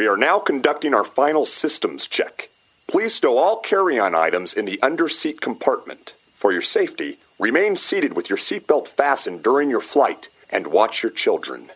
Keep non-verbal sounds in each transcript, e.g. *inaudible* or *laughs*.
We are now conducting our final systems check. Please stow all carry-on items in the under-seat compartment. For your safety, remain seated with your seatbelt fastened during your flight and watch your children.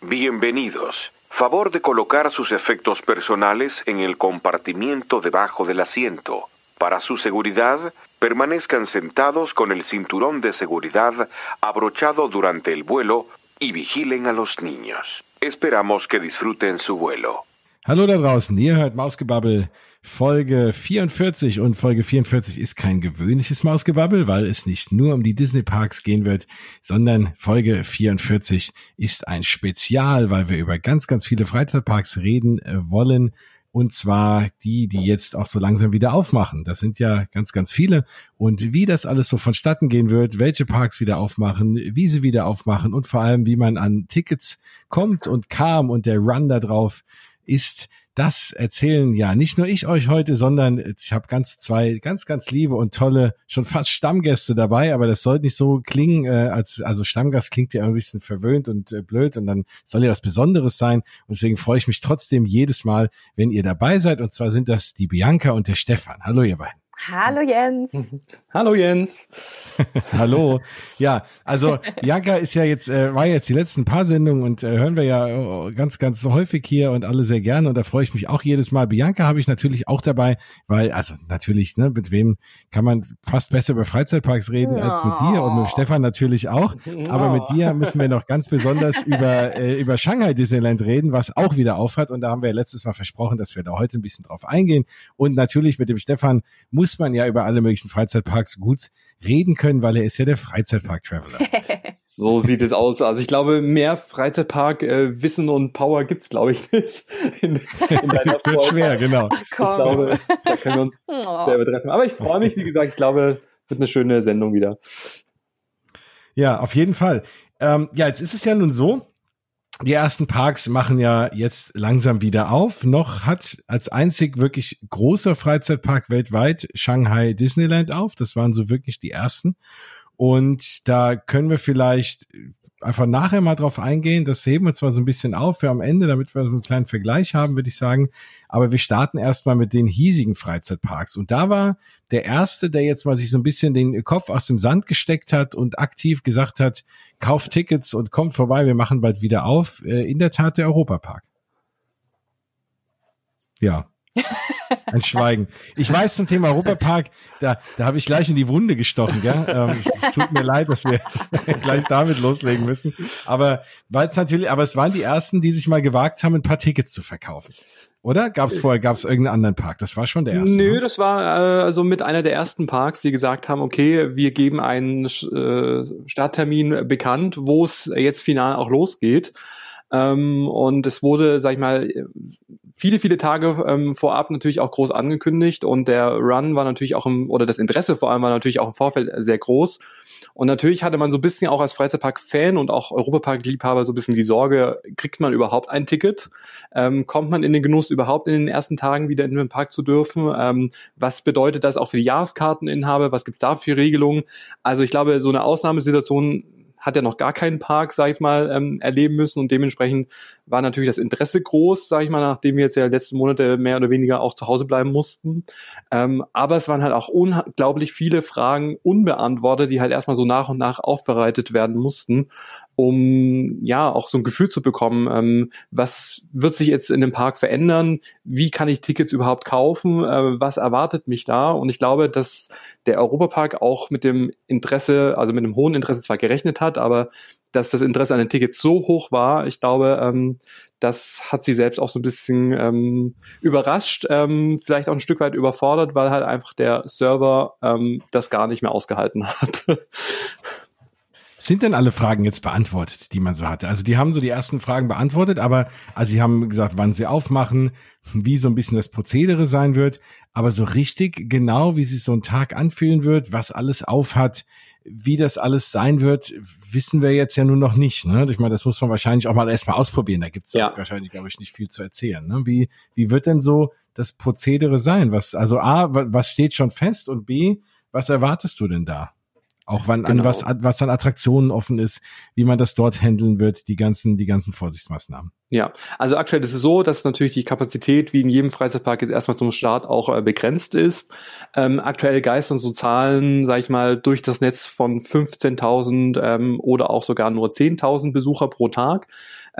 Bienvenidos. Favor de colocar sus efectos personales en el compartimiento debajo del asiento. Para su seguridad, permanezcan sentados con el cinturón de seguridad abrochado durante el vuelo y vigilen a los niños. Esperamos que disfruten su vuelo. Hallo da draußen, ihr hört Mausgebabbel Folge 44 und Folge 44 ist kein gewöhnliches Mausgebabbel, weil es nicht nur um die Disney Parks gehen wird, sondern Folge 44 ist ein Spezial, weil wir über ganz, ganz viele Freizeitparks reden äh, wollen. Und zwar die, die jetzt auch so langsam wieder aufmachen. Das sind ja ganz, ganz viele. Und wie das alles so vonstatten gehen wird, welche Parks wieder aufmachen, wie sie wieder aufmachen und vor allem, wie man an Tickets kommt und kam und der Run da drauf ist, das erzählen ja nicht nur ich euch heute, sondern ich habe ganz zwei ganz ganz liebe und tolle schon fast Stammgäste dabei, aber das soll nicht so klingen äh, als also Stammgast klingt ja ein bisschen verwöhnt und äh, blöd und dann soll ja was Besonderes sein und deswegen freue ich mich trotzdem jedes Mal, wenn ihr dabei seid und zwar sind das die Bianca und der Stefan. Hallo ihr beiden. Hallo Jens. *laughs* Hallo Jens. *laughs* Hallo. Ja, also Bianca ist ja jetzt, äh, war jetzt die letzten paar Sendungen und äh, hören wir ja äh, ganz, ganz häufig hier und alle sehr gerne und da freue ich mich auch jedes Mal. Bianca habe ich natürlich auch dabei, weil, also natürlich, ne, mit wem kann man fast besser über Freizeitparks reden ja. als mit dir und mit Stefan natürlich auch. Aber mit dir müssen wir noch ganz besonders *laughs* über, äh, über Shanghai Disneyland reden, was auch wieder aufhat und da haben wir letztes Mal versprochen, dass wir da heute ein bisschen drauf eingehen und natürlich mit dem Stefan muss muss man ja über alle möglichen Freizeitparks gut reden können, weil er ist ja der Freizeitpark-Traveler. *laughs* so sieht es aus. Also ich glaube, mehr Freizeitpark-Wissen äh, und Power gibt's, glaube ich, nicht. In, in das wird schwer, genau. Ich glaube, da können wir uns *laughs* oh. sehr übertreffen. Aber ich freue mich, wie gesagt, ich glaube, wird eine schöne Sendung wieder. Ja, auf jeden Fall. Ähm, ja, jetzt ist es ja nun so, die ersten Parks machen ja jetzt langsam wieder auf. Noch hat als einzig wirklich großer Freizeitpark weltweit Shanghai Disneyland auf. Das waren so wirklich die ersten. Und da können wir vielleicht einfach nachher mal drauf eingehen. Das heben wir zwar so ein bisschen auf für am Ende, damit wir so einen kleinen Vergleich haben, würde ich sagen. Aber wir starten erstmal mit den hiesigen Freizeitparks. Und da war der erste, der jetzt mal sich so ein bisschen den Kopf aus dem Sand gesteckt hat und aktiv gesagt hat, kauft Tickets und kommt vorbei, wir machen bald wieder auf. Äh, in der Tat der Europapark. Ja, ein Schweigen. Ich weiß zum Thema Europapark, da, da habe ich gleich in die Wunde gestochen, gell? Ähm, es, es tut mir leid, dass wir *laughs* gleich damit loslegen müssen. Aber weil es natürlich, aber es waren die ersten, die sich mal gewagt haben, ein paar Tickets zu verkaufen. Oder? Gab es vorher, gab es irgendeinen anderen Park? Das war schon der erste. Nö, ne? das war äh, also mit einer der ersten Parks, die gesagt haben, okay, wir geben einen äh, Starttermin bekannt, wo es jetzt final auch losgeht. Ähm, und es wurde, sag ich mal, viele, viele Tage ähm, vorab natürlich auch groß angekündigt und der Run war natürlich auch im, oder das Interesse vor allem war natürlich auch im Vorfeld sehr groß. Und natürlich hatte man so ein bisschen auch als Freizeitpark-Fan und auch Europapark-Liebhaber so ein bisschen die Sorge, kriegt man überhaupt ein Ticket? Ähm, kommt man in den Genuss, überhaupt in den ersten Tagen wieder in den Park zu dürfen? Ähm, was bedeutet das auch für die Jahreskarteninhaber? Was gibt's da für Regelungen? Also ich glaube, so eine Ausnahmesituation hat ja noch gar keinen Park, sag ich mal, ähm, erleben müssen und dementsprechend war natürlich das Interesse groß, sag ich mal, nachdem wir jetzt ja letzten Monate mehr oder weniger auch zu Hause bleiben mussten. Ähm, aber es waren halt auch unglaublich viele Fragen unbeantwortet, die halt erstmal so nach und nach aufbereitet werden mussten um ja auch so ein Gefühl zu bekommen, ähm, was wird sich jetzt in dem Park verändern, wie kann ich Tickets überhaupt kaufen, äh, was erwartet mich da? Und ich glaube, dass der Europapark auch mit dem Interesse, also mit einem hohen Interesse zwar gerechnet hat, aber dass das Interesse an den Tickets so hoch war, ich glaube, ähm, das hat sie selbst auch so ein bisschen ähm, überrascht, ähm, vielleicht auch ein Stück weit überfordert, weil halt einfach der Server ähm, das gar nicht mehr ausgehalten hat. *laughs* Sind denn alle Fragen jetzt beantwortet, die man so hatte? Also die haben so die ersten Fragen beantwortet, aber also sie haben gesagt, wann sie aufmachen, wie so ein bisschen das Prozedere sein wird, aber so richtig genau, wie sich so ein Tag anfühlen wird, was alles aufhat, wie das alles sein wird, wissen wir jetzt ja nur noch nicht. Ne? Ich meine, das muss man wahrscheinlich auch mal erstmal ausprobieren. Da gibt's ja. wahrscheinlich, glaube ich, nicht viel zu erzählen. Ne? Wie, wie wird denn so das Prozedere sein? Was, also A, was steht schon fest und B, was erwartest du denn da? Auch wann, genau. an was, was an Attraktionen offen ist, wie man das dort handeln wird, die ganzen, die ganzen Vorsichtsmaßnahmen. Ja, also aktuell ist es so, dass natürlich die Kapazität wie in jedem Freizeitpark jetzt erstmal zum Start auch äh, begrenzt ist. Ähm, aktuell geistern so Zahlen, sag ich mal, durch das Netz von 15.000 ähm, oder auch sogar nur 10.000 Besucher pro Tag.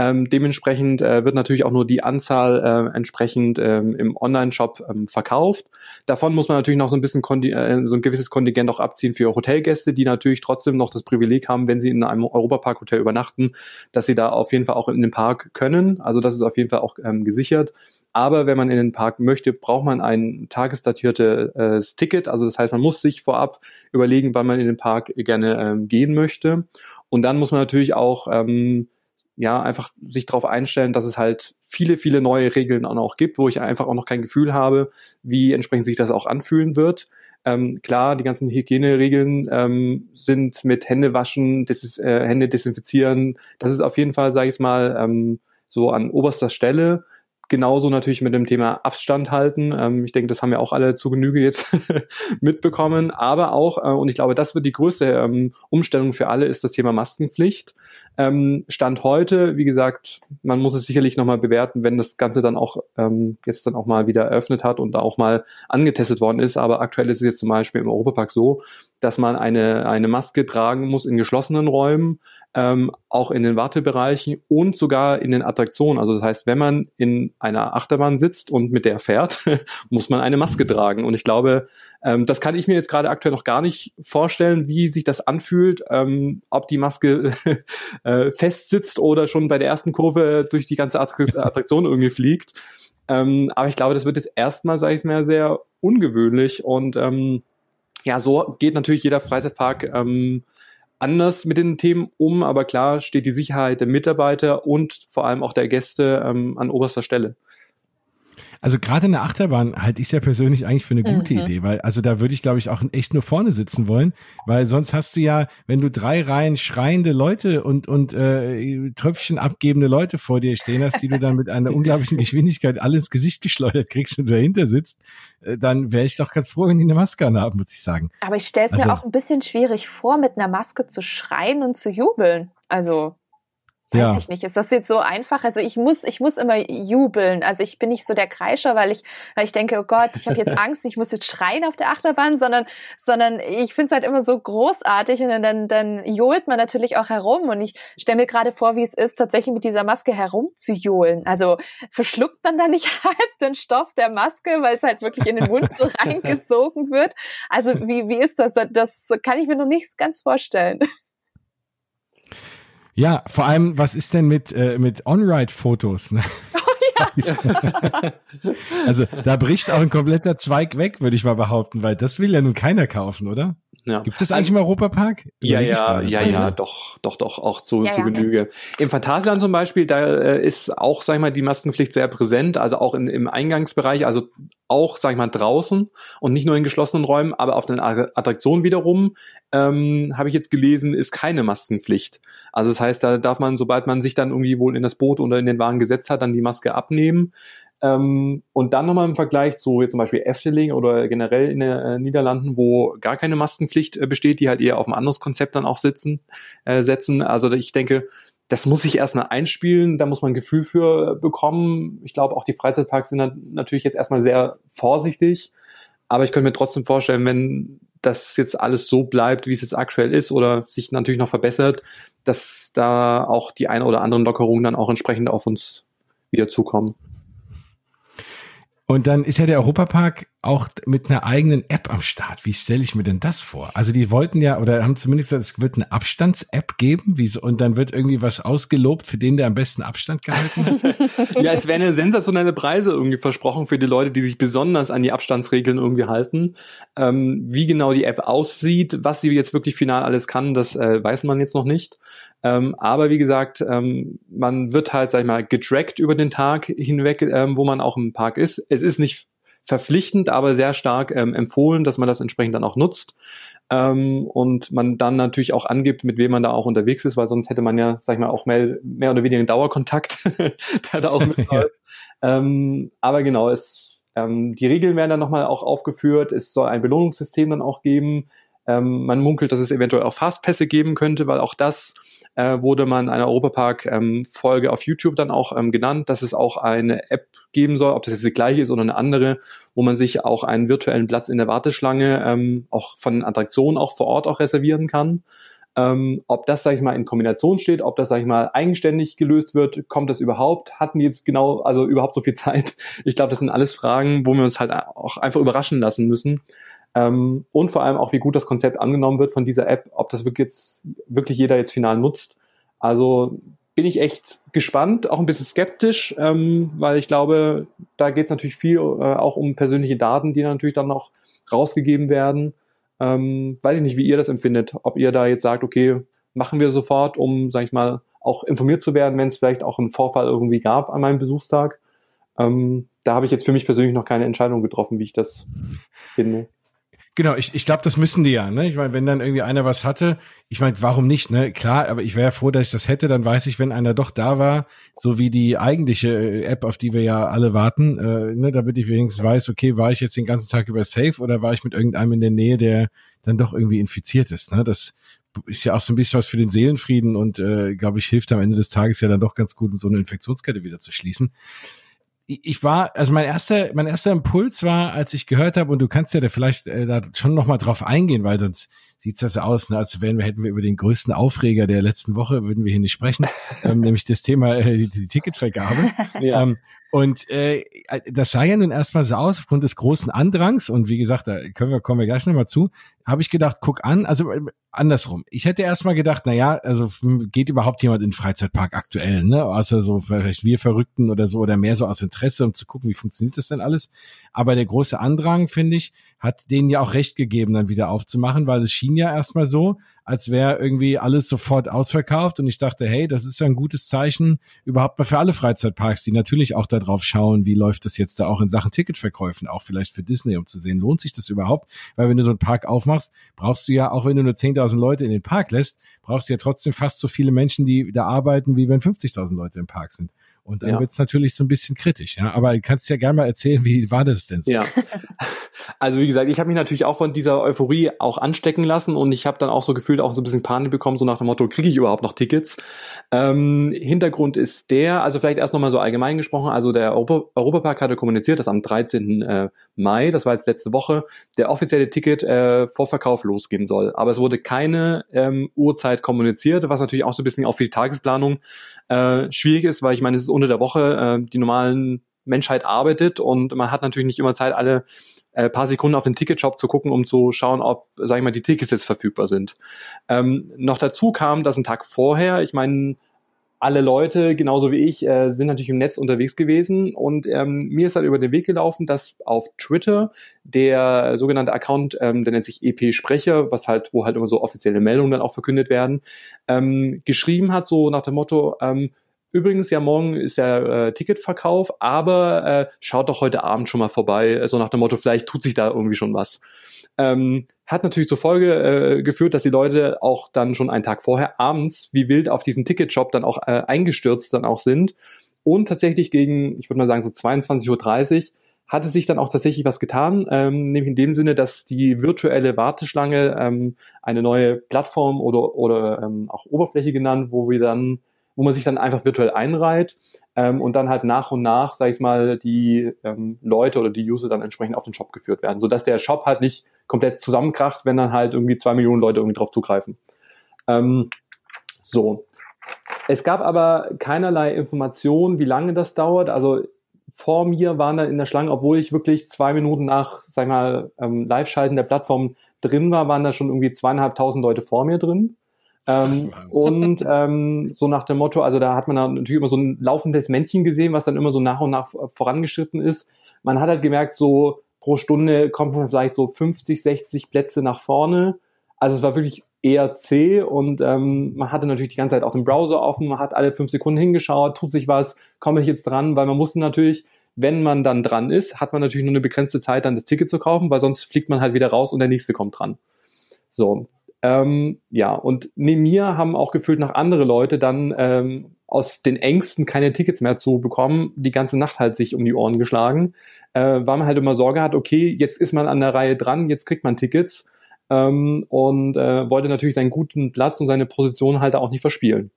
Ähm, dementsprechend äh, wird natürlich auch nur die Anzahl äh, entsprechend ähm, im Online-Shop ähm, verkauft. Davon muss man natürlich noch so ein bisschen äh, so ein gewisses Kontingent auch abziehen für Hotelgäste, die natürlich trotzdem noch das Privileg haben, wenn sie in einem Europapark-Hotel übernachten, dass sie da auf jeden Fall auch in den Park können. Also das ist auf jeden Fall auch ähm, gesichert. Aber wenn man in den Park möchte, braucht man ein tagesdatiertes äh, Ticket. Also das heißt, man muss sich vorab überlegen, wann man in den Park gerne ähm, gehen möchte. Und dann muss man natürlich auch ähm, ja, einfach sich darauf einstellen, dass es halt viele, viele neue Regeln auch noch gibt, wo ich einfach auch noch kein Gefühl habe, wie entsprechend sich das auch anfühlen wird. Ähm, klar, die ganzen Hygieneregeln ähm, sind mit Händewaschen, Desinf äh, Hände desinfizieren. Das ist auf jeden Fall, sage ich mal, ähm, so an oberster Stelle. Genauso natürlich mit dem Thema Abstand halten. Ähm, ich denke, das haben wir auch alle zu Genüge jetzt *laughs* mitbekommen. Aber auch, äh, und ich glaube, das wird die größte ähm, Umstellung für alle, ist das Thema Maskenpflicht. Ähm, Stand heute, wie gesagt, man muss es sicherlich nochmal bewerten, wenn das Ganze dann auch ähm, jetzt dann auch mal wieder eröffnet hat und auch mal angetestet worden ist. Aber aktuell ist es jetzt zum Beispiel im Europapark so, dass man eine, eine Maske tragen muss in geschlossenen Räumen, ähm, auch in den Wartebereichen und sogar in den Attraktionen. Also das heißt, wenn man in einer Achterbahn sitzt und mit der fährt, *laughs* muss man eine Maske tragen. Und ich glaube, ähm, das kann ich mir jetzt gerade aktuell noch gar nicht vorstellen, wie sich das anfühlt, ähm, ob die Maske *laughs* äh, fest sitzt oder schon bei der ersten Kurve durch die ganze *laughs* Attraktion irgendwie fliegt. Ähm, aber ich glaube, das wird jetzt erstmal, sage ich mal, sehr ungewöhnlich und ähm, ja, so geht natürlich jeder Freizeitpark ähm, anders mit den Themen um, aber klar steht die Sicherheit der Mitarbeiter und vor allem auch der Gäste ähm, an oberster Stelle. Also gerade in der Achterbahn halte ich es ja persönlich eigentlich für eine gute mhm. Idee, weil also da würde ich glaube ich auch echt nur vorne sitzen wollen, weil sonst hast du ja, wenn du drei Reihen schreiende Leute und und äh, Tröpfchen abgebende Leute vor dir stehen hast, die du dann mit einer *laughs* unglaublichen Geschwindigkeit alles ins Gesicht geschleudert kriegst und du dahinter sitzt, äh, dann wäre ich doch ganz froh, wenn die eine Maske haben, muss ich sagen. Aber ich stelle es also, mir auch ein bisschen schwierig vor, mit einer Maske zu schreien und zu jubeln. Also Weiß ja. ich nicht. Ist das jetzt so einfach? Also ich muss, ich muss immer jubeln. Also ich bin nicht so der Kreischer, weil ich, weil ich denke, oh Gott, ich habe jetzt *laughs* Angst, ich muss jetzt schreien auf der Achterbahn, sondern, sondern ich finde es halt immer so großartig und dann, dann johlt man natürlich auch herum. Und ich stelle mir gerade vor, wie es ist, tatsächlich mit dieser Maske herumzujohlen. Also verschluckt man da nicht *laughs* halb den Stoff der Maske, weil es halt wirklich in den Mund so *laughs* reingesogen wird. Also wie, wie ist das? Das kann ich mir noch nicht ganz vorstellen. Ja, vor allem, was ist denn mit, äh, mit On-Ride-Fotos? Ne? Oh, ja. *laughs* also da bricht auch ein kompletter Zweig weg, würde ich mal behaupten, weil das will ja nun keiner kaufen, oder? Ja. Gibt es das eigentlich im Europapark? Ja, ja, ja, ja, doch, doch, doch, auch zu, ja, zu Genüge. Im Phantasialand zum Beispiel, da äh, ist auch, sag ich mal, die Maskenpflicht sehr präsent, also auch in, im Eingangsbereich, also auch, sag ich mal, draußen und nicht nur in geschlossenen Räumen, aber auf den Attraktionen wiederum, ähm, habe ich jetzt gelesen, ist keine Maskenpflicht. Also das heißt, da darf man, sobald man sich dann irgendwie wohl in das Boot oder in den Wagen gesetzt hat, dann die Maske abnehmen. Ähm, und dann nochmal im Vergleich zu jetzt zum Beispiel Efteling oder generell in den äh, Niederlanden, wo gar keine Maskenpflicht äh, besteht, die halt eher auf ein anderes Konzept dann auch sitzen, äh, setzen. Also ich denke, das muss sich erstmal einspielen, da muss man ein Gefühl für bekommen. Ich glaube, auch die Freizeitparks sind natürlich jetzt erstmal sehr vorsichtig. Aber ich könnte mir trotzdem vorstellen, wenn das jetzt alles so bleibt, wie es jetzt aktuell ist oder sich natürlich noch verbessert, dass da auch die eine oder anderen Lockerungen dann auch entsprechend auf uns wieder zukommen. Und dann ist ja der Europapark auch mit einer eigenen App am Start. Wie stelle ich mir denn das vor? Also die wollten ja oder haben zumindest gesagt, es wird eine Abstands-App geben, wie so, und dann wird irgendwie was ausgelobt für den, der am besten Abstand gehalten hat. *laughs* ja, es werden sensationelle Preise irgendwie versprochen für die Leute, die sich besonders an die Abstandsregeln irgendwie halten. Ähm, wie genau die App aussieht, was sie jetzt wirklich final alles kann, das äh, weiß man jetzt noch nicht. Ähm, aber wie gesagt, ähm, man wird halt, sag ich mal, getrackt über den Tag hinweg, ähm, wo man auch im Park ist. Es ist nicht verpflichtend, aber sehr stark ähm, empfohlen, dass man das entsprechend dann auch nutzt. Ähm, und man dann natürlich auch angibt, mit wem man da auch unterwegs ist, weil sonst hätte man ja, sag ich mal, auch mehr, mehr oder weniger einen Dauerkontakt, *laughs* der da auch *laughs* mitläuft. ja. ähm, aber genau, es, ähm, die Regeln werden dann nochmal auch aufgeführt. Es soll ein Belohnungssystem dann auch geben Ähm, man munkelt, dass es eventuell auch Fastpässe geben könnte, weil auch das äh, wurde man in einer Europapark-Folge ähm, auf YouTube dann auch ähm, genannt, dass es auch eine App geben soll, ob das jetzt die gleiche ist oder eine andere, wo man sich auch einen virtuellen Platz in der Warteschlange ähm, auch von Attraktionen auch vor Ort auch reservieren kann. Ähm, ob das, sage ich mal, in Kombination steht, ob das, sage ich mal, eigenständig gelöst wird, kommt das überhaupt? Hatten die jetzt genau, also überhaupt so viel *laughs* Zeit? Ich glaube, das sind alles Fragen, wo wir uns halt auch einfach überraschen lassen müssen. Ähm, und vor allem auch, wie gut das Konzept angenommen wird von dieser App, ob das wirklich jetzt wirklich jeder jetzt final nutzt. Also bin ich echt gespannt, auch ein bisschen skeptisch, ähm, weil ich glaube, da geht es natürlich viel äh, auch um persönliche Daten, die natürlich dann noch rausgegeben werden. Ähm, weiß ich nicht, wie ihr das empfindet, ob ihr da jetzt sagt, okay, machen wir sofort, um, sag ich mal, auch informiert zu werden, wenn es vielleicht auch einen Vorfall irgendwie gab an meinem Besuchstag. Ähm, da habe ich jetzt für mich persönlich noch keine Entscheidung getroffen, wie ich das finde. Genau, ich, ich glaube, das müssen die ja. Ne? Ich meine, wenn dann irgendwie einer was hatte, ich meine, warum nicht? Ne? Klar, aber ich wäre froh, dass ich das hätte. Dann weiß ich, wenn einer doch da war, so wie die eigentliche äh, App, auf die wir ja alle warten, äh, ne, damit ich wenigstens weiß, okay, war ich jetzt den ganzen Tag über safe oder war ich mit irgendeinem in der Nähe, der dann doch irgendwie infiziert ist. Ne? Das ist ja auch so ein bisschen was für den Seelenfrieden und äh, glaube ich hilft am Ende des Tages ja dann doch ganz gut, um so eine Infektionskette wieder zu schließen ich war, also mein erster, mein erster Impuls war, als ich gehört habe, und du kannst ja da vielleicht äh, da schon nochmal drauf eingehen, weil sonst sieht's das aus, ne, als wären wir, hätten wir über den größten Aufreger der letzten Woche, würden wir hier nicht sprechen, *laughs* ähm, nämlich das Thema äh, die, die Ticketvergabe. ja. ähm, und äh, das sah ja nun erstmal so aus, aufgrund des großen Andrangs, und wie gesagt, da können wir, kommen wir gleich nochmal zu, habe ich gedacht, guck an, also äh, andersrum. Ich hätte erstmal gedacht, na ja, also hm, geht überhaupt jemand in den Freizeitpark aktuell, ne? Außer so vielleicht wir Verrückten oder so, oder mehr so aus Interesse, um zu gucken, wie funktioniert das denn alles. Aber der große Andrang, finde ich, hat denen ja auch recht gegeben, dann wieder aufzumachen, weil es schien ja erstmal so, als wäre irgendwie alles sofort ausverkauft. Und ich dachte, hey, das ist ja ein gutes Zeichen überhaupt mal für alle Freizeitparks, die natürlich auch darauf schauen, wie läuft das jetzt da auch in Sachen Ticketverkäufen, auch vielleicht für Disney, um zu sehen, lohnt sich das überhaupt? Weil wenn du so einen Park aufmachst, brauchst du ja, auch wenn du nur 10.000 Leute in den Park lässt, brauchst du ja trotzdem fast so viele Menschen, die da arbeiten, wie wenn 50.000 Leute im Park sind. Und dann ja. wird es natürlich so ein bisschen kritisch, ja. Aber du kannst ja gerne mal erzählen, wie war das denn so? Ja. *laughs* Also wie gesagt, ich habe mich natürlich auch von dieser Euphorie auch anstecken lassen und ich habe dann auch so gefühlt auch so ein bisschen Panik bekommen, so nach dem Motto, kriege ich überhaupt noch Tickets? Ähm, Hintergrund ist der, also vielleicht erst nochmal so allgemein gesprochen, also der Europa Europapark hatte kommuniziert, dass am 13. Äh, Mai, das war jetzt letzte Woche, der offizielle Ticket äh, Vorverkauf losgehen soll. Aber es wurde keine ähm, Uhrzeit kommuniziert, was natürlich auch so ein bisschen auch für die Tagesplanung äh, schwierig ist, weil ich meine, es ist unter der Woche, äh, die normalen Menschheit arbeitet und man hat natürlich nicht immer Zeit, alle äh, paar Sekunden auf den Ticketshop zu gucken, um zu schauen, ob, sag ich mal, die Tickets jetzt verfügbar sind. Ähm, noch dazu kam, dass ein Tag vorher, ich meine, alle Leute, genauso wie ich, äh, sind natürlich im Netz unterwegs gewesen und ähm, mir ist halt über den Weg gelaufen, dass auf Twitter der sogenannte Account, ähm, der nennt sich EP Sprecher, was halt, wo halt immer so offizielle Meldungen dann auch verkündet werden, ähm, geschrieben hat, so nach dem Motto, ähm, Übrigens, ja, morgen ist ja äh, Ticketverkauf, aber äh, schaut doch heute Abend schon mal vorbei, so nach dem Motto, vielleicht tut sich da irgendwie schon was. Ähm, hat natürlich zur Folge äh, geführt, dass die Leute auch dann schon einen Tag vorher abends wie wild auf diesen Ticketshop dann auch äh, eingestürzt dann auch sind. Und tatsächlich gegen, ich würde mal sagen, so 22.30 Uhr hatte sich dann auch tatsächlich was getan, ähm, nämlich in dem Sinne, dass die virtuelle Warteschlange ähm, eine neue Plattform oder, oder ähm, auch Oberfläche genannt, wo wir dann, wo man sich dann einfach virtuell einreiht ähm, und dann halt nach und nach, sag ich mal, die ähm, Leute oder die User dann entsprechend auf den Shop geführt werden, sodass der Shop halt nicht komplett zusammenkracht, wenn dann halt irgendwie zwei Millionen Leute irgendwie drauf zugreifen. Ähm, so. Es gab aber keinerlei Informationen, wie lange das dauert. Also vor mir waren dann in der Schlange, obwohl ich wirklich zwei Minuten nach, sag ich mal, ähm, Live-Schalten der Plattform drin war, waren da schon irgendwie zweieinhalbtausend Leute vor mir drin. Ähm, und ähm, so nach dem Motto, also da hat man dann natürlich immer so ein laufendes Männchen gesehen, was dann immer so nach und nach vorangeschritten ist. Man hat halt gemerkt, so pro Stunde kommt man vielleicht so 50, 60 Plätze nach vorne. Also es war wirklich eher zäh und ähm, man hatte natürlich die ganze Zeit auch den Browser offen, man hat alle fünf Sekunden hingeschaut, tut sich was, komme ich jetzt dran, weil man musste natürlich, wenn man dann dran ist, hat man natürlich nur eine begrenzte Zeit, dann das Ticket zu kaufen, weil sonst fliegt man halt wieder raus und der nächste kommt dran. So, ähm, ja, und neben mir haben auch gefühlt noch andere Leute dann ähm, aus den Ängsten keine Tickets mehr zu bekommen, die ganze Nacht halt sich um die Ohren geschlagen, äh, weil man halt immer Sorge hat, okay, jetzt ist man an der Reihe dran, jetzt kriegt man Tickets. ähm, und äh, wollte natürlich seinen guten Platz und seine Position halt auch nicht verspielen.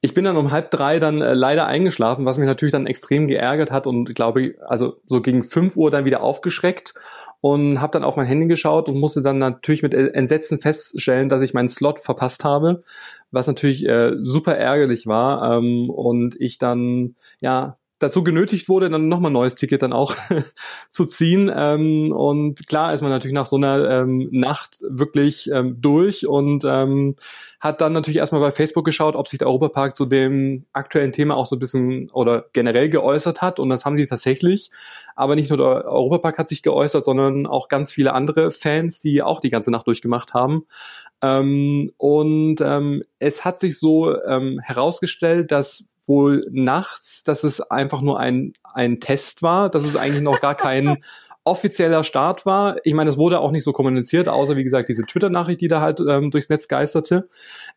Ich bin dann um halb drei dann äh, leider eingeschlafen, was mich natürlich dann extrem geärgert hat und glaube, also so gegen fünf Uhr dann wieder aufgeschreckt und habe dann auf mein Handy geschaut und musste dann natürlich mit Entsetzen feststellen, dass ich meinen Slot verpasst habe, was natürlich äh, super ärgerlich war ähm, und ich dann ja dazu genötigt wurde, dann nochmal ein neues Ticket dann auch *laughs* zu ziehen. Ähm, und klar ist man natürlich nach so einer ähm, Nacht wirklich ähm, durch und ähm, hat dann natürlich erstmal bei Facebook geschaut, ob sich der Europapark zu dem aktuellen Thema auch so ein bisschen oder generell geäußert hat. Und das haben sie tatsächlich. Aber nicht nur der Europapark hat sich geäußert, sondern auch ganz viele andere Fans, die auch die ganze Nacht durchgemacht haben. Ähm, und ähm, es hat sich so ähm, herausgestellt, dass wohl nachts, dass es einfach nur ein, ein Test war, dass es eigentlich noch gar kein *laughs* offizieller Start war. Ich meine, es wurde auch nicht so kommuniziert, außer wie gesagt diese Twitter-Nachricht, die da halt ähm, durchs Netz geisterte.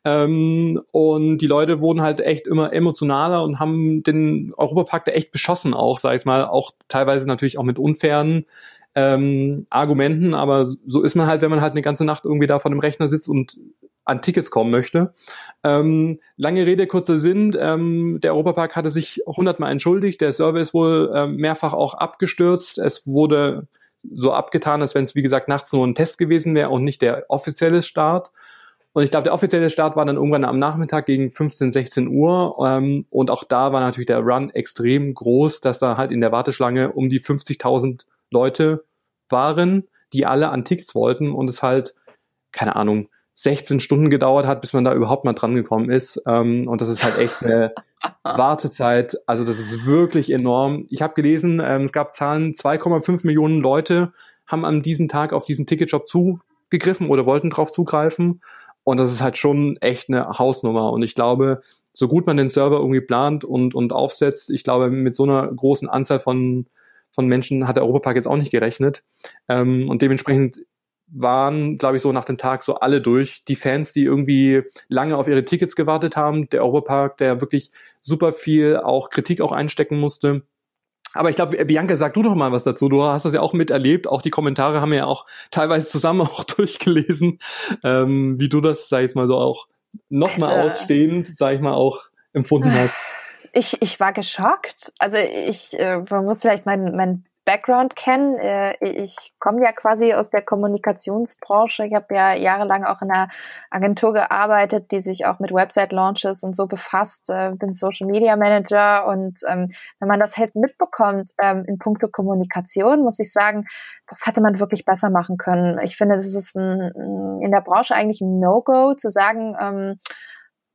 Ähm, und die Leute wurden halt echt immer emotionaler und haben den Europapark da echt beschossen auch, sag ich mal, auch teilweise natürlich auch mit unfairen ähm, Argumenten, aber so ist man halt, wenn man halt eine ganze Nacht irgendwie da vor dem Rechner sitzt und an Tickets kommen möchte. Ähm, lange Rede, kurzer Sinn. Ähm, der Europapark hatte sich hundertmal entschuldigt. Der Server ist wohl ähm, mehrfach auch abgestürzt. Es wurde so abgetan, als wenn es, wie gesagt, nachts nur ein Test gewesen wäre und nicht der offizielle Start. Und ich glaube, der offizielle Start war dann irgendwann am Nachmittag gegen 15, 16 Uhr. Ähm, und auch da war natürlich der Run extrem groß, dass da halt in der Warteschlange um die 50.000 Leute waren, die alle an Tickets wollten und es halt, keine Ahnung, 16 Stunden gedauert hat, bis man da überhaupt mal dran gekommen ist. Ähm, und das ist halt echt eine *laughs* Wartezeit. Also das ist wirklich enorm. Ich habe gelesen, ähm, es gab Zahlen, 2,5 Millionen Leute haben an diesem Tag auf diesen Ticketshop zugegriffen oder wollten drauf zugreifen. Und das ist halt schon echt eine Hausnummer. Und ich glaube, so gut man den Server irgendwie plant und, und aufsetzt, ich glaube, mit so einer großen Anzahl von, von Menschen hat der Europapark jetzt auch nicht gerechnet. Ähm, und dementsprechend waren, glaube ich, so nach dem Tag so alle durch. Die Fans, die irgendwie lange auf ihre Tickets gewartet haben, der Europapark, der wirklich super viel auch Kritik auch einstecken musste. Aber ich glaube, Bianca, sag du doch mal was dazu. Du hast das ja auch miterlebt. Auch die Kommentare haben wir ja auch teilweise zusammen *laughs* auch durchgelesen, ähm, wie du das, sag ich jetzt mal so auch nochmal also, ausstehend, sag ich mal, auch empfunden *laughs* hast. Ich, ich war geschockt. Also ich, äh, man muss vielleicht mein, mein Background kennen. Äh, ich komme ja quasi aus der Kommunikationsbranche. Ich habe ja jahrelang auch in einer Agentur gearbeitet, die sich auch mit Website-Launches und so befasst. Äh, bin Social Media Manager und ähm, wenn man das halt mitbekommt ähm, in puncto Kommunikation, muss ich sagen, das hätte man wirklich besser machen können. Ich finde, das ist ein, in der Branche eigentlich ein No-Go zu sagen, ähm,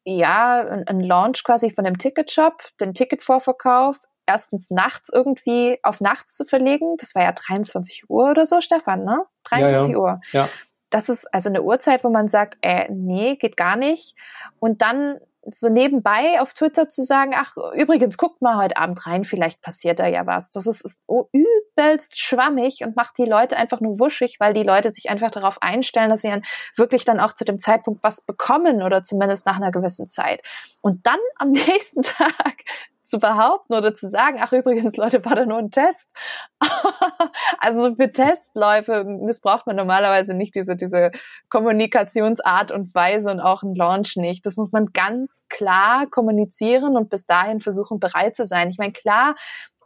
ja, ein Launch quasi von dem Ticketshop, den Ticketvorverkauf erstens nachts irgendwie auf nachts zu verlegen. Das war ja 23 Uhr oder so, Stefan, ne? 23 ja, ja. Uhr. Ja. Das ist also eine Uhrzeit, wo man sagt, äh, nee, geht gar nicht. Und dann so nebenbei auf Twitter zu sagen, ach, übrigens, guckt mal heute Abend rein, vielleicht passiert da ja was. Das ist, ist übelst schwammig und macht die Leute einfach nur wuschig, weil die Leute sich einfach darauf einstellen, dass sie dann wirklich dann auch zu dem Zeitpunkt was bekommen oder zumindest nach einer gewissen Zeit. Und dann am *laughs* nächsten Tag zu behaupten oder zu sagen, ach übrigens, Leute, war da nur ein Test. *laughs* also für Testläufe missbraucht man normalerweise nicht diese, diese Kommunikationsart und Weise und auch ein Launch nicht. Das muss man ganz klar kommunizieren und bis dahin versuchen, bereit zu sein. Ich meine, klar,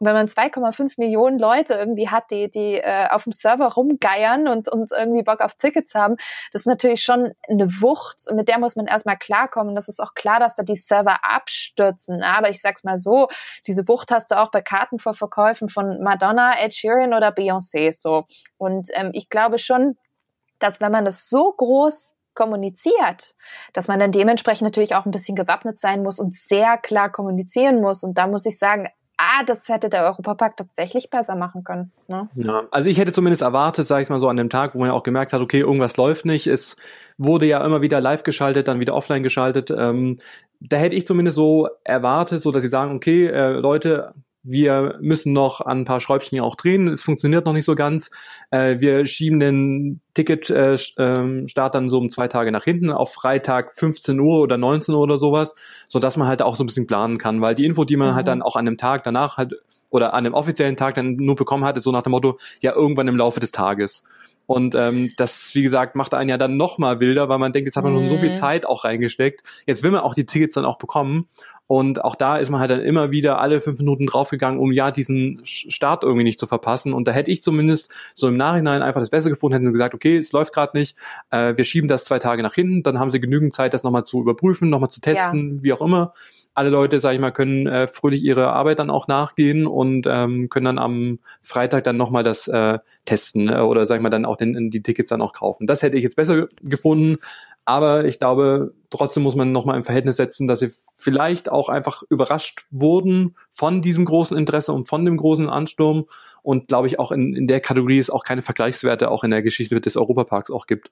wenn man 2,5 Millionen Leute irgendwie hat, die, die äh, auf dem Server rumgeiern und, und irgendwie Bock auf Tickets haben, das ist natürlich schon eine Wucht, mit der muss man erstmal klarkommen. Das ist auch klar, dass da die Server abstürzen. Aber ich sag's mal so, diese Wucht hast du auch bei Kartenvorverkäufen von Madonna, Ed Sheeran oder Beyoncé so. Und ähm, ich glaube schon, dass wenn man das so groß kommuniziert, dass man dann dementsprechend natürlich auch ein bisschen gewappnet sein muss und sehr klar kommunizieren muss. Und da muss ich sagen, ah, das hätte der Europapark tatsächlich besser machen können. Ne? Ja, also ich hätte zumindest erwartet, sage ich mal so, an dem Tag, wo man ja auch gemerkt hat, okay, irgendwas läuft nicht. Es wurde ja immer wieder live geschaltet, dann wieder offline geschaltet. Ähm, da hätte ich zumindest so erwartet, so dass sie sagen, okay, äh, Leute, wir müssen noch an ein paar Schräubchen auch drehen, es funktioniert noch nicht so ganz. Äh, wir schieben den Ticketstart äh, ähm, dann so um zwei Tage nach hinten auf Freitag 15 Uhr oder 19 Uhr oder sowas, so dass man halt auch so ein bisschen planen kann, weil die Info, die man halt mhm. halt dann auch an dem Tag danach halt oder an dem offiziellen Tag dann nur bekommen hatte, so nach dem Motto, ja, irgendwann im Laufe des Tages. Und ähm, das, wie gesagt, macht einen ja dann noch mal wilder, weil man denkt, jetzt hat man mhm. schon so viel. Zeit auch reingesteckt. Jetzt will man auch die Tickets dann auch bekommen. Und auch da ist man halt dann immer wieder alle fünf Minuten draufgegangen, um ja diesen Start irgendwie nicht zu verpassen. Und da hätte ich zumindest so im Nachhinein einfach das Beste gefunden, hätten sie gesagt, okay, es läuft gerade nicht, äh, wir schieben das zwei Tage nach hinten, dann haben sie genügend Zeit, das nochmal zu überprüfen, nochmal zu testen, ja. wie auch immer alle Leute, sag ich mal, können äh, fröhlich ihre Arbeit dann auch nachgehen und ähm, können dann am Freitag dann nochmal das äh, testen äh, oder sag ich mal dann auch den, die Tickets dann auch kaufen. Das hätte ich jetzt besser gefunden, aber ich glaube, trotzdem muss man nochmal im Verhältnis setzen, dass sie vielleicht auch einfach überrascht wurden von diesem großen Interesse und von dem großen Ansturm und glaube ich auch in, in der Kategorie es auch keine Vergleichswerte auch in der Geschichte des Europaparks auch gibt.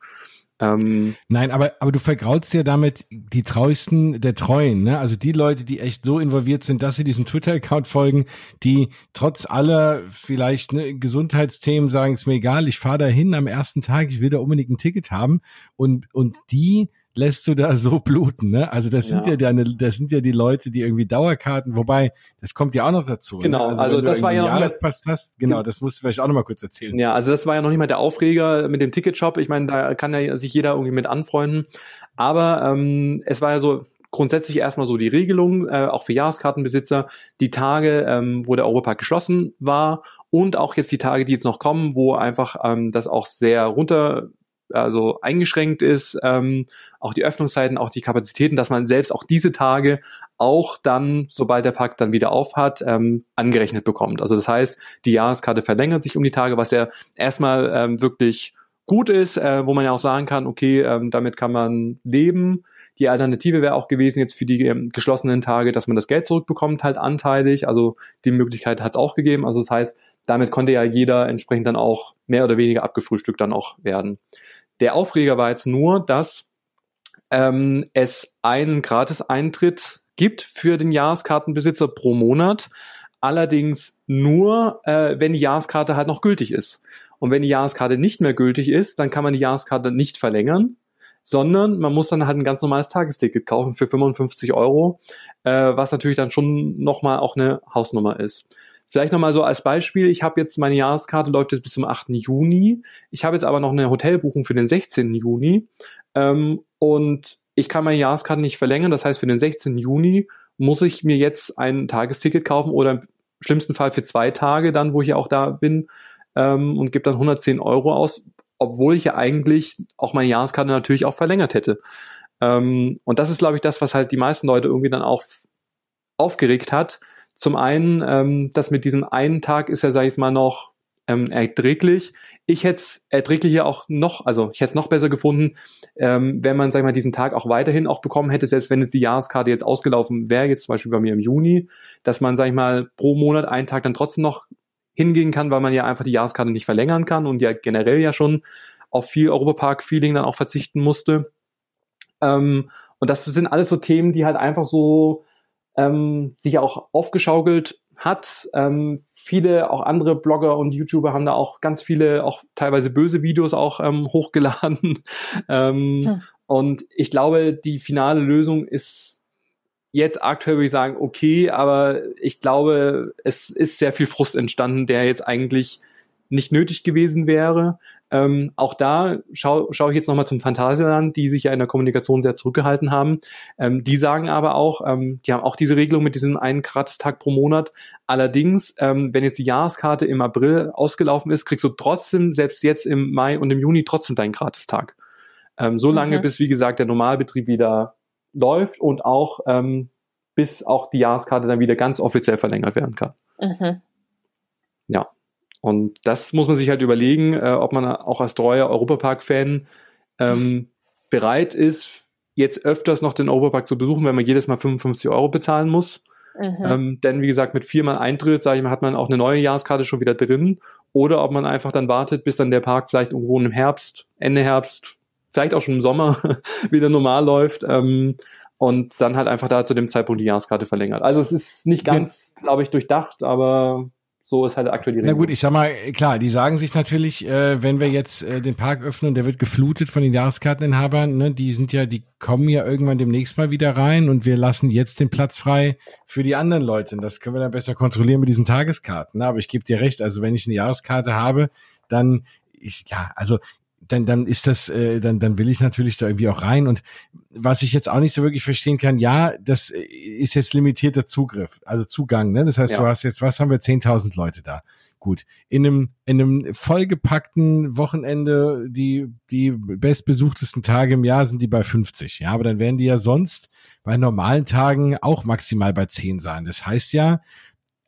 Ähm, Nein, aber, aber du vergraulst ja damit die treuesten der Treuen, ne? Also die Leute, die echt so involviert sind, dass sie diesem Twitter-Account folgen, die trotz aller vielleicht ne, Gesundheitsthemen sagen, ist mir egal, ich fahre da hin am ersten Tag, ich will da unbedingt ein Ticket haben und, und die lässt du da so bluten, ne? Also das sind ja, ja deine, das sind ja die Leute, die irgendwie Dauerkarten, wobei, das kommt ja auch noch dazu. Ne? Genau, ne? also, also das war ja noch Jahrespass hast, genau, das musst du vielleicht auch noch mal kurz erzählen. Ja, also das war ja noch nicht mal der Aufreger mit dem Ticketshop. Ich meine, da kann ja sich jeder irgendwie mit anfreunden. Aber ähm, es war ja so, grundsätzlich erstmal so die Regelung, äh, auch für Jahreskartenbesitzer, die Tage, ähm, wo der Europark geschlossen war und auch jetzt die Tage, die jetzt noch kommen, wo einfach ähm, das auch sehr runter also eingeschränkt ist, ähm, auch die Öffnungszeiten, auch die Kapazitäten, dass man selbst auch diese Tage auch dann, sobald der Park dann wieder auf hat, ähm, angerechnet bekommt. Also das heißt, die Jahreskarte verlängert sich um die Tage, was ja erstmal ähm, wirklich gut ist, äh, wo man ja auch sagen kann, okay, ähm, damit kann man leben. Die Alternative wäre auch gewesen jetzt für die ähm, geschlossenen Tage, dass man das Geld zurückbekommt, halt anteilig. Also die Möglichkeit hat es auch gegeben. Also das heißt, damit konnte ja jeder entsprechend dann auch mehr oder weniger abgefrühstückt dann auch werden. Der Aufreger war jetzt nur, dass ähm, es einen Gratis-Eintritt gibt für den Jahreskartenbesitzer pro Monat. Allerdings nur, äh, wenn die Jahreskarte halt noch gültig ist. Und wenn die Jahreskarte nicht mehr gültig ist, dann kann man die Jahreskarte nicht verlängern, sondern man muss dann halt ein ganz normales Tagesticket kaufen für 55 Euro, äh, was natürlich dann schon nochmal auch eine Hausnummer ist. Vielleicht nochmal so als Beispiel, ich habe jetzt meine Jahreskarte, läuft jetzt bis zum 8. Juni. Ich habe jetzt aber noch eine Hotelbuchung für den 16. Juni. Ähm, und ich kann meine Jahreskarte nicht verlängern. Das heißt, für den 16. Juni muss ich mir jetzt ein Tagesticket kaufen oder im schlimmsten Fall für zwei Tage dann, wo ich ja auch da bin ähm, und gebe dann 110 Euro aus, obwohl ich ja eigentlich auch meine Jahreskarte natürlich auch verlängert hätte. Ähm, und das ist, glaube ich, das, was halt die meisten Leute irgendwie dann auch aufgeregt hat, zum einen, ähm, das mit diesem einen Tag ist ja, sag ich mal, noch ähm, erträglich. Ich hätte es erträglicher auch noch, also ich hätte es noch besser gefunden, ähm, wenn man, sag ich mal, diesen Tag auch weiterhin auch bekommen hätte, selbst wenn jetzt die Jahreskarte jetzt ausgelaufen wäre, jetzt zum Beispiel bei mir im Juni, dass man, sag ich mal, pro Monat einen Tag dann trotzdem noch hingehen kann, weil man ja einfach die Jahreskarte nicht verlängern kann und ja generell ja schon auf viel Europapark-Feeling dann auch verzichten musste. Ähm, und das sind alles so Themen, die halt einfach so ähm, sich auch aufgeschaukelt hat. Ähm, viele auch andere Blogger und YouTuber haben da auch ganz viele, auch teilweise böse Videos auch ähm, *laughs* hochgeladen. ähm, hm. Und ich glaube, die finale Lösung ist jetzt aktuell würde ich sagen, okay, aber ich glaube, es ist sehr viel Frust entstanden, der jetzt eigentlich nicht nötig gewesen wäre. Ähm, auch da schaue schau ich jetzt nochmal zum Phantasialand, die sich ja in der Kommunikation sehr zurückgehalten haben. Ähm, die sagen aber auch, ähm, die haben auch diese Regelung mit diesem einen Gratistag pro Monat. Allerdings, ähm, wenn jetzt die Jahreskarte im April ausgelaufen ist, kriegst du trotzdem, selbst jetzt im Mai und im Juni, trotzdem deinen Gratistag. Ähm, so lange, mhm. bis, wie gesagt, der Normalbetrieb wieder läuft und auch ähm, bis auch die Jahreskarte dann wieder ganz offiziell verlängert werden kann. Mhm. Ja. Und das muss man sich halt überlegen, äh, ob man auch als treuer Europapark-Fan ähm, bereit ist, jetzt öfters noch den Europapark zu besuchen, wenn man jedes Mal 55 Euro bezahlen muss. Mhm. Ähm, denn wie gesagt, mit viermal Eintritt, sage ich mal, hat man auch eine neue Jahreskarte schon wieder drin. Oder ob man einfach dann wartet, bis dann der Park vielleicht irgendwo im Herbst, Ende Herbst, vielleicht auch schon im Sommer *laughs* wieder normal läuft. Ähm, und dann halt einfach da zu dem Zeitpunkt die Jahreskarte verlängert. Also es ist nicht ganz, glaube ich, durchdacht, aber So ist halt aktuell die Regelung. Na gut, ich sag mal, klar, die sagen sich natürlich, äh, wenn wir jetzt äh, den Park öffnen und der wird geflutet von den Jahreskarteninhabern, ne, die sind ja, die kommen ja irgendwann demnächst mal wieder rein und wir lassen jetzt den Platz frei für die anderen Leute. Und das können wir dann besser kontrollieren mit diesen Tageskarten. Ne? Aber ich gebe dir recht, also wenn ich eine Jahreskarte habe, dann ich, ja, also dann, dann ist das, äh, dann, dann will ich natürlich da irgendwie auch rein. Und was ich jetzt auch nicht so wirklich verstehen kann, ja, das ist jetzt limitierter Zugriff, also Zugang. Ne? Das heißt, ja. du hast jetzt, was haben wir, 10.000 Leute da. Gut, in einem, in einem vollgepackten Wochenende, die, die bestbesuchtesten Tage im Jahr sind die bei 50. Ja, aber dann werden die ja sonst bei normalen Tagen auch maximal bei 10 sein. Das heißt ja,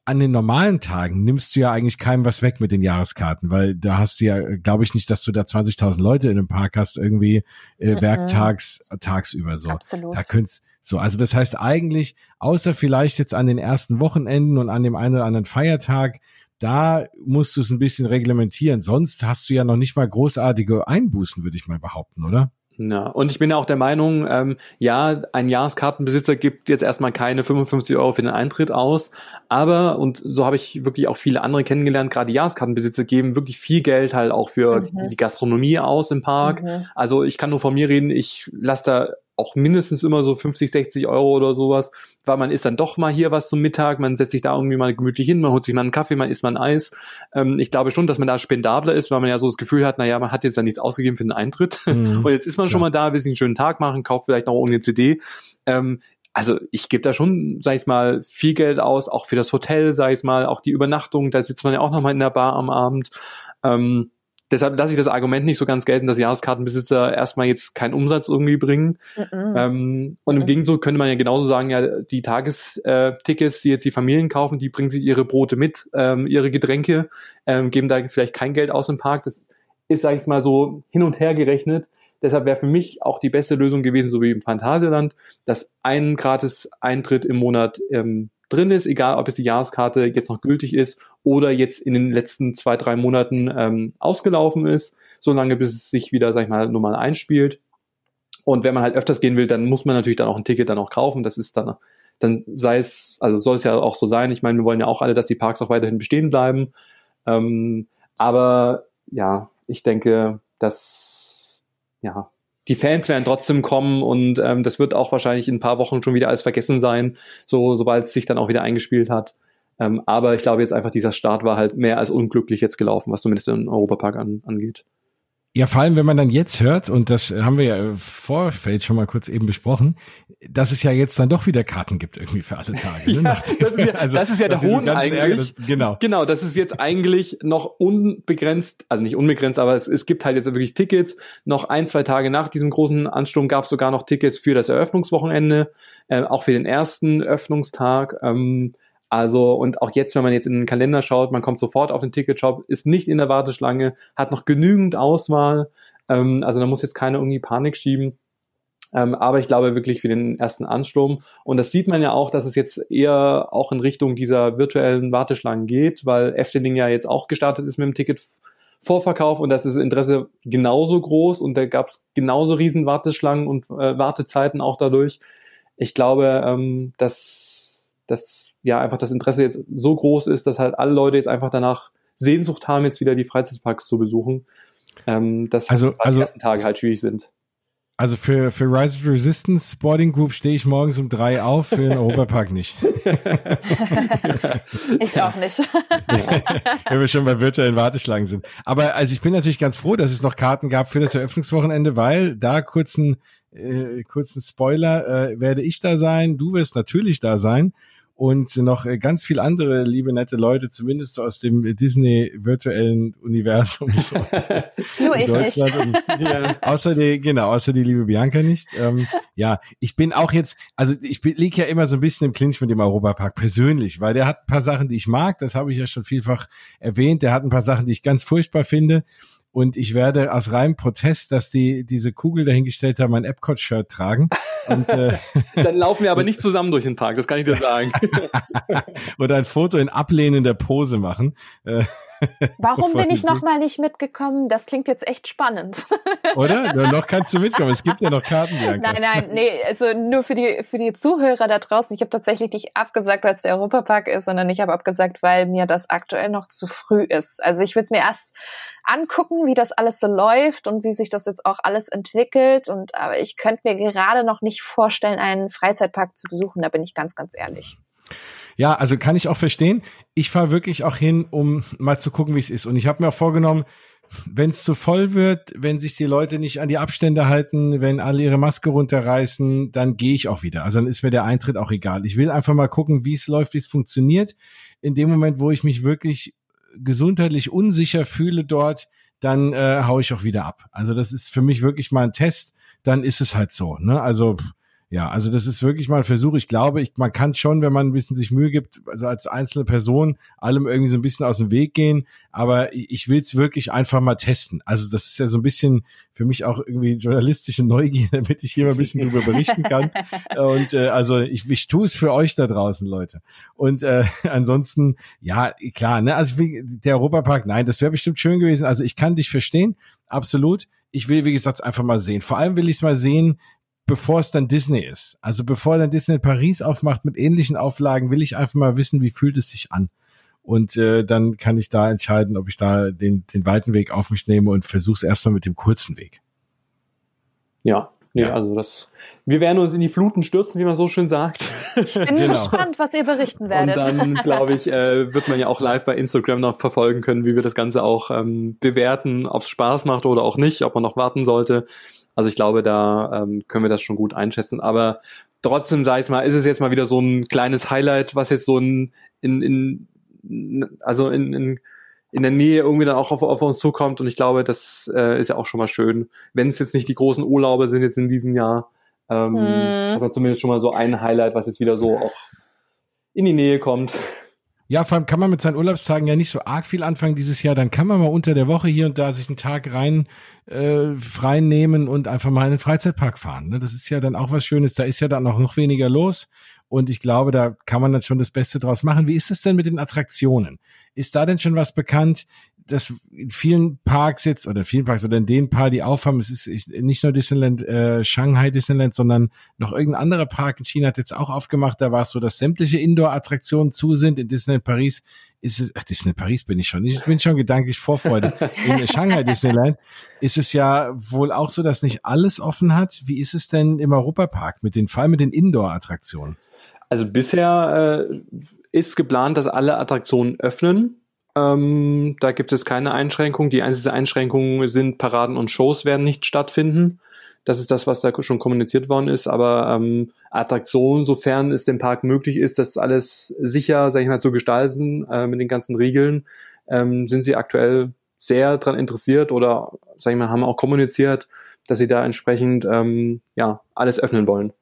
an den normalen Tagen nimmst du ja eigentlich keinem was weg mit den Jahreskarten, weil da hast du ja, glaube ich nicht, dass du da 20.000 Leute in einem Park hast, irgendwie äh, mhm. werktags, tagsüber so. Absolut. Da könntest, so, also das heißt eigentlich, außer vielleicht jetzt an den ersten Wochenenden und an dem einen oder anderen Feiertag, da musst du es ein bisschen reglementieren. Sonst hast du ja noch nicht mal großartige Einbußen, würde ich mal behaupten, oder? Ja, und ich bin ja auch der Meinung, ähm, ja, ein Jahreskartenbesitzer gibt jetzt erstmal keine 55 Euro für den Eintritt aus, aber, und so habe ich wirklich auch viele andere kennengelernt, gerade Jahreskartenbesitzer geben wirklich viel Geld halt auch für mhm. die Gastronomie aus im Park. Mhm. Also ich kann nur von mir reden, ich lasse da auch mindestens immer so 50, 60 Euro oder sowas, weil man isst dann doch mal hier was zum Mittag, man setzt sich da irgendwie mal gemütlich hin, man holt sich mal einen Kaffee, man isst mal ein Eis. Ähm, ich glaube schon, dass man da spendabler ist, weil man ja so das Gefühl hat, naja, man hat jetzt da nichts ausgegeben für den Eintritt mhm. *laughs* und jetzt ist man schon ja. mal da, will sich einen schönen Tag machen, kauft vielleicht noch irgendeine CD. Ähm, also ich gebe da schon, sag ich mal, viel Geld aus, auch für das Hotel, sag ich mal, auch die Übernachtung, da sitzt man ja auch noch mal in der Bar am Abend. Ähm, deshalb lasse ich das Argument nicht so ganz gelten, dass Jahreskartenbesitzer erstmal jetzt keinen Umsatz irgendwie bringen. Mhm. Ähm, und mhm. im Gegenzug könnte man ja genauso sagen, ja, die Tagestickets, die jetzt die Familien kaufen, die bringen sich ihre Brote mit, ähm, ihre Getränke, ähm, geben da vielleicht kein Geld aus im Park. Das ist, sag ich mal, so hin und her gerechnet. Deshalb wäre für mich auch die beste Lösung gewesen, so wie im Phantasialand, dass ein gratis Eintritt im Monat ähm, drin ist, egal ob jetzt die Jahreskarte jetzt noch gültig ist oder jetzt in den letzten zwei, drei Monaten ähm, ausgelaufen ist, solange bis es sich wieder, sag ich mal, normal einspielt. Und wenn man halt öfters gehen will, dann muss man natürlich dann auch ein Ticket dann auch kaufen. Das ist dann, dann sei es, also soll es ja auch so sein. Ich meine, wir wollen ja auch alle, dass die Parks auch weiterhin bestehen bleiben. Ähm, aber ja, ich denke, dass ja, die Fans werden trotzdem kommen und ähm, das wird auch wahrscheinlich in ein paar Wochen schon wieder alles vergessen sein, so sobald es sich dann auch wieder eingespielt hat. Ähm, aber ich glaube jetzt einfach, dieser Start war halt mehr als unglücklich jetzt gelaufen, was zumindest den Europapark an, angeht. Ja, vor allem, wenn man dann jetzt hört, und das haben wir ja im Vorfeld schon mal kurz eben besprochen, dass es ja jetzt dann doch wieder Karten gibt irgendwie für alle Tage. Ne? *laughs* ja, das, ist ja, also, das ist ja der Hohn eigentlich. Ärger, das, genau. Genau, das ist jetzt eigentlich noch unbegrenzt, also nicht unbegrenzt, aber es, es gibt halt jetzt wirklich Tickets. Noch ein, zwei Tage nach diesem großen Ansturm gab es sogar noch Tickets für das Eröffnungswochenende, äh, auch für den ersten Öffnungstag. Ähm, also, und auch jetzt, wenn man jetzt in den Kalender schaut, man kommt sofort auf den Ticketshop, ist nicht in der Warteschlange, hat noch genügend Auswahl. Ähm, also da muss jetzt keiner irgendwie Panik schieben. Ähm, aber ich glaube wirklich für den ersten Ansturm. Und das sieht man ja auch, dass es jetzt eher auch in Richtung dieser virtuellen Warteschlangen geht, weil Efteling ja jetzt auch gestartet ist mit dem Ticketvorverkauf und das ist Interesse genauso groß und da gab es genauso riesen Warteschlangen und äh, Wartezeiten auch dadurch. Ich glaube, ähm, dass, dass ja einfach das Interesse jetzt so groß ist, dass halt alle Leute jetzt einfach danach Sehnsucht haben, jetzt wieder die Freizeitparks zu besuchen, ähm, dass also, also, die ersten Tage halt schwierig sind. Also für, für Rise of Resistance Sporting Group stehe ich morgens um drei auf, für den Europapark nicht. *laughs* ich auch nicht. *laughs* Wenn wir schon bei virtuellen Warteschlangen sind. Aber also ich bin natürlich ganz froh, dass es noch Karten gab für das Eröffnungswochenende, weil da kurzen, äh, kurzen Spoiler, äh, werde ich da sein, du wirst natürlich da sein und noch äh, ganz viel andere liebe nette Leute, zumindest aus dem Disney virtuellen Universum. So *laughs* Nur ich Deutschland nicht. Und, *laughs* ja, außer die, genau, außer die liebe Bianca nicht. Ähm, ja, ich bin auch jetzt, also ich liege ja immer so ein bisschen im Clinch mit dem Europapark persönlich, weil der hat ein paar Sachen, die ich mag, das habe ich ja schon vielfach erwähnt. Der hat ein paar Sachen, die ich ganz furchtbar finde und ich werde aus reinem Protest, dass die diese Kugel dahingestellt haben, mein Epcot-Shirt tragen. Und, äh, *laughs* Dann laufen wir aber nicht zusammen durch den Tag, das kann ich dir sagen. *laughs* Oder ein Foto in ablehnender Pose machen. *laughs* Warum bin ich noch mal nicht mitgekommen? Das klingt jetzt echt spannend. *laughs* Oder? Nur noch kannst du mitkommen. Es gibt ja noch Karten. Bianca. Nein, nein, nee, also nur für die für die Zuhörer da draußen. Ich habe tatsächlich nicht abgesagt, weil es der Europapark ist, sondern ich habe abgesagt, weil mir das aktuell noch zu früh ist. Also ich will es mir erst angucken, wie das alles so läuft und wie sich das jetzt auch alles entwickelt. Und aber ich könnte mir gerade noch nicht vorstellen, einen Freizeitpark zu besuchen. Da bin ich ganz, ganz ehrlich. Ja, also kann ich auch verstehen. Ich fahre wirklich auch hin, um mal zu gucken, wie es ist. Und ich habe mir auch vorgenommen, wenn es zu voll wird, wenn sich die Leute nicht an die Abstände halten, wenn alle ihre Maske runterreißen, dann gehe ich auch wieder. Also dann ist mir der Eintritt auch egal. Ich will einfach mal gucken, wie es läuft, wie es funktioniert. In dem Moment, wo ich mich wirklich gesundheitlich unsicher fühle dort, dann äh, hau ich auch wieder ab. Also das ist für mich wirklich mal ein Test. Dann ist es halt so. Ne? Also ja, also das ist wirklich mal ein Versuch. Ich glaube, ich, man kann schon, wenn man ein bisschen sich Mühe gibt, also als einzelne Person allem irgendwie so ein bisschen aus dem Weg gehen. Aber ich will es wirklich einfach mal testen. Also das ist ja so ein bisschen für mich auch irgendwie journalistische Neugier, *laughs* damit ich hier mal ein bisschen drüber berichten kann. *laughs* Und äh, also ich, ich tue es für euch da draußen, Leute. Und äh, *laughs* ansonsten, ja, klar, ne, also der Europapark, nein, das wäre bestimmt schön gewesen. Also ich kann dich verstehen, absolut. Ich will, wie gesagt, einfach mal sehen. Vor allem will ich es mal sehen, bevor es dann Disney ist. Also bevor dann Disney Paris aufmacht mit ähnlichen Auflagen, will ich einfach mal wissen, wie fühlt es sich an. Und äh, dann kann ich da entscheiden, ob ich da den, den weiten Weg auf mich nehme und versuche es erstmal mit dem kurzen Weg. Ja, Nee, ja. also das. Wir werden uns in die Fluten stürzen, wie man so schön sagt. Ich bin genau. gespannt, was ihr berichten werdet. Und dann, *laughs* glaube ich, äh, wird man ja auch live bei Instagram noch verfolgen können, wie wir das Ganze auch ähm, bewerten, ob es Spaß macht oder auch nicht, ob man noch warten sollte. Also ich glaube, da ähm, können wir das schon gut einschätzen. Aber trotzdem, sage ich mal, ist es jetzt mal wieder so ein kleines Highlight, was jetzt so ein in, in also in, in in der Nähe irgendwie dann auch auf, auf uns zukommt. Und ich glaube, das äh, ist ja auch schon mal schön. Wenn es jetzt nicht die großen Urlaube sind jetzt in diesem Jahr, ähm, hm. aber zumindest schon mal so ein Highlight, was jetzt wieder so auch in die Nähe kommt. Ja, vor allem kann man mit seinen Urlaubstagen ja nicht so arg viel anfangen dieses Jahr. Dann kann man mal unter der Woche hier und da sich einen Tag rein äh, frei nehmen und einfach mal in den Freizeitpark fahren. Ne? Das ist ja dann auch was Schönes. Da ist ja dann auch noch weniger los. Und ich glaube, da kann man dann schon das Beste draus machen. Wie ist es denn mit den Attraktionen? Ist da denn schon was bekannt? Dass in vielen Parks jetzt oder vielen Parks oder in den paar, die aufhaben, es ist nicht nur Disneyland, äh, Shanghai Disneyland, sondern noch irgendein anderer Park in China hat jetzt auch aufgemacht. Da war es so, dass sämtliche Indoor-Attraktionen zu sind. In Disneyland Paris ist es, ach, Disneyland Paris bin ich schon. Ich bin schon gedanklich Vorfreude. In *laughs* Shanghai Disneyland ist es ja wohl auch so, dass nicht alles offen hat. Wie ist es denn im Europapark mit den, vor allem mit den Indoor-Attraktionen? Also bisher äh, ist geplant, dass alle Attraktionen öffnen. Ähm, da gibt es keine Einschränkungen. Die einzige Einschränkung sind Paraden und Shows werden nicht stattfinden. Das ist das, was da schon kommuniziert worden ist. Aber ähm, Attraktionen, sofern es dem Park möglich ist, das alles sicher, sag ich mal, zu gestalten äh, mit den ganzen Regeln, ähm, sind sie aktuell sehr daran interessiert oder, sag ich mal, haben auch kommuniziert, dass sie da entsprechend ähm, ja alles öffnen wollen.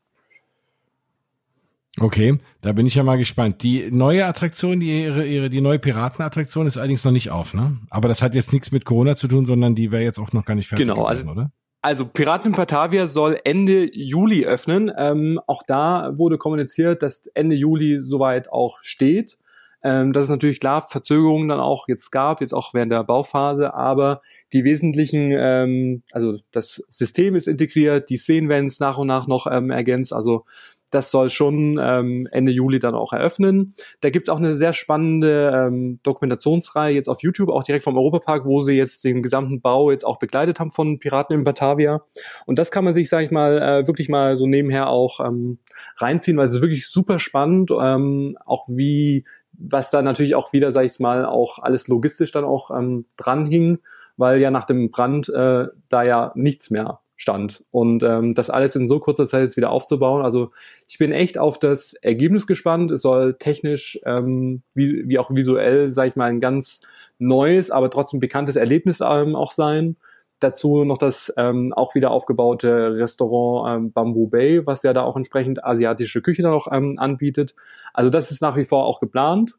Okay, da bin ich ja mal gespannt. Die neue Attraktion, die ihre, ihre die neue Piratenattraktion ist allerdings noch nicht auf, ne? Aber das hat jetzt nichts mit Corona zu tun, sondern die wäre jetzt auch noch gar nicht fertig. Genau, gewesen, also, oder? Also Piraten in Batavia soll Ende Juli öffnen. Ähm, auch da wurde kommuniziert, dass Ende Juli soweit auch steht. Ähm, dass es natürlich klar Verzögerungen dann auch jetzt gab, jetzt auch während der Bauphase, aber die wesentlichen, ähm, also das System ist integriert, die Szenen werden es nach und nach noch ähm, ergänzt, also das soll schon ähm, Ende Juli dann auch eröffnen. Da gibt's auch eine sehr spannende ähm, Dokumentationsreihe jetzt auf YouTube, auch direkt vom Europapark, wo sie jetzt den gesamten Bau jetzt auch begleitet haben von Piraten in Batavia. Und das kann man sich, sage ich mal, äh, wirklich mal so nebenher auch ähm, reinziehen, weil es ist wirklich super spannend, ähm, auch wie was da natürlich auch wieder, sag ich mal, auch alles logistisch dann auch ähm, dran hing, weil ja nach dem Brand äh, da ja nichts mehr stand. Und ähm, das alles in so kurzer Zeit jetzt wieder aufzubauen. Also ich bin echt auf das Ergebnis gespannt. Es soll technisch ähm, wie, wie auch visuell, sage ich mal, ein ganz neues, aber trotzdem bekanntes Erlebnis ähm, auch sein. Dazu noch das ähm, auch wieder aufgebaute Restaurant ähm, Bamboo Bay, was ja da auch entsprechend asiatische Küche dann auch ähm, anbietet. Also das ist nach wie vor auch geplant.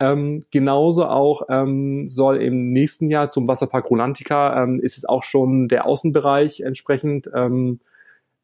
Ähm, genauso auch ähm, soll im nächsten Jahr zum Wasserpark Rolantica ähm, ist es auch schon der Außenbereich entsprechend ähm,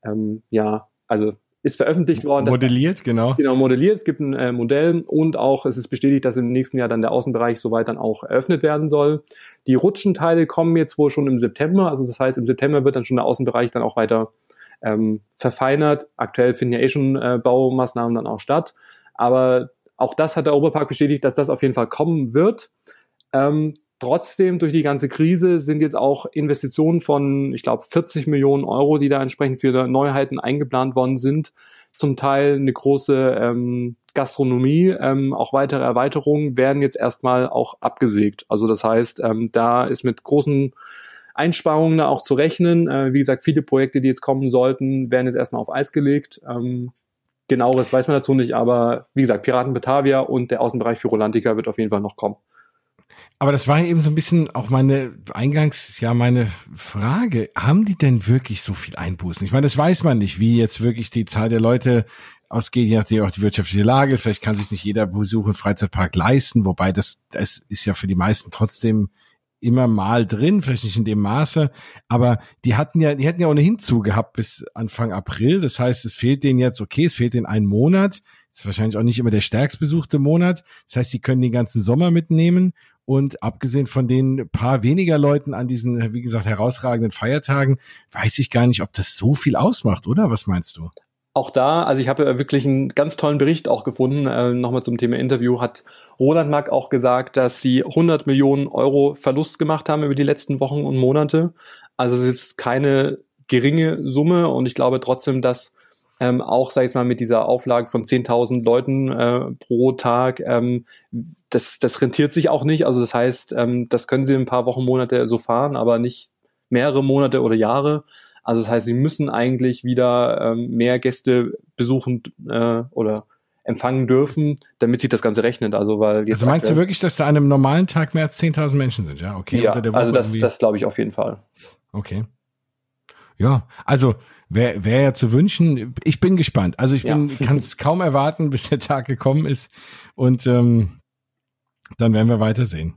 ähm, ja also ist veröffentlicht worden. Modelliert, genau. Genau, modelliert. Es gibt ein äh, Modell und auch es ist bestätigt, dass im nächsten Jahr dann der Außenbereich soweit dann auch eröffnet werden soll. Die Rutschenteile kommen jetzt wohl schon im September. Also das heißt, im September wird dann schon der Außenbereich dann auch weiter ähm, verfeinert. Aktuell finden ja eh schon äh, Baumaßnahmen dann auch statt. Aber auch das hat der Europapark bestätigt, dass das auf jeden Fall kommen wird. Ähm, trotzdem, durch die ganze Krise sind jetzt auch Investitionen von, ich glaube, 40 Millionen Euro, die da entsprechend für Neuheiten eingeplant worden sind. Zum Teil eine große ähm, Gastronomie, ähm, auch weitere Erweiterungen werden jetzt erstmal auch abgesägt. Also das heißt, ähm, da ist mit großen Einsparungen da auch zu rechnen. Äh, wie gesagt, viele Projekte, die jetzt kommen sollten, werden jetzt erstmal auf Eis gelegt. Ähm, genaueres weiß man dazu nicht, aber wie gesagt, Piraten Batavia und der Außenbereich für Rolantica wird auf jeden Fall noch kommen. Aber das war eben so ein bisschen auch meine eingangs ja meine Frage, haben die denn wirklich so viel Einbußen? Ich meine, das weiß man nicht, wie jetzt wirklich die Zahl der Leute ausgeht, je nachdem auch die wirtschaftliche Lage. Vielleicht kann sich nicht jeder Besuch im Freizeitpark leisten, wobei das das ist ja für die meisten trotzdem immer mal drin, vielleicht nicht in dem Maße, aber die hatten ja, die hätten ja ohnehin zugehabt bis Anfang April. Das heißt, es fehlt denen jetzt, okay, es fehlt denen einen Monat. Ist wahrscheinlich auch nicht immer der stärkst besuchte Monat. Das heißt, sie können den ganzen Sommer mitnehmen und abgesehen von den paar weniger Leuten an diesen, wie gesagt, herausragenden Feiertagen, weiß ich gar nicht, ob das so viel ausmacht, oder? Was meinst du? Auch da, also ich habe wirklich einen ganz tollen Bericht auch gefunden, äh, nochmal zum Thema Interview, hat Roland Mack auch gesagt, dass sie 100 Millionen Euro Verlust gemacht haben über die letzten Wochen und Monate. Also es ist keine geringe Summe und ich glaube trotzdem, dass ähm, auch, sag ich mal, mit dieser Auflage von 10.000 Leuten äh, pro Tag, ähm, das, das rentiert sich auch nicht. Also das heißt, ähm, das können sie ein paar Wochen, Monate so fahren, aber nicht mehrere Monate oder Jahre. Also das heißt, sie müssen eigentlich wieder ähm, mehr Gäste besuchen äh, oder empfangen dürfen, damit sich das Ganze rechnet. Also, weil jetzt also meinst du wirklich, dass da an einem normalen Tag mehr als 10.000 Menschen sind? Ja, okay. Ja, also das, das glaube ich auf jeden Fall. Okay. Ja, also wäre wär ja zu wünschen. Ich bin gespannt. Also ich bin, *laughs* ja. kann es kaum erwarten, bis der Tag gekommen ist. Und ähm, dann werden wir weitersehen.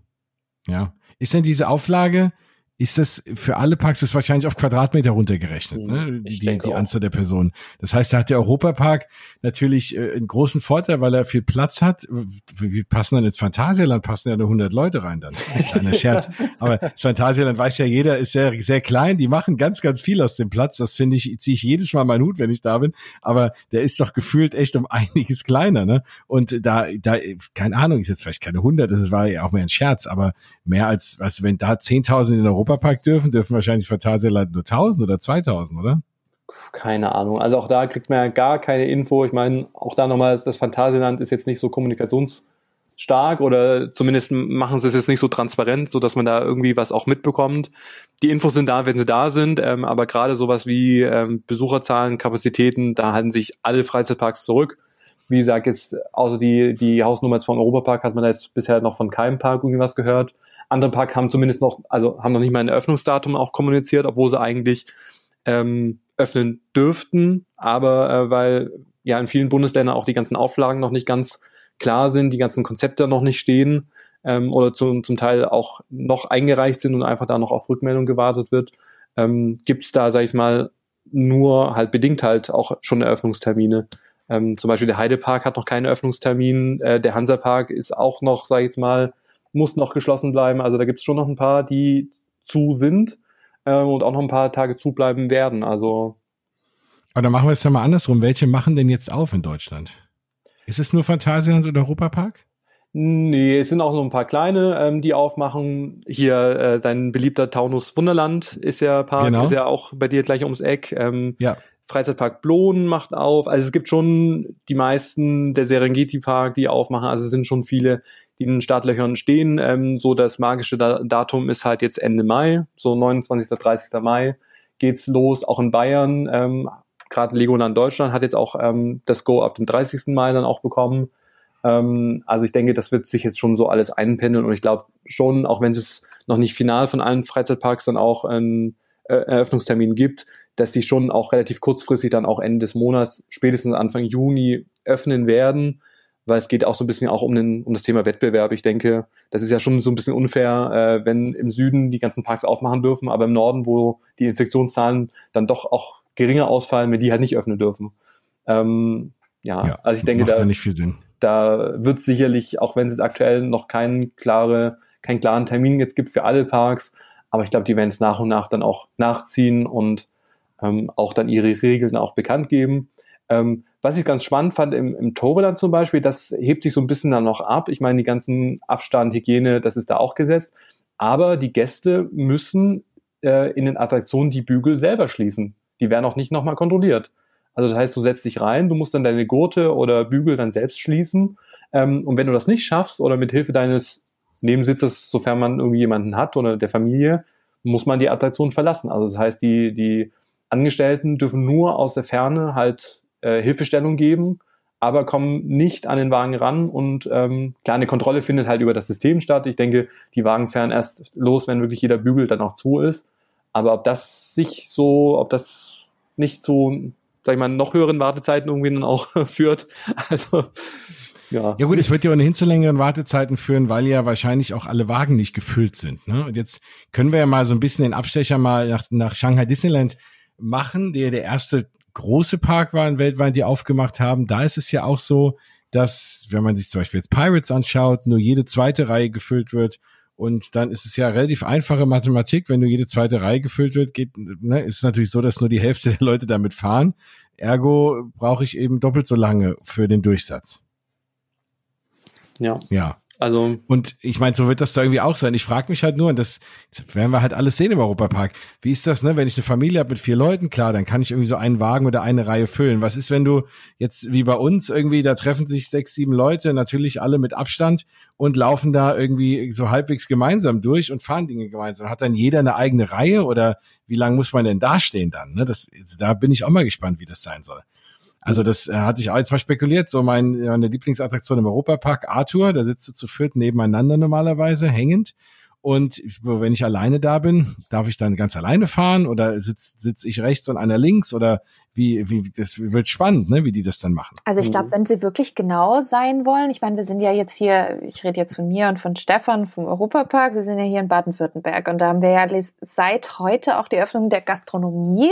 Ja. Ist denn diese Auflage, ist das für alle Parks das wahrscheinlich auf Quadratmeter runtergerechnet, ne? Hm, die, die, die Anzahl der Personen. Das heißt, da hat der Europapark natürlich äh, einen großen Vorteil, weil er viel Platz hat. Wie passen dann ins Phantasialand? Passen ja nur 100 Leute rein dann. Kleiner *laughs* Scherz. Aber das Phantasialand weiß ja jeder, ist sehr, sehr klein. Die machen ganz, ganz viel aus dem Platz. Das finde ich, ziehe ich jedes Mal meinen Hut, wenn ich da bin. Aber der ist doch gefühlt echt um *laughs* einiges kleiner, ne? Und da, da, keine Ahnung, ist jetzt vielleicht keine 100, das war ja auch mehr ein Scherz, aber mehr als, was, wenn da 10.000 in Europa Europapark dürfen, dürfen wahrscheinlich Phantasialand nur 1000 oder 2000, oder? Keine Ahnung. Also auch da kriegt man ja gar keine Info. Ich meine, auch da nochmal, das Phantasialand ist jetzt nicht so kommunikationsstark oder zumindest machen sie es jetzt nicht so transparent, so dass man da irgendwie was auch mitbekommt. Die Infos sind da, wenn sie da sind, ähm, aber gerade sowas wie ähm, Besucherzahlen, Kapazitäten, da halten sich alle Freizeitparks zurück. Wie gesagt, jetzt außer die, die Hausnummer von Europapark hat man da jetzt bisher noch von keinem Park irgendwie was gehört. Andere Parks haben zumindest noch, also haben noch nicht mal ein Eröffnungsdatum auch kommuniziert, obwohl sie eigentlich ähm, öffnen dürften, aber äh, weil ja in vielen Bundesländern auch die ganzen Auflagen noch nicht ganz klar sind, die ganzen Konzepte noch nicht stehen ähm, oder zum, zum Teil auch noch eingereicht sind und einfach da noch auf Rückmeldung gewartet wird, ähm, gibt da, sag ich mal, nur halt bedingt halt auch schon Eröffnungstermine. Ähm, zum Beispiel der Heidepark hat noch keinen Eröffnungstermin, äh, der Hansapark ist auch noch, sag ich jetzt mal, muss noch geschlossen bleiben. Also da gibt es schon noch ein paar, die zu sind äh, und auch noch ein paar Tage zubleiben werden. Also. Aber dann machen wir es ja mal andersrum. Welche machen denn jetzt auf in Deutschland? Ist es nur Phantasialand oder Europapark? Nee, es sind auch noch ein paar kleine, ähm, die aufmachen. Hier äh, dein beliebter Taunus Wunderland ist ja Park, genau. ist ja auch bei dir gleich ums Eck. Ähm, ja. Freizeitpark Blohen macht auf. Also es gibt schon die meisten, der Serengeti Park, die aufmachen. Also es sind schon viele, die in den Startlöchern stehen. Ähm, so das magische Datum ist halt jetzt Ende Mai, so 29. 30. Mai geht's los, auch in Bayern. Ähm, Gerade Legoland Deutschland hat jetzt auch ähm, das Go ab dem 30. Mai dann auch bekommen. Ähm, also ich denke, das wird sich jetzt schon so alles einpendeln und ich glaube schon, auch wenn es noch nicht final von allen Freizeitparks dann auch einen äh, Eröffnungstermin gibt, dass die schon auch relativ kurzfristig dann auch Ende des Monats, spätestens Anfang Juni öffnen werden, weil es geht auch so ein bisschen auch um, den, um das Thema Wettbewerb. Ich denke, das ist ja schon so ein bisschen unfair, äh, wenn im Süden die ganzen Parks aufmachen dürfen, aber im Norden, wo die Infektionszahlen dann doch auch geringer ausfallen, wenn die halt nicht öffnen dürfen. Ähm, ja, ja, also ich denke, da, nicht viel Sinn. da wird sicherlich, auch wenn es aktuell noch keinen klare, keinen klaren Termin jetzt gibt für alle Parks, aber ich glaube, die werden es nach und nach dann auch nachziehen und ähm, auch dann ihre Regeln auch bekannt geben. Ähm, was ich ganz spannend fand im, im Toverland zum Beispiel, das hebt sich so ein bisschen dann noch ab. Ich meine, die ganzen Abstand, Hygiene, das ist da auch gesetzt. Aber die Gäste müssen äh, in den Attraktionen die Bügel selber schließen. Die werden auch nicht nochmal kontrolliert. Also das heißt, du setzt dich rein, du musst dann deine Gurte oder Bügel dann selbst schließen. Ähm, und wenn du das nicht schaffst oder mit Hilfe deines Nebensitzes, sofern man irgendwie jemanden hat oder der Familie, muss man die Attraktion verlassen. Also das heißt, die, die Angestellten dürfen nur aus der Ferne halt äh, Hilfestellung geben, aber kommen nicht an den Wagen ran und ähm, klar, eine Kontrolle findet halt über das System statt. Ich denke, die Wagen fahren erst los, wenn wirklich jeder Bügel dann auch zu ist. Aber ob das sich so, ob das nicht zu, sag ich mal, noch höheren Wartezeiten irgendwie dann auch *laughs* führt, also ja. ja gut, es wird ja ohnehin zu längeren Wartezeiten führen, weil ja wahrscheinlich auch alle Wagen nicht gefüllt sind. Ne? Und jetzt können wir ja mal so ein bisschen den Abstecher mal nach, nach Shanghai Disneyland machen, der der erste große Park war in weltweit, die aufgemacht haben. Da ist es ja auch so, dass, wenn man sich zum Beispiel jetzt Pirates anschaut, nur jede zweite Reihe gefüllt wird. Und dann ist es ja relativ einfache Mathematik, wenn nur jede zweite Reihe gefüllt wird, geht, ne, ist es natürlich so, dass nur die Hälfte *laughs* der Leute damit fahren. Ergo brauche ich eben doppelt so lange für den Durchsatz. Ja. Ja. Also und ich meine, so wird das da irgendwie auch sein. Ich frage mich halt nur, und das werden wir halt alles sehen im Europapark. Wie ist das, ne? Wenn ich eine Familie habe mit vier Leuten, klar, dann kann ich irgendwie so einen Wagen oder eine Reihe füllen. Was ist, wenn du jetzt wie bei uns irgendwie, da treffen sich sechs, sieben Leute, natürlich alle mit Abstand und laufen da irgendwie so halbwegs gemeinsam durch und fahren Dinge gemeinsam. Hat dann jeder eine eigene Reihe oder wie lange muss man denn dastehen dann? Ne? Das, da bin ich auch mal gespannt, wie das sein soll. Also das äh, hatte ich auch jetzt mal spekuliert. So mein, meine Lieblingsattraktion im Europapark, Arthur, da sitzt du zu viert nebeneinander normalerweise, hängend. Und wenn ich alleine da bin, darf ich dann ganz alleine fahren oder sitze sitz ich rechts und einer links oder wie, wie, das wird spannend, ne, wie die das dann machen. Also ich glaube, mhm. wenn sie wirklich genau sein wollen, ich meine, wir sind ja jetzt hier, ich rede jetzt von mir und von Stefan vom Europapark, wir sind ja hier in Baden-Württemberg und da haben wir ja seit heute auch die Öffnung der Gastronomie.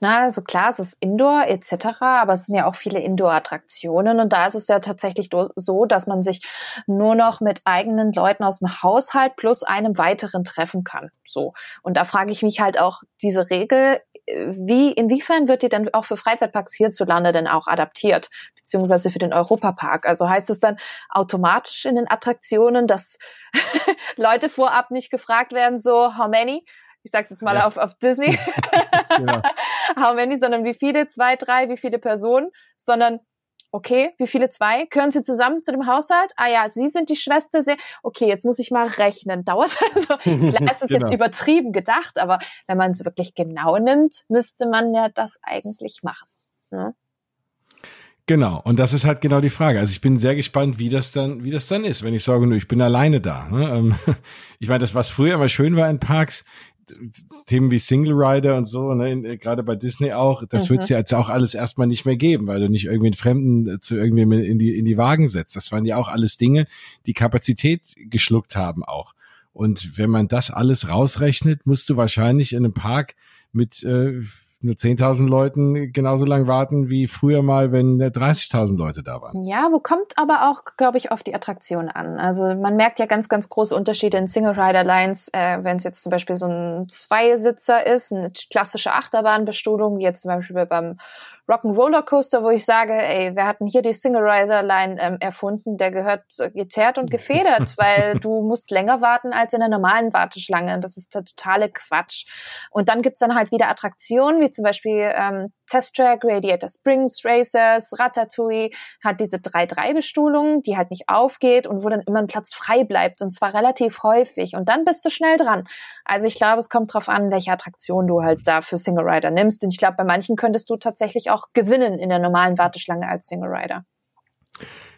Na, also klar, es ist Indoor etc., aber es sind ja auch viele Indoor-Attraktionen und da ist es ja tatsächlich so, dass man sich nur noch mit eigenen Leuten aus dem Haushalt plus einem weiteren treffen kann. So. Und da frage ich mich halt auch, diese Regel wie, inwiefern wird die denn auch für Freizeitparks hierzulande denn auch adaptiert, beziehungsweise für den Europapark? Also heißt es dann automatisch in den Attraktionen, dass *laughs* Leute vorab nicht gefragt werden, so, how many? Ich sag's jetzt mal ja. auf, auf Disney. ja. *laughs* *laughs* How many, sondern wie viele, zwei, drei, wie viele Personen, sondern Okay, wie viele zwei? Gehören sie zusammen zu dem Haushalt? Ah ja, sie sind die Schwester. Sehr, okay, jetzt muss ich mal rechnen. *laughs* Dauert also, *laughs* klar ist es genau. jetzt übertrieben gedacht, aber wenn man es wirklich genau nimmt, müsste man ja das eigentlich machen. Ne? Genau, und das ist halt genau die Frage. Also ich bin sehr gespannt, wie das dann, wie das dann ist, wenn ich sage, nur ich bin alleine da. Ne? Ähm, *laughs* ich meine, das, was früher immer schön war in Parks, Themen wie Single Rider und so, ne, gerade bei Disney auch, das mhm. wird es ja jetzt auch alles erstmal nicht mehr geben, weil du nicht irgendwie einen Fremden äh, zu irgendwie in die, in die Wagen setzt. Das waren ja auch alles Dinge, die Kapazität geschluckt haben auch. Und wenn man das alles rausrechnet, musst du wahrscheinlich in einem Park mit äh, nur 10.000 Leuten genauso lang warten wie früher mal, wenn 30.000 Leute da waren. Ja, wo kommt aber auch, glaube ich, auf die Attraktion an. Also man merkt ja ganz, ganz große Unterschiede in Single-Rider-Lines, äh, wenn es jetzt zum Beispiel so ein Zweisitzer ist, eine klassische Achterbahnbestuhlung, wie jetzt zum Beispiel beim Rock'n'Roller Coaster, wo ich sage, ey, wir hatten hier die Single Rider Line ähm, erfunden, der gehört geteert und gefedert, *laughs* weil du musst länger warten als in der normalen Warteschlange. Das ist der totale Quatsch. Und dann gibt's dann halt wieder Attraktionen, wie zum Beispiel ähm, Test Track, Radiator Springs Racers, Ratatouille, hat diese 3-3-Bestuhlung, die halt nicht aufgeht und wo dann immer ein Platz frei bleibt und zwar relativ häufig und dann bist du schnell dran. Also ich glaube, es kommt drauf an, welche Attraktion du halt da für Single Rider nimmst und ich glaube, bei manchen könntest du tatsächlich auch gewinnen in der normalen Warteschlange als Single Rider.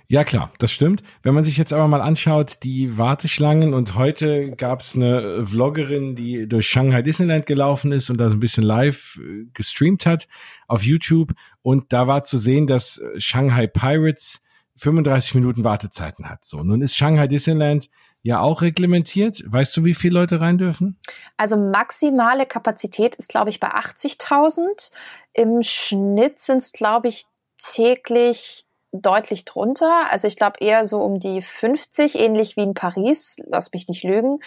Ja, klar, das stimmt. Wenn man sich jetzt aber mal anschaut, die Warteschlangen und heute gab es eine Vloggerin, die durch Shanghai Disneyland gelaufen ist und da so ein bisschen live äh, gestreamt hat auf YouTube und da war zu sehen, dass äh, Shanghai Pirates 35 Minuten Wartezeiten hat. So, nun ist Shanghai Disneyland ja auch reglementiert. Weißt du, wie viele Leute rein dürfen? Also maximale Kapazität ist, glaube ich, bei 80.000. Im Schnitt sind es, glaube ich, täglich deutlich drunter. Also ich glaube eher so um die 50, ähnlich wie in Paris, lass mich nicht lügen.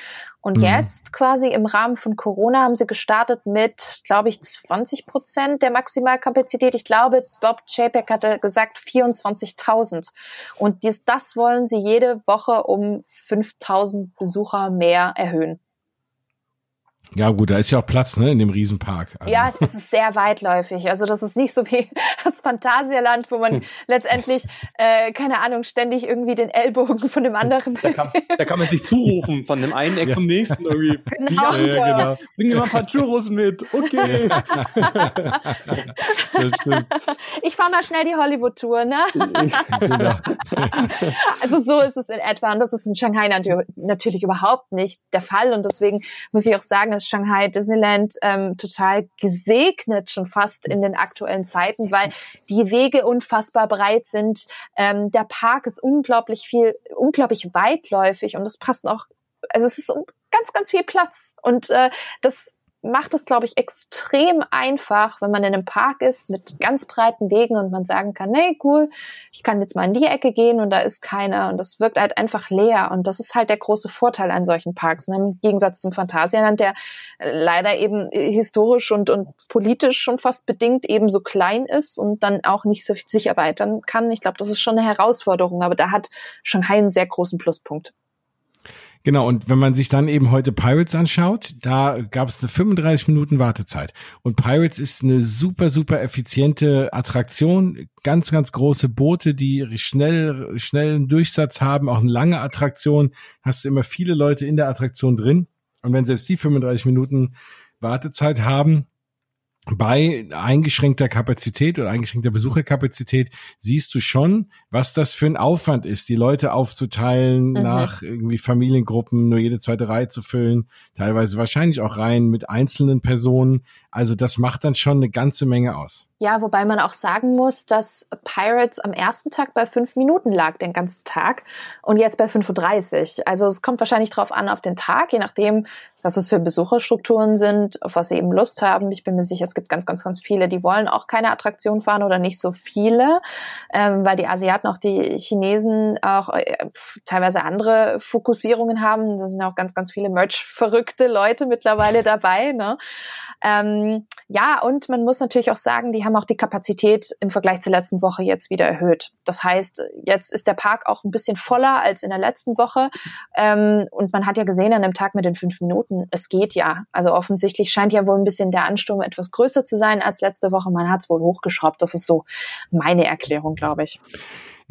Und mhm. jetzt quasi im Rahmen von Corona haben sie gestartet mit, glaube ich, 20 Prozent der Maximalkapazität. Ich glaube, Bob Chapek hatte gesagt 24.000. Und dies, das wollen sie jede Woche um 5.000 Besucher mehr erhöhen. Ja, gut, da ist ja auch Platz, ne, in dem Riesenpark. Also. Ja, es ist sehr weitläufig. Also das ist nicht so wie *laughs* das Phantasialand, wo man hm. letztendlich, äh, keine Ahnung, ständig irgendwie den Ellbogen von dem anderen. Da kann, da kann man sich zurufen von dem einen Eck ja. zum nächsten irgendwie. Genau. Ja, ja, genau. Bring dir mal ein paar Churros mit. Okay. *laughs* ich fahre mal schnell die Hollywood-Tour, ne? *laughs* genau. also so ist es in etwa. Und das ist in Shanghai natürlich überhaupt nicht der Fall. Und deswegen muss ich auch sagen, ist Shanghai Disneyland ähm, total gesegnet schon fast in den aktuellen Zeiten, weil die Wege unfassbar breit sind. Ähm, der Park ist unglaublich viel, unglaublich weitläufig und es passt auch, also es ist ganz, ganz viel Platz und äh, das macht es, glaube ich, extrem einfach, wenn man in einem Park ist mit ganz breiten Wegen und man sagen kann, nee, cool, ich kann jetzt mal in die Ecke gehen und da ist keiner und das wirkt halt einfach leer und das ist halt der große Vorteil an solchen Parks. Und Im Gegensatz zum Phantasialand, der leider eben historisch und, und politisch schon fast bedingt eben so klein ist und dann auch nicht so sich erweitern kann. Ich glaube, das ist schon eine Herausforderung, aber da hat Shanghai einen sehr großen Pluspunkt. Genau, und wenn man sich dann eben heute Pirates anschaut, da gab es eine 35 Minuten Wartezeit. Und Pirates ist eine super, super effiziente Attraktion. Ganz, ganz große Boote, die schnell, schnellen Durchsatz haben, auch eine lange Attraktion. Hast du immer viele Leute in der Attraktion drin. Und wenn selbst die 35 Minuten Wartezeit haben, bei eingeschränkter Kapazität oder eingeschränkter Besucherkapazität siehst du schon, was das für ein Aufwand ist, die Leute aufzuteilen, mhm. nach irgendwie Familiengruppen, nur jede zweite Reihe zu füllen, teilweise wahrscheinlich auch rein mit einzelnen Personen. Also das macht dann schon eine ganze Menge aus. Ja, wobei man auch sagen muss, dass Pirates am ersten Tag bei fünf Minuten lag, den ganzen Tag, und jetzt bei 35. Also es kommt wahrscheinlich drauf an, auf den Tag, je nachdem, was es für Besucherstrukturen sind, auf was sie eben Lust haben. Ich bin mir sicher, es gibt ganz, ganz, ganz viele, die wollen auch keine Attraktion fahren oder nicht so viele, ähm, weil die Asiaten, auch die Chinesen auch äh, teilweise andere Fokussierungen haben. Da sind auch ganz, ganz viele Merch-verrückte Leute mittlerweile dabei. Ne? Ähm, ja, und man muss natürlich auch sagen, die haben auch die Kapazität im Vergleich zur letzten Woche jetzt wieder erhöht. Das heißt, jetzt ist der Park auch ein bisschen voller als in der letzten Woche. Ähm, und man hat ja gesehen an dem Tag mit den fünf Minuten, es geht ja. Also offensichtlich scheint ja wohl ein bisschen der Ansturm etwas größer zu sein als letzte Woche. Man hat es wohl hochgeschraubt. Das ist so meine Erklärung, glaube ich.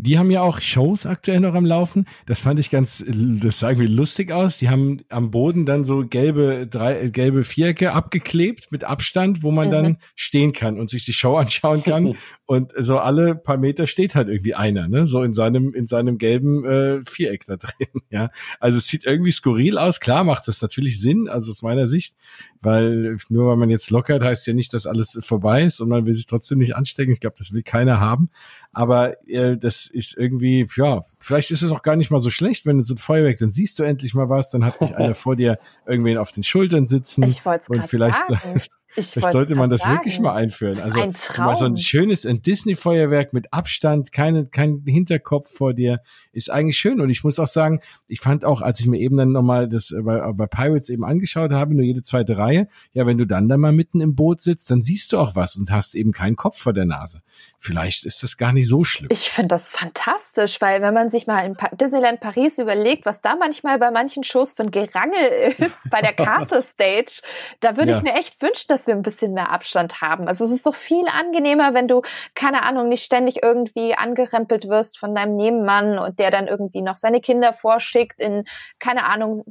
Die haben ja auch Shows aktuell noch am Laufen. Das fand ich ganz, das sah irgendwie lustig aus. Die haben am Boden dann so gelbe, drei, gelbe Vierecke abgeklebt mit Abstand, wo man mhm. dann stehen kann und sich die Show anschauen kann. *laughs* und so alle paar Meter steht halt irgendwie einer, ne? So in seinem, in seinem gelben äh, Viereck da *laughs* drin. Ja. Also es sieht irgendwie skurril aus. Klar macht das natürlich Sinn, also aus meiner Sicht weil nur weil man jetzt lockert, heißt ja nicht, dass alles vorbei ist und man will sich trotzdem nicht anstecken. Ich glaube, das will keiner haben. Aber äh, das ist irgendwie, ja, vielleicht ist es auch gar nicht mal so schlecht, wenn du so ein Feuerwerk, dann siehst du endlich mal was, dann hat nicht *laughs* einer vor dir irgendwen auf den Schultern sitzen ich und vielleicht sagen. So, ich Vielleicht sollte man das sagen. wirklich mal einführen. Das also ein Traum. so ein schönes ein Disney-Feuerwerk mit Abstand, kein, kein Hinterkopf vor dir, ist eigentlich schön. Und ich muss auch sagen, ich fand auch, als ich mir eben dann nochmal das bei, bei Pirates eben angeschaut habe, nur jede zweite Reihe, ja, wenn du dann da mal mitten im Boot sitzt, dann siehst du auch was und hast eben keinen Kopf vor der Nase. Vielleicht ist das gar nicht so schlimm. Ich finde das fantastisch, weil wenn man sich mal in pa Disneyland Paris überlegt, was da manchmal bei manchen Shows für ein Gerangel *laughs* ist, bei der Castle Stage, da würde ja. ich mir echt wünschen, dass wir ein bisschen mehr Abstand haben. Also es ist doch viel angenehmer, wenn du, keine Ahnung, nicht ständig irgendwie angerempelt wirst von deinem Nebenmann und der dann irgendwie noch seine Kinder vorschickt in, keine Ahnung,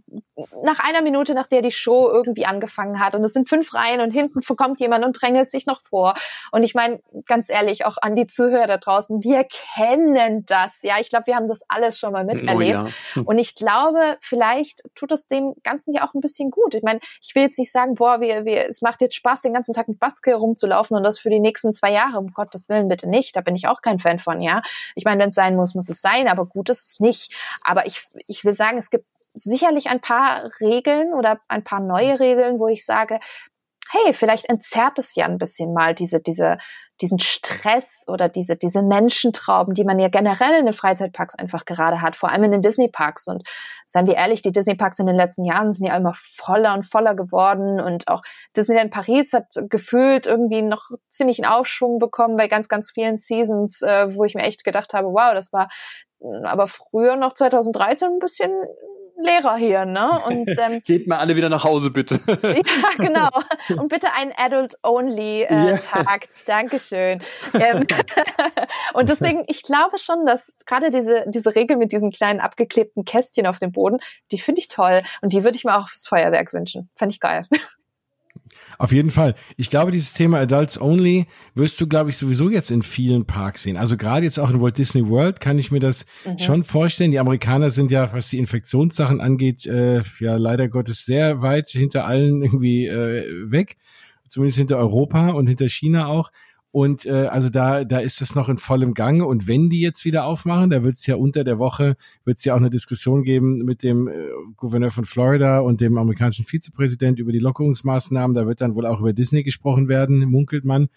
nach einer Minute, nach der die Show irgendwie angefangen hat. Und es sind fünf Reihen und hinten kommt jemand und drängelt sich noch vor. Und ich meine, ganz ehrlich, auch an die Zuhörer da draußen, wir kennen das. Ja, ich glaube, wir haben das alles schon mal oh miterlebt. Oh ja. Und ich glaube, vielleicht tut es dem Ganzen ja auch ein bisschen gut. Ich meine, ich will jetzt nicht sagen, boah, wir, wir, es macht jetzt Spaß, den ganzen Tag mit Maske rumzulaufen und das für die nächsten zwei Jahre. Um Gottes Willen bitte nicht. Da bin ich auch kein Fan von, ja. Ich meine, wenn es sein muss, muss es sein, aber gut ist es nicht. Aber ich, ich will sagen, es gibt sicherlich ein paar Regeln oder ein paar neue Regeln, wo ich sage, hey, vielleicht entzerrt es ja ein bisschen mal diese, diese, diesen Stress oder diese, diese Menschentrauben, die man ja generell in den Freizeitparks einfach gerade hat, vor allem in den Disney-Parks. Und seien wir ehrlich, die Disney-Parks in den letzten Jahren sind ja immer voller und voller geworden und auch Disneyland Paris hat gefühlt irgendwie noch ziemlich einen Aufschwung bekommen bei ganz, ganz vielen Seasons, äh, wo ich mir echt gedacht habe, wow, das war aber früher noch 2013 ein bisschen Lehrer hier, ne? Und *laughs* ähm, geht mal alle wieder nach Hause, bitte. ja, *laughs* genau. Und bitte einen Adult-Only-Tag. Äh, Dankeschön. Ähm, *laughs* und deswegen, ich glaube schon, dass gerade diese, diese Regel mit diesen kleinen abgeklebten Kästchen auf dem Boden, die finde ich toll. Und die würde ich mir auch fürs Feuerwerk wünschen. Fände ich geil. Auf jeden Fall. Ich glaube, dieses Thema Adults Only wirst du, glaube ich, sowieso jetzt in vielen Parks sehen. Also gerade jetzt auch in Walt Disney World kann ich mir das mhm. schon vorstellen. Die Amerikaner sind ja, was die Infektionssachen angeht, äh, ja leider Gottes sehr weit hinter allen irgendwie äh, weg. Zumindest hinter Europa und hinter China auch. Und äh, also da, da ist es noch in vollem Gange. Und wenn die jetzt wieder aufmachen, da wird es ja unter der Woche, wird es ja auch eine Diskussion geben mit dem äh, Gouverneur von Florida und dem amerikanischen Vizepräsident über die Lockerungsmaßnahmen. Da wird dann wohl auch über Disney gesprochen werden, munkelt man.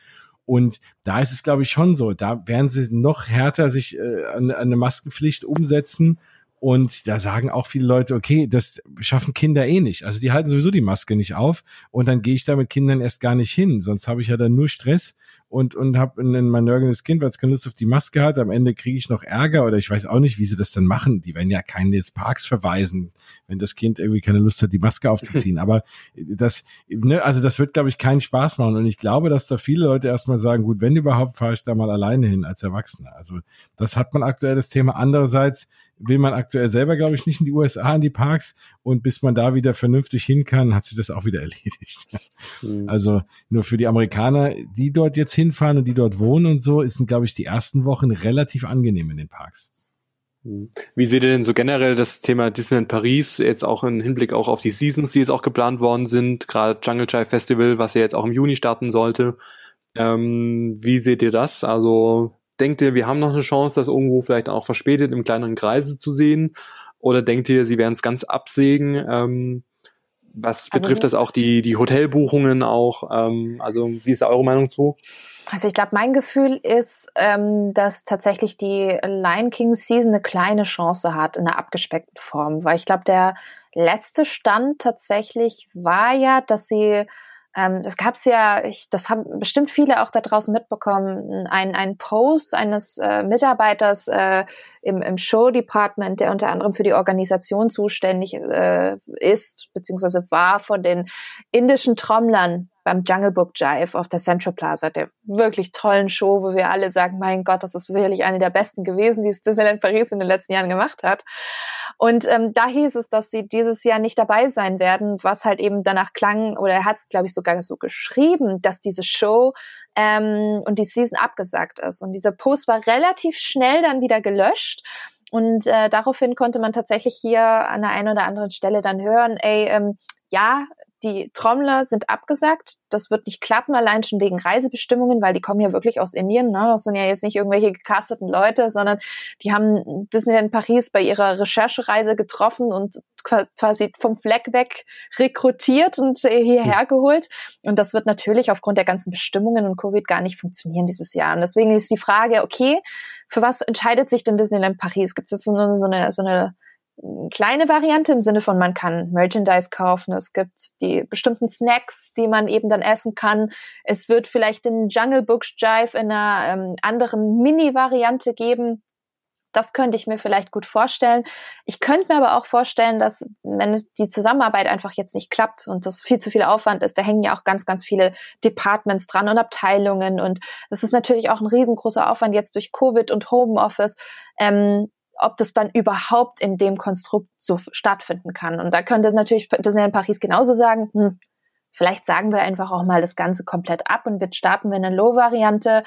Und da ist es, glaube ich, schon so. Da werden sie noch härter sich äh, an, an eine Maskenpflicht umsetzen. Und da sagen auch viele Leute, okay, das schaffen Kinder eh nicht. Also die halten sowieso die Maske nicht auf. Und dann gehe ich da mit Kindern erst gar nicht hin. Sonst habe ich ja dann nur Stress und, und habe ein, mein nörgelndes Kind, weil es keine Lust auf die Maske hat. Am Ende kriege ich noch Ärger oder ich weiß auch nicht, wie sie das dann machen. Die werden ja keinen des Parks verweisen, wenn das Kind irgendwie keine Lust hat, die Maske aufzuziehen. *laughs* Aber das, ne, also das wird, glaube ich, keinen Spaß machen. Und ich glaube, dass da viele Leute erstmal sagen, gut, wenn überhaupt, fahre ich da mal alleine hin als Erwachsener. Also das hat man aktuell das Thema. Andererseits will man aktuell selber, glaube ich, nicht in die USA, in die Parks. Und bis man da wieder vernünftig hin kann, hat sich das auch wieder *laughs* erledigt. Mhm. Also nur für die Amerikaner, die dort jetzt hinfahren und die dort wohnen und so, sind, glaube ich, die ersten Wochen relativ angenehm in den Parks. Mhm. Wie seht ihr denn so generell das Thema Disneyland Paris, jetzt auch im Hinblick auch auf die Seasons, die jetzt auch geplant worden sind, gerade Jungle Chai Festival, was ja jetzt auch im Juni starten sollte. Ähm, wie seht ihr das? Also denkt ihr, wir haben noch eine Chance, das irgendwo vielleicht auch verspätet im kleineren Kreise zu sehen? Oder denkt ihr, sie werden es ganz absägen? Ähm, was also betrifft also, das auch die, die Hotelbuchungen auch? Ähm, also wie ist da eure Meinung zu? Also ich glaube, mein Gefühl ist, ähm, dass tatsächlich die Lion King Season eine kleine Chance hat in einer abgespeckten Form, weil ich glaube, der letzte Stand tatsächlich war ja, dass sie ähm, das gab's ja, ich, das haben bestimmt viele auch da draußen mitbekommen, ein, ein Post eines äh, Mitarbeiters äh, im, im Show-Department, der unter anderem für die Organisation zuständig äh, ist, beziehungsweise war von den indischen Trommlern beim Jungle Book Jive auf der Central Plaza, der wirklich tollen Show, wo wir alle sagen, mein Gott, das ist sicherlich eine der besten gewesen, die es Disneyland Paris in den letzten Jahren gemacht hat. Und ähm, da hieß es, dass sie dieses Jahr nicht dabei sein werden, was halt eben danach klang, oder er hat es, glaube ich, sogar so geschrieben, dass diese Show ähm, und die Season abgesagt ist. Und dieser Post war relativ schnell dann wieder gelöscht. Und äh, daraufhin konnte man tatsächlich hier an der einen oder anderen Stelle dann hören, ey, ähm, ja, die Trommler sind abgesagt. Das wird nicht klappen, allein schon wegen Reisebestimmungen, weil die kommen ja wirklich aus Indien. Ne? Das sind ja jetzt nicht irgendwelche gecasteten Leute, sondern die haben Disneyland Paris bei ihrer Recherchereise getroffen und quasi vom Fleck weg rekrutiert und hierher geholt. Und das wird natürlich aufgrund der ganzen Bestimmungen und Covid gar nicht funktionieren dieses Jahr. Und deswegen ist die Frage, okay, für was entscheidet sich denn Disneyland Paris? Gibt es jetzt so eine, so eine kleine Variante im Sinne von, man kann Merchandise kaufen, es gibt die bestimmten Snacks, die man eben dann essen kann. Es wird vielleicht den Jungle Book Jive in einer ähm, anderen Mini-Variante geben. Das könnte ich mir vielleicht gut vorstellen. Ich könnte mir aber auch vorstellen, dass wenn die Zusammenarbeit einfach jetzt nicht klappt und das viel zu viel Aufwand ist, da hängen ja auch ganz, ganz viele Departments dran und Abteilungen und das ist natürlich auch ein riesengroßer Aufwand jetzt durch Covid und Homeoffice. Ähm, ob das dann überhaupt in dem Konstrukt so stattfinden kann. Und da könnte natürlich Disneyland Paris genauso sagen, hm, vielleicht sagen wir einfach auch mal das Ganze komplett ab und wir starten wir eine Low-Variante.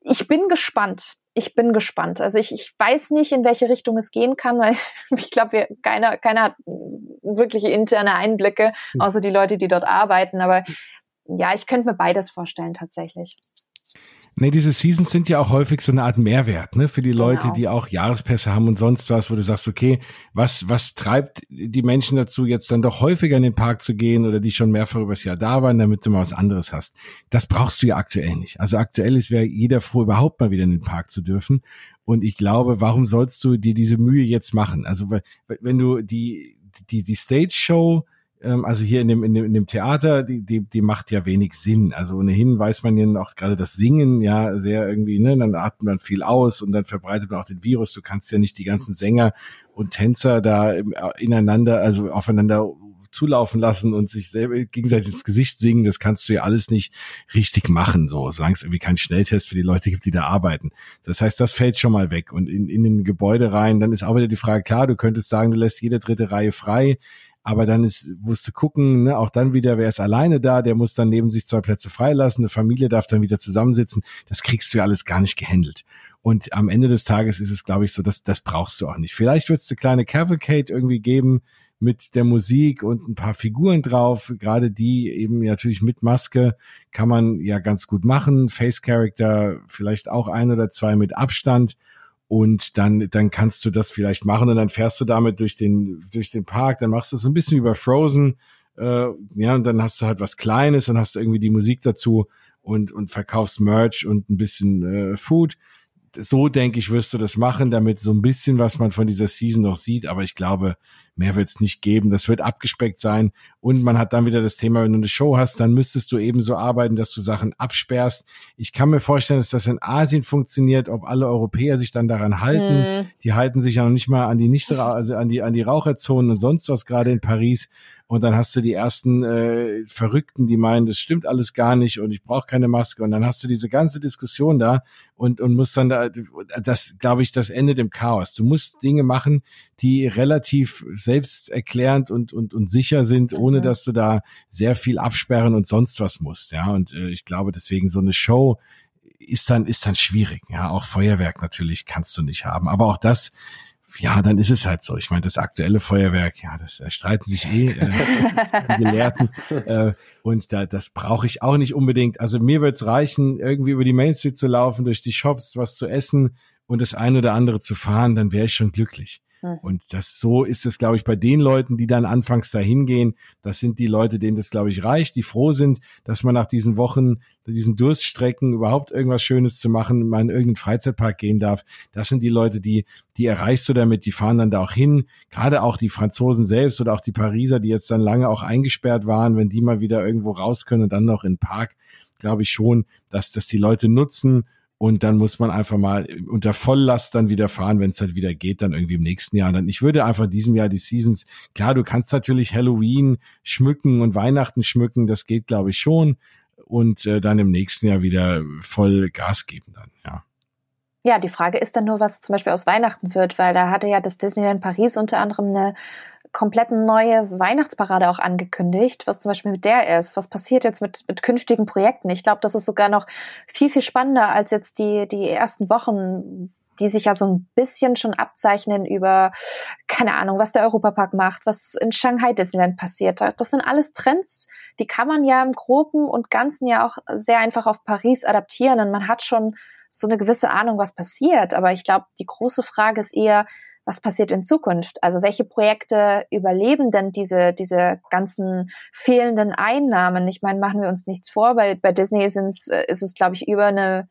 Ich bin gespannt. Ich bin gespannt. Also ich, ich weiß nicht, in welche Richtung es gehen kann, weil *laughs* ich glaube, keiner, keiner hat wirkliche interne Einblicke, hm. außer die Leute, die dort arbeiten. Aber ja, ich könnte mir beides vorstellen tatsächlich. Nee, diese Seasons sind ja auch häufig so eine Art Mehrwert, ne, für die Leute, Genau. die auch Jahrespässe haben und sonst was, wo du sagst, okay, was, was treibt die Menschen dazu, jetzt dann doch häufiger in den Park zu gehen oder die schon mehrfach übers Jahr da waren, damit du mal was anderes hast. Das brauchst du ja aktuell nicht. Also aktuell ist wäre jeder froh, überhaupt mal wieder in den Park zu dürfen. Und ich glaube, warum sollst du dir diese Mühe jetzt machen? Also, wenn du die, die, die Stage Show, ähm, also hier in dem, in dem, in dem Theater, die, die, die macht ja wenig Sinn. Also ohnehin weiß man ja auch gerade das Singen ja sehr irgendwie, ne, dann atmet man viel aus und dann verbreitet man auch den Virus. Du kannst ja nicht die ganzen Sänger und Tänzer da im- ineinander, also aufeinander zulaufen lassen und sich selber gegenseitig ins Gesicht singen, das kannst du ja alles nicht richtig machen, so, solange es irgendwie keinen Schnelltest für die Leute gibt, die da arbeiten. Das heißt, das fällt schon mal weg. Und in, in den Gebäude rein, dann ist auch wieder die Frage, klar, du könntest sagen, du lässt jede dritte Reihe frei, aber dann ist, musst du gucken, ne, auch dann wieder, wer ist alleine da, der muss dann neben sich zwei Plätze freilassen, eine Familie darf dann wieder zusammensitzen. Das kriegst du ja alles gar nicht gehandelt. Und am Ende des Tages ist es, glaube ich, so, dass das brauchst du auch nicht. Vielleicht wird es eine kleine Cavalcade irgendwie geben mit der Musik und ein paar Figuren drauf. Gerade die eben natürlich mit Maske kann man ja ganz gut machen. Face Character vielleicht auch ein oder zwei mit Abstand. Und dann, dann kannst du das vielleicht machen und dann fährst du damit durch den, durch den Park, dann machst du so ein bisschen bei Frozen, äh, ja, und dann hast du halt was Kleines, dann hast du irgendwie die Musik dazu und, und verkaufst Merch und ein bisschen äh, Food. So denke ich, wirst du das machen, damit so ein bisschen was man von dieser Season noch sieht, aber ich glaube, mehr wird es nicht geben. Das wird abgespeckt sein und man hat dann wieder das Thema, wenn du eine Show hast, dann müsstest du eben so arbeiten, dass du Sachen absperrst. Ich kann mir vorstellen, dass das in Asien funktioniert, ob alle Europäer sich dann daran halten. Hm. Die halten sich ja noch nicht mal an die nicht also an die an die Raucherzonen und sonst was gerade in Paris. Und dann hast du die ersten äh, Verrückten, die meinen, das stimmt alles gar nicht und ich brauche keine Maske. Und dann hast du diese ganze Diskussion da und und musst dann da das glaube ich das endet im Chaos. Du musst Dinge machen, die relativ selbsterklärend und und und sicher sind, ohne Mhm. dass du da sehr viel absperren und sonst was musst. Ja und äh, ich glaube deswegen so eine Show ist dann ist dann schwierig. Ja auch Feuerwerk natürlich kannst du nicht haben, aber auch das ja, dann ist es halt so. Ich meine, das aktuelle Feuerwerk, ja, das streiten sich eh äh, Gelehrten. *laughs* Äh, und da, das brauche ich auch nicht unbedingt. Also mir wird's reichen, irgendwie über die Main Street zu laufen, durch die Shops, was zu essen und das eine oder andere zu fahren, dann wäre ich schon glücklich. Mhm. Und das so ist es, glaube ich, bei den Leuten, die dann anfangs dahin gehen. Das sind die Leute, denen das, glaube ich, reicht, die froh sind, dass man nach diesen Wochen, diesen Durststrecken überhaupt irgendwas Schönes zu machen, mal in irgendeinen Freizeitpark gehen darf. Das sind die Leute, die, die erreichst du damit, die fahren dann da auch hin. Gerade auch die Franzosen selbst oder auch die Pariser, die jetzt dann lange auch eingesperrt waren, wenn die mal wieder irgendwo raus können und dann noch in den Park, glaube ich schon, dass das die Leute nutzen und dann muss man einfach mal unter Volllast dann wieder fahren, wenn es halt wieder geht, dann irgendwie im nächsten Jahr. Dann ich würde einfach diesem Jahr die Seasons, klar, du kannst natürlich Halloween schmücken und Weihnachten schmücken, das geht, glaube ich, schon. Und äh, dann im nächsten Jahr wieder voll Gas geben dann, ja. Ja, die Frage ist dann nur, was zum Beispiel aus Weihnachten wird, weil da hatte ja das Disneyland Paris unter anderem eine komplett neue Weihnachtsparade auch angekündigt, was zum Beispiel mit der ist. Was passiert jetzt mit, mit künftigen Projekten? Ich glaube, das ist sogar noch viel, viel spannender als jetzt die, die ersten Wochen, die sich ja so ein bisschen schon abzeichnen über, keine Ahnung, was der Europapark macht, was in Shanghai Disneyland passiert. Das sind alles Trends, die kann man ja im Groben und Ganzen ja auch sehr einfach auf Paris adaptieren und man hat schon so eine gewisse Ahnung, was passiert. Aber ich glaube, die große Frage ist eher, was passiert in Zukunft? Also welche Projekte überleben denn diese, diese ganzen fehlenden Einnahmen? Ich meine, machen wir uns nichts vor, bei, bei Disney ist es, ist es glaube ich, über eine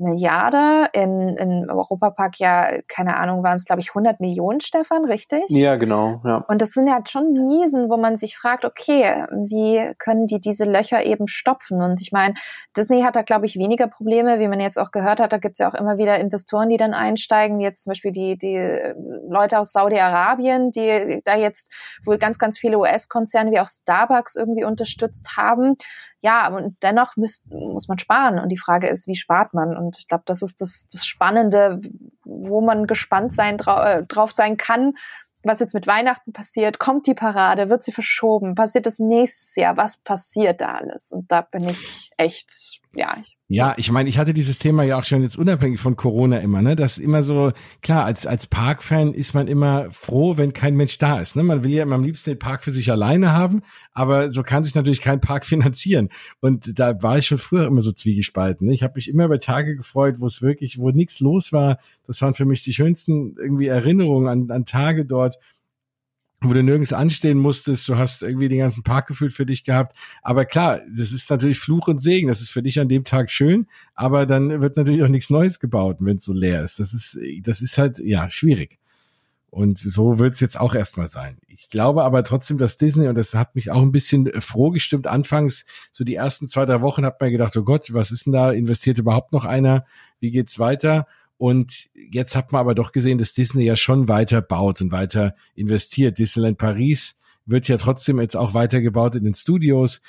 Milliarde. In, in Europapark ja, keine Ahnung, waren es, glaube ich, 100 Millionen, Stefan, richtig? Ja, genau, ja. Und das sind ja schon Miesen, wo man sich fragt, okay, wie können die diese Löcher eben stopfen? Und ich meine, Disney hat da, glaube ich, weniger Probleme, wie man jetzt auch gehört hat. Da gibt es ja auch immer wieder Investoren, die dann einsteigen, jetzt zum Beispiel die, die Leute aus Saudi-Arabien, die da jetzt wohl ganz, ganz viele US-Konzerne wie auch Starbucks irgendwie unterstützt haben. Ja, und dennoch müsst, muss man sparen. Und die Frage ist, wie spart man? Und ich glaube, das ist das, das Spannende, wo man gespannt sein, drau äh, drauf sein kann, was jetzt mit Weihnachten passiert. Kommt die Parade? Wird sie verschoben? Passiert das nächstes Jahr? Was passiert da alles? Und da bin ich echt, ja, ich Ja, ich meine, ich hatte dieses Thema ja auch schon jetzt unabhängig von Corona immer, ne? Das ist immer so, klar, als, als Parkfan ist man immer froh, wenn kein Mensch da ist. Ne? Man will ja immer am liebsten den Park für sich alleine haben, aber so kann sich natürlich kein Park *laughs* finanzieren. Und da war ich schon früher immer so zwiegespalten. Ne? Ich habe mich immer über Tage gefreut, wo es wirklich, wo nichts los war. Das waren für mich die schönsten irgendwie Erinnerungen an, an Tage dort wo du nirgends anstehen musstest, du hast irgendwie den ganzen Park gefühlt für dich gehabt. Aber klar, das ist natürlich Fluch und Segen. Das ist für dich an dem Tag schön, aber dann wird natürlich auch nichts Neues gebaut, wenn es so leer ist. Das ist, das ist halt, ja, schwierig. Und so wird es jetzt auch erstmal sein. Ich glaube aber trotzdem, dass Disney, und das hat mich auch ein bisschen froh gestimmt, anfangs, so die ersten zwei, drei Wochen hat man gedacht, oh Gott, was ist denn da? Investiert überhaupt noch einer? Wie geht's weiter? Und jetzt hat man aber doch gesehen, dass Disney ja schon weiter baut und weiter investiert. Disneyland Paris wird ja trotzdem jetzt auch weitergebaut in den Studios.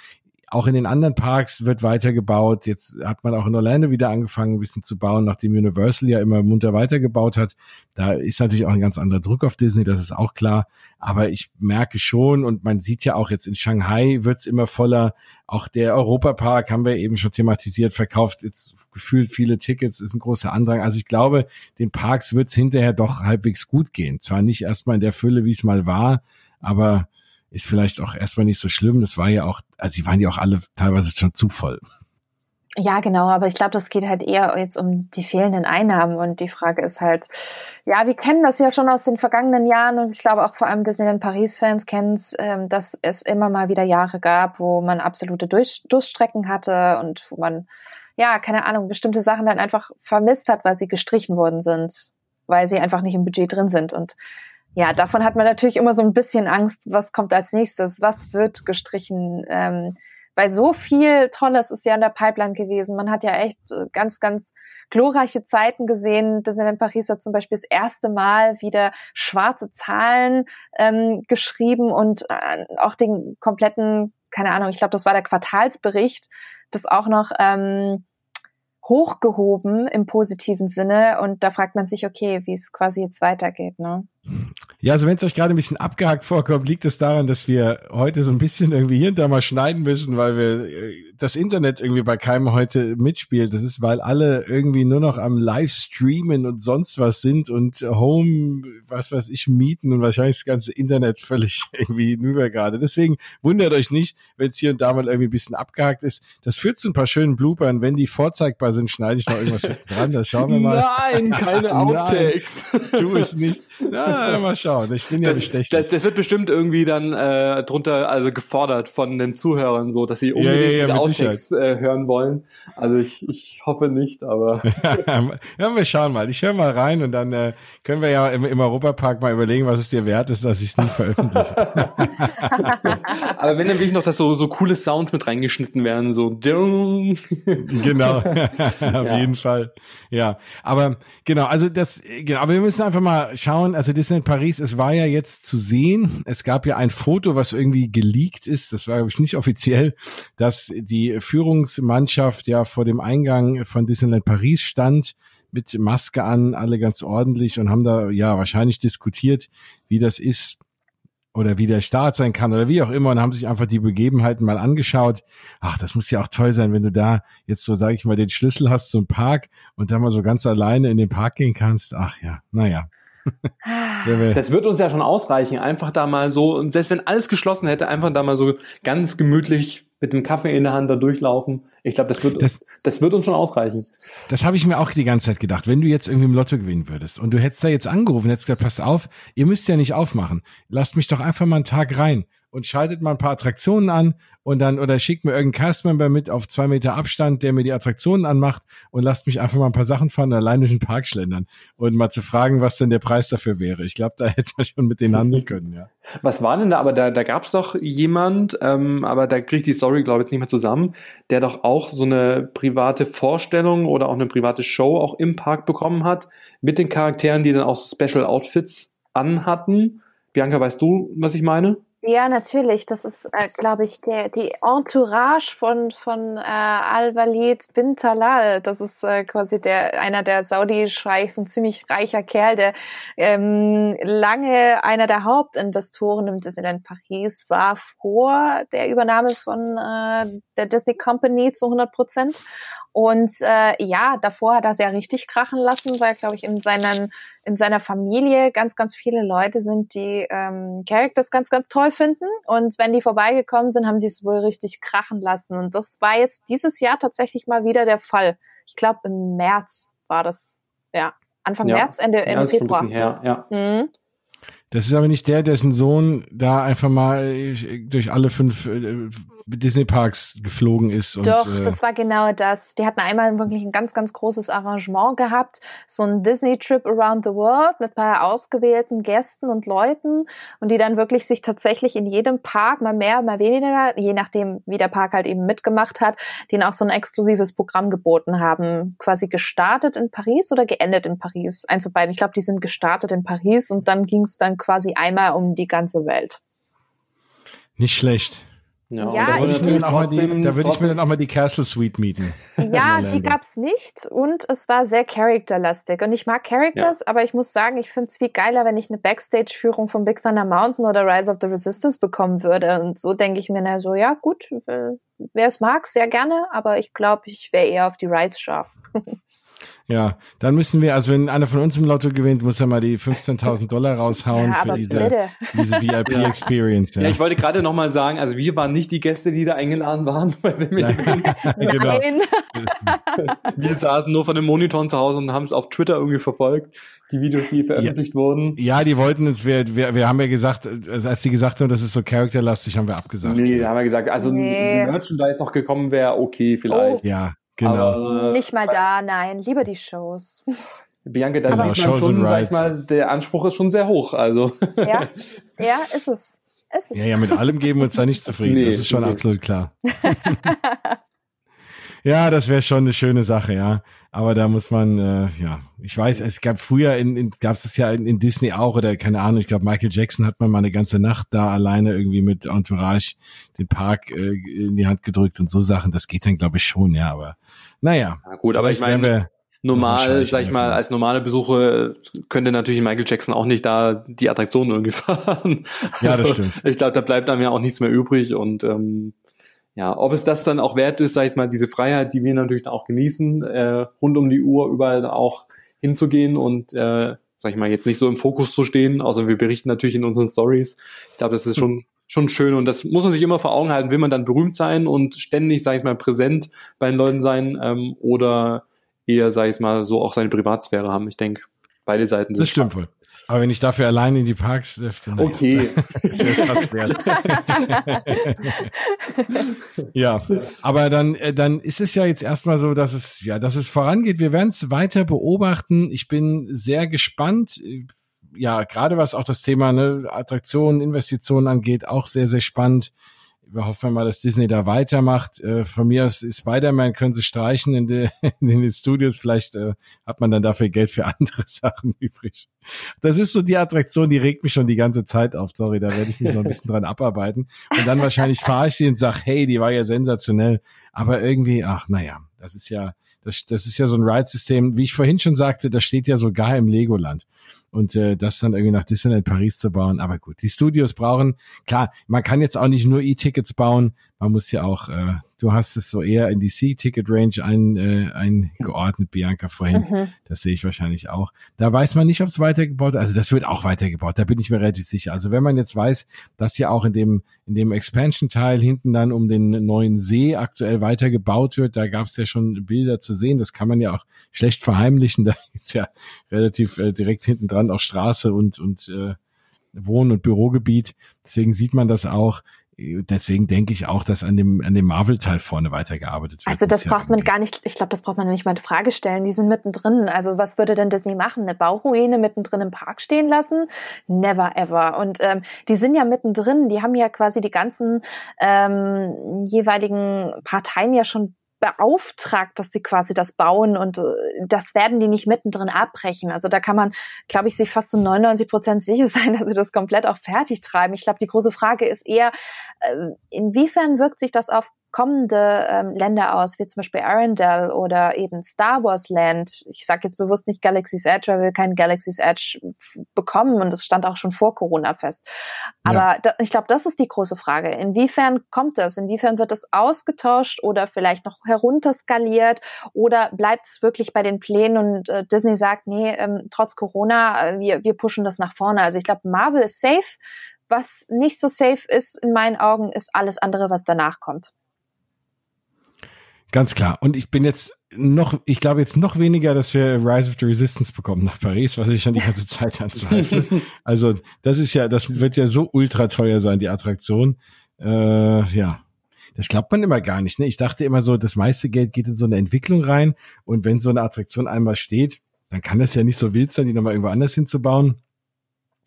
Auch in den anderen Parks wird weitergebaut. Jetzt hat man auch in Orlando wieder angefangen, ein bisschen zu bauen, nachdem Universal ja immer munter weitergebaut hat. Da ist natürlich auch ein ganz anderer Druck auf Disney, das ist auch klar. Aber ich merke schon, und man sieht ja auch jetzt in Shanghai wird's immer voller. Auch der Europapark haben wir eben schon thematisiert, verkauft jetzt gefühlt viele Tickets, ist ein großer Andrang. Also ich glaube, den Parks wird's hinterher doch halbwegs gut gehen. Zwar nicht erstmal in der Fülle, wie es mal war, aber ist vielleicht auch erstmal nicht so schlimm. Das war ja auch, also sie waren ja auch alle teilweise schon zu voll. Ja, genau, aber ich glaube, das geht halt eher jetzt um die fehlenden Einnahmen und die Frage ist halt, ja, wir kennen das ja schon aus den vergangenen Jahren und ich glaube auch vor allem Disneyland Paris-Fans kennen es, ähm, dass es immer mal wieder Jahre gab, wo man absolute Durch Durststrecken hatte und wo man, ja, keine Ahnung, bestimmte Sachen dann einfach vermisst hat, weil sie gestrichen worden sind, weil sie einfach nicht im Budget drin sind und ja, davon hat man natürlich immer so ein bisschen Angst, was kommt als nächstes, was wird gestrichen, ähm, weil so viel Tolles ist ja in der Pipeline gewesen. Man hat ja echt äh, ganz, ganz glorreiche Zeiten gesehen. Disneyland Paris hat zum Beispiel das erste Mal wieder schwarze Zahlen ähm, geschrieben und äh, auch den kompletten, keine Ahnung, ich glaube, das war der Quartalsbericht, das auch noch ähm, hochgehoben im positiven Sinne. Und da fragt man sich, okay, wie es quasi jetzt weitergeht. Ne? Ja, also wenn es euch gerade ein bisschen abgehakt vorkommt, liegt es daran, dass wir heute so ein bisschen irgendwie hier und da mal schneiden müssen, weil wir äh, das Internet irgendwie bei keinem heute mitspielt. Das ist, weil alle irgendwie nur noch am Livestreamen und sonst was sind und Home, was weiß ich, mieten und wahrscheinlich das ganze Internet völlig *laughs* irgendwie hinüber gerade. Deswegen wundert euch nicht, wenn es hier und da mal irgendwie ein bisschen abgehakt ist. Das führt zu ein paar schönen Bloopern. Wenn die vorzeigbar sind, schneide ich noch irgendwas *laughs* dran. Das schauen wir mal. Nein, keine *laughs* Outtakes. tu es nicht. Na, mal schauen. Ich bin ja das, das, das, wird bestimmt irgendwie dann äh, drunter, also gefordert von den Zuhörern, so, dass sie unbedingt ja, ja, ja, diese Outtakes äh, hören wollen. Also ich, ich hoffe nicht, aber. *laughs* ja, wir schauen mal. Ich höre mal rein und dann äh, können wir ja im, im Europapark mal überlegen, was es dir wert ist, dass ich es nicht veröffentliche. *laughs* aber wenn dann will ich noch, dass so, so coole Sounds mit reingeschnitten werden, so *laughs* Genau, auf jeden Fall. Ja, aber genau, also das, genau, aber wir müssen einfach mal schauen, also Disneyland Paris, es war ja jetzt zu sehen, es gab ja ein Foto, was irgendwie geleakt ist, das war glaube ich nicht offiziell, dass die Führungsmannschaft ja vor dem Eingang von Disneyland Paris stand mit Maske an, alle ganz ordentlich und haben da ja wahrscheinlich diskutiert, wie das ist oder wie der Start sein kann oder wie auch immer und haben sich einfach die Begebenheiten mal angeschaut. Ach, das muss ja auch toll sein, wenn du da jetzt so, sage ich mal, den Schlüssel hast zum Park und da mal so ganz alleine in den Park gehen kannst. Ach ja, naja. Das wird uns ja schon ausreichen, einfach da mal so, und selbst wenn alles geschlossen hätte, einfach da mal so ganz gemütlich mit dem Kaffee in der Hand da durchlaufen. Ich glaube, das wird, das, das wird uns schon ausreichen. Das habe ich mir auch die ganze Zeit gedacht. Wenn du jetzt irgendwie im Lotto gewinnen würdest und du hättest da jetzt angerufen, hättest gesagt, passt auf, ihr müsst ja nicht aufmachen. Lasst mich doch einfach mal einen Tag rein und schaltet mal ein paar Attraktionen an und dann oder schickt mir irgendeinen Castmember mit auf zwei Meter Abstand, der mir die Attraktionen anmacht und lasst mich einfach mal ein paar Sachen fahren, allein durch den Park schlendern und mal zu fragen, was denn der Preis dafür wäre. Ich glaube, da *laughs* hätte man schon mit denen handeln können, ja. Was war denn da? Aber da, da gab es doch jemand, ähm, aber da kriegt die Story, glaube ich, jetzt nicht mehr zusammen, der doch auch so eine private Vorstellung oder auch eine private Show auch im Park bekommen hat, mit den Charakteren, die dann auch Special Outfits anhatten. Bianca, weißt du, was ich meine? Ja, natürlich. Das ist, äh, glaube ich, der, die Entourage von, von äh, Al-Walid bin Talal. Das ist äh, quasi der, einer der Saudi-Scheichs, ein ziemlich reicher Kerl, der ähm, lange einer der Hauptinvestoren im Disneyland Paris war, vor der Übernahme von äh, der Disney Company zu 100 Prozent. Und äh, ja, davor hat er ja richtig krachen lassen, weil, glaube ich, in seinen in seiner Familie ganz, ganz viele Leute sind, die ähm, Characters ganz, ganz toll finden. Und wenn die vorbeigekommen sind, haben sie es wohl richtig krachen lassen. Und das war jetzt dieses Jahr tatsächlich mal wieder der Fall. Ich glaube, im März war das, ja, Anfang ja. März, Ende, Ende ja, Februar. Her, ja. Mhm. Das ist aber nicht der, dessen Sohn da einfach mal äh, durch alle fünf äh, Disney-Parks geflogen ist. Und, Doch, äh, das war genau das. Die hatten einmal wirklich ein ganz, ganz großes Arrangement gehabt. So ein Disney-Trip around the world mit paar ausgewählten Gästen und Leuten und die dann wirklich sich tatsächlich in jedem Park, mal mehr, mal weniger, je nachdem, wie der Park halt eben mitgemacht hat, denen auch so ein exklusives Programm geboten haben. Quasi gestartet in Paris oder geendet in Paris. Eins von beiden. Ich glaube, die sind gestartet in Paris und dann ging es dann quasi einmal um die ganze Welt. Nicht schlecht. Ja, ja da würde, ich, mir die, da würde ich mir dann auch mal die Castle Suite mieten. Ja, die gab's nicht und es war sehr charakterlastig. Und ich mag Characters, ja. aber ich muss sagen, ich finde es viel geiler, wenn ich eine Backstage-Führung von Big Thunder Mountain oder Rise of the Resistance bekommen würde. Und so denke ich mir, na so, ja gut, wer es mag, sehr gerne, aber ich glaube, ich wäre eher auf die Rides scharf. *laughs* Ja, dann müssen wir, also wenn einer von uns im Lotto gewinnt, muss er mal die 15.000 Dollar raushauen ja, für diese, diese VIP-Experience. *laughs* Ja. ja. ich wollte gerade noch mal sagen, also wir waren nicht die Gäste, die da eingeladen waren bei dem Event. genau. *laughs* wir saßen nur von den Monitoren zu Hause und haben es auf Twitter irgendwie verfolgt, die Videos, die veröffentlicht ja. wurden. Ja, die wollten uns, wir, wir, wir haben ja gesagt, als sie gesagt haben, das ist so charakterlastig, haben wir abgesagt. Nee, haben wir gesagt, also nee. Merchandise noch gekommen wäre okay vielleicht. Oh. Ja, Genau. Aber, Nicht mal da, nein, lieber die Shows. *laughs* Bianca, da sieht man schon, sag ich mal, der Anspruch ist schon sehr hoch. Also. Ja, *laughs* ja, ist es. Ist es. Ja, ja, mit allem geben wir uns da nicht zufrieden. Nee, das ist schon nee. absolut klar. *laughs* ja, das wäre schon eine schöne Sache, ja. Aber da muss man, äh, ja, ich weiß, es gab früher, in, in, gab es das ja in, in, Disney auch oder keine Ahnung, ich glaube Michael Jackson hat man mal eine ganze Nacht da alleine irgendwie mit Entourage den Park äh, in die Hand gedrückt und so Sachen. Das geht dann, glaube ich, schon, ja. Aber naja. Ja, gut, aber ich meine, normal, sag ich mal, als normale Besucher könnte natürlich Michael Jackson auch nicht da die Attraktion irgendwie *laughs* fahren. Ja, das also, stimmt. Ich glaube, da bleibt einem ja auch nichts mehr übrig und ähm, ja, ob es das dann auch wert ist, sag ich mal, diese Freiheit, die wir natürlich auch genießen, äh, rund um die Uhr überall auch hinzugehen und äh, sag ich mal, jetzt nicht so im Fokus zu stehen, außer wir berichten natürlich in unseren Stories. Ich glaube, das ist schon schon schön und das muss man sich immer vor Augen halten. Will man dann berühmt sein und ständig, sag ich mal, präsent bei den Leuten sein ähm, oder eher, sag ich mal, so auch seine Privatsphäre haben? Ich denke, beide Seiten sind. Das stimmt wohl. Aber wenn ich dafür allein in die Parks dürfte, naja, okay. *laughs* das wäre fast wert. ja, aber dann, äh, dann ist es ja jetzt erstmal so, dass es, ja, dass es vorangeht. Wir werden es weiter beobachten. Ich bin sehr gespannt. Ja, gerade was auch das Thema ne, Attraktionen, Investitionen angeht, auch sehr, sehr spannend wir hoffen mal, dass Disney da weitermacht. Äh, von mir aus Spider-Man können sie streichen in, de, *laughs* in den Studios. Vielleicht äh, hat man dann dafür Geld für *laughs* andere Sachen übrig. Das ist so die Attraktion, die regt mich schon die ganze Zeit auf. Sorry, da werde ich mich noch ein bisschen dran abarbeiten. Und dann wahrscheinlich fahre ich sie und sag, hey, die war ja sensationell. Aber irgendwie, ach, naja, das ist ja, das, das ist ja so ein Ride-System, wie ich vorhin schon sagte, das steht ja sogar im Legoland. Und äh, das dann irgendwie nach Disneyland Paris zu bauen. Aber gut, die Studios brauchen, klar, man kann jetzt auch nicht nur E-Tickets bauen, man muss ja auch, äh, du hast es so eher in die C-Ticket-Range ein, äh, eingeordnet, Bianca, vorhin. Mhm. Das sehe ich wahrscheinlich auch. Da weiß man nicht, ob es weitergebaut wird. Also das wird auch weitergebaut, da bin ich mir relativ sicher. Also wenn man jetzt weiß, dass ja auch in dem, in dem Expansion-Teil hinten dann um den neuen See aktuell weitergebaut wird, da gab es ja schon Bilder zu sehen, das kann man ja auch schlecht verheimlichen. *laughs* Da ist ja relativ äh, direkt hinten dran auch Straße und, und äh, Wohn- und Bürogebiet. Deswegen sieht man das auch deswegen denke ich auch, dass an dem, an dem Marvel-Teil vorne weitergearbeitet wird. Also das braucht man gar nicht, ich glaube, das braucht man nicht mal in Frage stellen. Die sind mittendrin. Also was würde denn Disney machen? Eine Bauruine mittendrin im Park stehen lassen? Never ever. Und ähm, die sind ja mittendrin. Die haben ja quasi die ganzen ähm, jeweiligen Parteien ja schon beauftragt, dass sie quasi das bauen und äh, das werden die nicht mittendrin abbrechen. Also da kann man, glaube ich, sich fast zu 99 Prozent sicher *laughs* sein, dass sie das komplett auch fertig treiben. Ich glaube, die große Frage ist eher, äh, inwiefern wirkt sich das auf kommende ähm, Länder aus, wie zum Beispiel Arendelle oder eben Star Wars Land. Ich sage jetzt bewusst nicht Galaxy's Edge, weil wir keinen Galaxy's Edge bekommen und das stand auch schon vor Corona fest. Aber ja. da, ich glaube, das ist die große Frage. Inwiefern kommt das? Inwiefern wird das ausgetauscht oder vielleicht noch herunterskaliert oder bleibt es wirklich bei den Plänen und äh, Disney sagt, nee, ähm, trotz Corona, äh, wir, wir pushen das nach vorne. Also ich glaube, Marvel ist safe. Was nicht so safe ist in meinen Augen, ist alles andere, was danach kommt. Ganz klar. Und ich bin jetzt noch, ich glaube jetzt noch weniger, dass wir Rise of the Resistance bekommen nach Paris, was ich schon die ganze Zeit anzweifle. *laughs* also das ist ja, das wird ja so ultra teuer sein, die Attraktion. Äh, ja, das glaubt man immer gar nicht. Ne? Ich dachte immer so, das meiste Geld geht in so eine Entwicklung rein und wenn so eine Attraktion einmal steht, dann kann es ja nicht so wild sein, die nochmal irgendwo anders hinzubauen.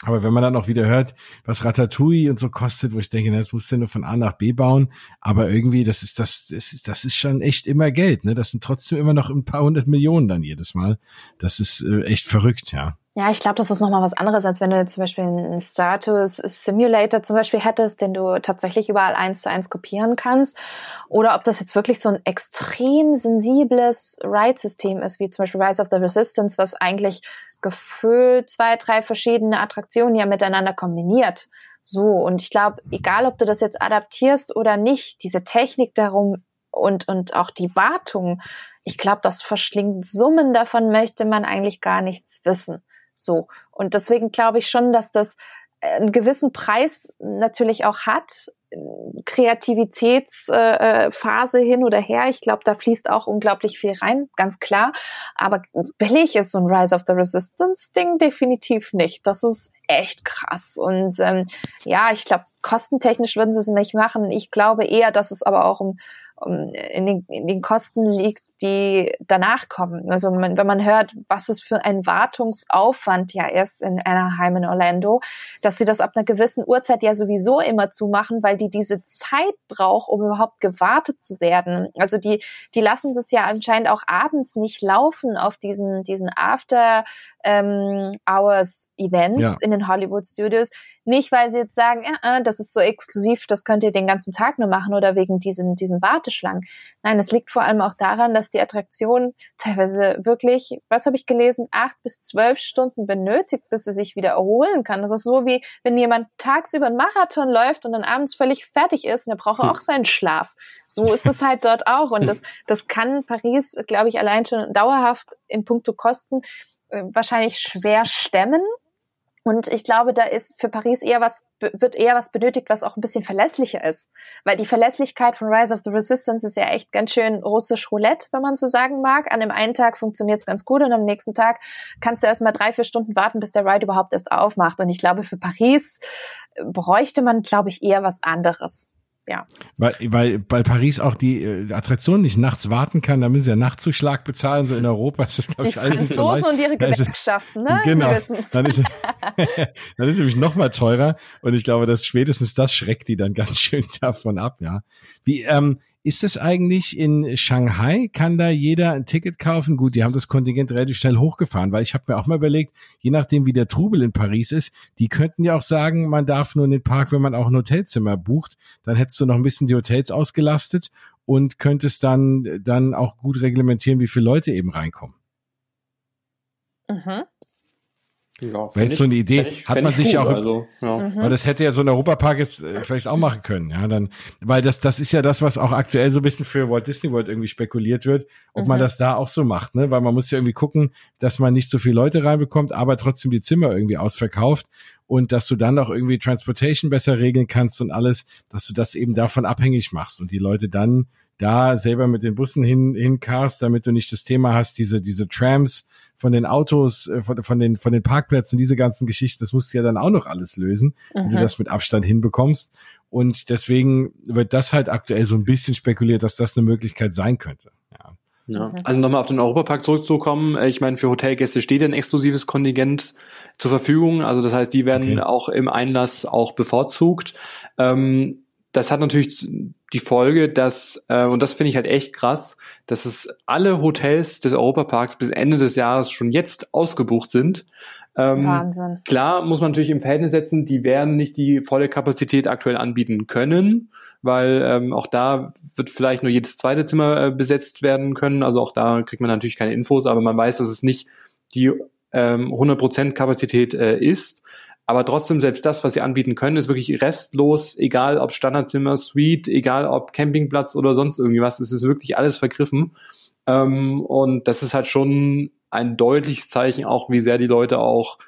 Aber wenn man dann auch wieder hört, was Ratatouille und so kostet, wo ich denke, na, das musst du nur von A nach B bauen, aber irgendwie, das ist, das, das ist, das ist schon echt immer Geld, ne? Das sind trotzdem immer noch ein paar hundert Millionen dann jedes Mal. Das ist äh, echt verrückt, ja. Ja, ich glaube, das ist nochmal was anderes, als wenn du jetzt zum Beispiel einen Status Simulator zum Beispiel hättest, den du tatsächlich überall eins zu eins kopieren kannst. Oder ob das jetzt wirklich so ein extrem sensibles Ride-System ist, wie zum Beispiel Rise of the Resistance, was eigentlich gefühlt zwei, drei verschiedene Attraktionen ja miteinander kombiniert. So, und ich glaube, egal ob du das jetzt adaptierst oder nicht, diese Technik darum und, und auch die Wartung, ich glaube, das verschlingt Summen, davon möchte man eigentlich gar nichts wissen. So. Und deswegen glaube ich schon, dass das einen gewissen Preis natürlich auch hat, Kreativitätsphase äh, hin oder her. Ich glaube, da fließt auch unglaublich viel rein, ganz klar. Aber billig ist so ein Rise of the Resistance Ding definitiv nicht. Das ist echt krass. Und ähm, ja, ich glaube, kostentechnisch würden sie es nicht machen. Ich glaube eher, dass es aber auch um in den, in den Kosten liegt, die danach kommen. Also man, wenn man hört, was es für ein Wartungsaufwand ja ist in Anaheim in Orlando, dass sie das ab einer gewissen Uhrzeit ja sowieso immer zumachen, weil die diese Zeit braucht, um überhaupt gewartet zu werden. Also die, die lassen das ja anscheinend auch abends nicht laufen auf diesen, diesen After ähm, Hours Events ja. in den Hollywood Studios nicht, weil sie jetzt sagen, äh, äh, das ist so exklusiv, das könnt ihr den ganzen Tag nur machen oder wegen diesen, diesen Warteschlangen. Nein, es liegt vor allem auch daran, dass die Attraktion teilweise wirklich, was habe ich gelesen, acht bis zwölf Stunden benötigt, bis sie sich wieder erholen kann. Das ist so wie, wenn jemand tagsüber einen Marathon läuft und dann abends völlig fertig ist, und er braucht hm. auch seinen Schlaf. So ist es halt dort auch. Und das, das kann Paris, glaube ich, allein schon dauerhaft in puncto Kosten äh, wahrscheinlich schwer stemmen. Und ich glaube, da ist für Paris eher was, wird eher was benötigt, was auch ein bisschen verlässlicher ist. Weil die Verlässlichkeit von Rise of the Resistance ist ja echt ganz schön russisch Roulette, wenn man so sagen mag. An dem einen Tag funktioniert es ganz gut und am nächsten Tag kannst du erst mal drei, vier Stunden warten, bis der Ride überhaupt erst aufmacht. Und ich glaube, für Paris äh, bräuchte man, glaube ich, eher was anderes ja. Weil, weil bei Paris auch die äh, Attraktion nicht nachts warten kann, da müssen sie ja Nachtzuschlag bezahlen, so in Europa *laughs* ist das, glaube ich, alles nicht so leicht. und ihre Gewerkschaften, ne? Genau. Dann ist, *laughs* dann ist es nämlich noch mal teurer und ich glaube, dass spätestens das schreckt die dann ganz schön *laughs* davon ab, ja. Wie, ähm, ist es eigentlich in Shanghai? Kann da jeder ein Ticket kaufen? Gut, die haben das Kontingent relativ schnell hochgefahren, weil ich habe mir auch mal überlegt, je nachdem wie der Trubel in Paris ist, die könnten ja auch sagen, man darf nur in den Park, wenn man auch ein Hotelzimmer bucht. Dann hättest du noch ein bisschen die Hotels ausgelastet und könntest dann, dann auch gut reglementieren, wie viele Leute eben reinkommen. Mhm. Ja, Wäre jetzt so eine Idee, ich, hat man sich ja auch, also, ja. Mhm. weil das hätte ja so ein Europapark jetzt äh, vielleicht auch machen können, ja, dann, weil das, das ist ja das, was auch aktuell so ein bisschen für Walt Disney World irgendwie spekuliert wird, ob mhm. man das da auch so macht, ne, weil man muss ja irgendwie gucken, dass man nicht so viele Leute reinbekommt, aber trotzdem die Zimmer irgendwie ausverkauft und dass du dann auch irgendwie Transportation besser regeln kannst und alles, dass du das eben davon abhängig machst und die Leute dann da selber mit den Bussen hin, hinkarst, damit du nicht das Thema hast, diese, diese Trams von den Autos, äh, von, von, den, von den Parkplätzen, diese ganzen Geschichten, das musst du ja dann auch noch alles lösen, mhm. wenn du das mit Abstand hinbekommst. Und deswegen wird das halt aktuell so ein bisschen spekuliert, dass das eine Möglichkeit sein könnte. Ja. Ja. Mhm. Also nochmal auf den Europapark zurückzukommen. Äh, ich meine, für Hotelgäste steht ein exklusives Kontingent zur Verfügung. Also das heißt, die werden okay. auch im Einlass auch bevorzugt. Ähm, das hat natürlich die Folge, dass, äh, und das finde ich halt echt krass, dass es alle Hotels des Europaparks bis Ende des Jahres schon jetzt ausgebucht sind. Ähm, Wahnsinn. Klar muss man natürlich im Verhältnis setzen, die werden nicht die volle Kapazität aktuell anbieten können, weil ähm, auch da wird vielleicht nur jedes zweite Zimmer äh, besetzt werden können. Also auch da kriegt man natürlich keine Infos, aber man weiß, dass es nicht die ähm, 100% Kapazität äh, ist. Aber trotzdem, selbst das, was sie anbieten können, ist wirklich restlos, egal ob Standardzimmer, Suite, egal ob Campingplatz oder sonst irgendwie was. Es ist wirklich alles vergriffen. Ähm, und das ist halt schon ein deutliches Zeichen auch, wie sehr die Leute auch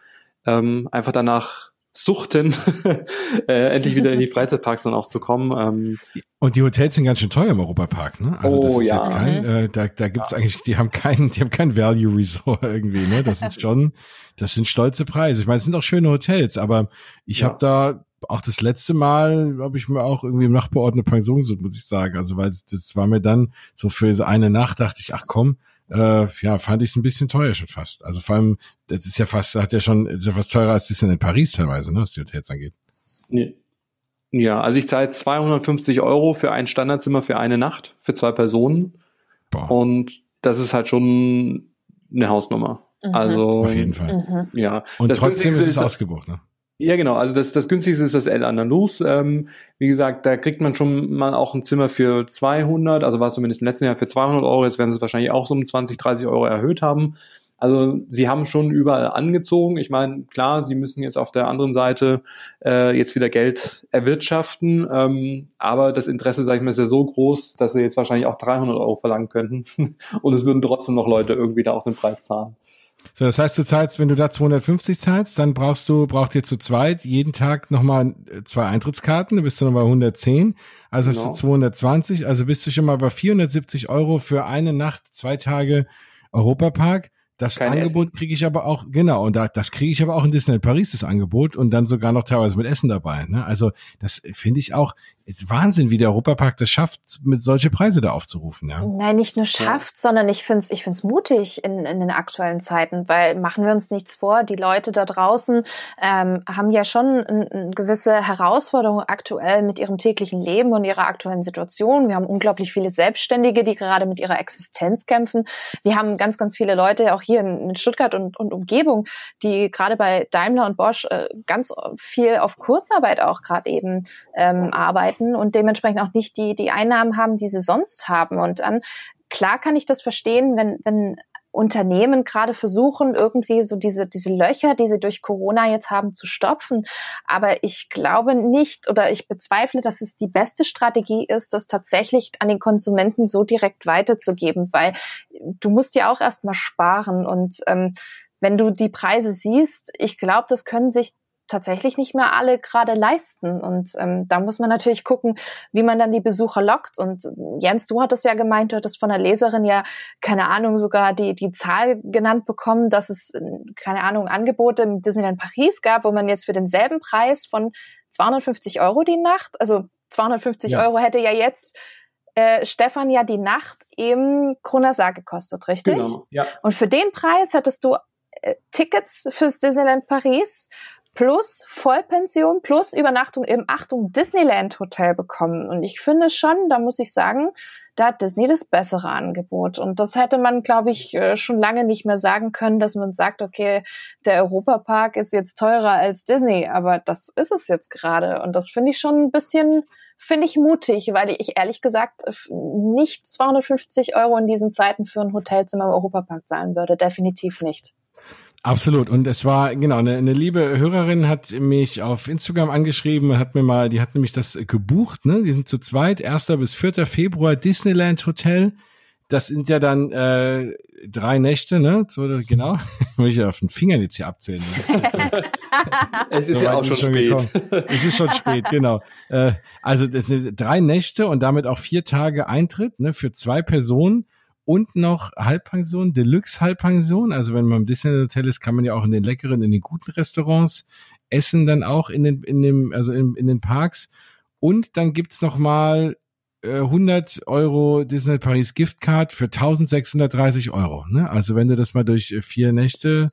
ähm, einfach danach suchten, *laughs* äh, endlich wieder in die Freizeitparks dann auch zu kommen. Ähm, und die Hotels sind ganz schön teuer im Europapark, ne? Also das oh, ist ja. jetzt kein, mhm. äh, da, da gibt's ja. eigentlich, die haben keinen, die haben kein Value Resort *laughs* irgendwie, ne? Das ist schon, das sind stolze Preise. Ich meine, es sind auch schöne Hotels, aber ich ja. habe da auch das letzte Mal habe ich mir auch irgendwie im Nachbarort eine Pension gesucht, muss ich sagen. Also weil das war mir dann so für eine Nacht dachte ich, ach komm, äh, ja, fand ich es ein bisschen teuer schon fast. Also vor allem, das ist ja fast, hat ja schon, ist ja fast teurer als das in Paris teilweise, ne, was die Hotels angeht. Ja, also ich zahle 250 Euro für ein Standardzimmer für eine Nacht, für zwei Personen. Boah. Und das ist halt schon eine Hausnummer. Mhm. Also auf jeden Fall. Mhm. Ja. Und das trotzdem ist es ausgebucht, ne? Ja, genau. Also das, das günstigste ist das El Andalus. Ähm, wie gesagt, da kriegt man schon mal auch ein Zimmer für 200, also war es zumindest im letzten Jahr für 200 Euro. Jetzt werden sie es wahrscheinlich auch so um 20, 30 Euro erhöht haben. Also sie haben schon überall angezogen. Ich meine, klar, sie müssen jetzt auf der anderen Seite äh, jetzt wieder Geld erwirtschaften, ähm, aber das Interesse, sage ich mal, ist ja so groß, dass sie jetzt wahrscheinlich auch 300 Euro verlangen könnten *laughs* und es würden trotzdem noch Leute irgendwie da auch den Preis zahlen. So, das heißt, du zahlst, wenn du da 250 zahlst, dann brauchst du, braucht ihr zu zweit jeden Tag nochmal zwei Eintrittskarten, dann bist du nochmal 110, also genau. hast du 220, genau. also bist du schon mal bei 470 Euro für eine Nacht, zwei Tage Europapark. Das Kein Angebot kriege ich aber auch, genau, und da, das kriege ich aber auch in Disneyland Paris, das Angebot, und dann sogar noch teilweise mit Essen dabei. Ne? Also das finde ich auch, ist Wahnsinn, wie der Europapark das schafft, mit solche Preise da aufzurufen. Ja? Nein, nicht nur schafft, ja. sondern ich finde es ich find's mutig in, in den aktuellen Zeiten, weil machen wir uns nichts vor, die Leute da draußen ähm, haben ja schon eine gewisse Herausforderung aktuell mit ihrem täglichen Leben und ihrer aktuellen Situation. Wir haben unglaublich viele Selbstständige, die gerade mit ihrer Existenz kämpfen. Wir haben ganz, ganz viele Leute auch hier in, in Stuttgart und, und Umgebung, die gerade bei Daimler und Bosch äh, ganz viel auf Kurzarbeit auch gerade eben ähm, arbeiten arbeiten und dementsprechend auch nicht die, die Einnahmen haben, die sie sonst haben. Und dann, klar kann ich das verstehen, wenn, wenn Unternehmen gerade versuchen, irgendwie so diese, diese Löcher, die sie durch Corona jetzt haben, zu stopfen. Aber ich glaube nicht oder ich bezweifle, dass es die beste Strategie ist, das tatsächlich an den Konsumenten so direkt weiterzugeben, weil du musst ja auch erstmal sparen und ähm, wenn du die Preise siehst, ich glaube, das können sich tatsächlich nicht mehr alle gerade leisten. Und ähm, da muss man natürlich gucken, wie man dann die Besucher lockt. Und Jens, du hattest ja gemeint, du hattest von der Leserin ja, keine Ahnung, sogar die, die Zahl genannt bekommen, dass es, keine Ahnung, Angebote im Disneyland Paris gab, wo man jetzt für denselben Preis von 250 Euro die Nacht, also 250 ja. Euro hätte ja jetzt äh, Stefan ja die Nacht im Kronasar gekostet, richtig? Genau, ja. Und für den Preis hättest du äh, Tickets fürs Disneyland Paris plus Vollpension plus Übernachtung im Achtung Disneyland Hotel bekommen. Und ich finde schon, da muss ich sagen, da hat Disney das bessere Angebot. Und das hätte man, glaube ich, äh, schon lange nicht mehr sagen können, dass man sagt, okay, der Europapark ist jetzt teurer als Disney, aber das ist es jetzt gerade. Und das finde ich schon ein bisschen, finde ich mutig, weil ich ehrlich gesagt nicht 250 Euro in diesen Zeiten für ein Hotelzimmer im Europapark zahlen würde. Definitiv nicht. Absolut. Und es war, genau, eine, eine liebe Hörerin hat mich auf Instagram angeschrieben, hat mir mal, die hat nämlich das gebucht, ne? Die sind zu zweit, 1. bis 4. Februar Disneyland Hotel. Das sind ja dann äh, drei Nächte, ne? So, genau. *laughs* Muss ich auf den Fingern jetzt hier abzählen. *laughs* es ist so ja auch schon, schon spät. Gekommen. Es ist schon spät, genau. Äh, also das sind drei Nächte und damit auch vier Tage Eintritt, ne? Für zwei Personen und noch Halbpension, Deluxe Halbpension. Also wenn man im Disneyland Hotel ist, kann man ja auch in den leckeren, in den guten Restaurants essen, dann auch in den, in dem, also in, in den Parks. Und dann gibt's noch mal äh, 100 Euro Disney Paris Giftcard für 1630 Euro. Ne? Also wenn du das mal durch äh, vier Nächte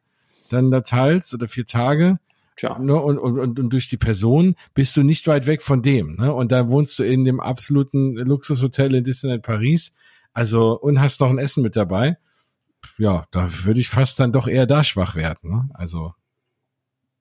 dann da teilst oder vier Tage, Tja. Ne, und, und, und, und durch die Person bist du nicht weit weg von dem. Ne? Und da wohnst du in dem absoluten Luxushotel in Disneyland Paris. Also, und hast noch ein Essen mit dabei. Ja, da würde ich fast dann doch eher da schwach werden. Ne? Also.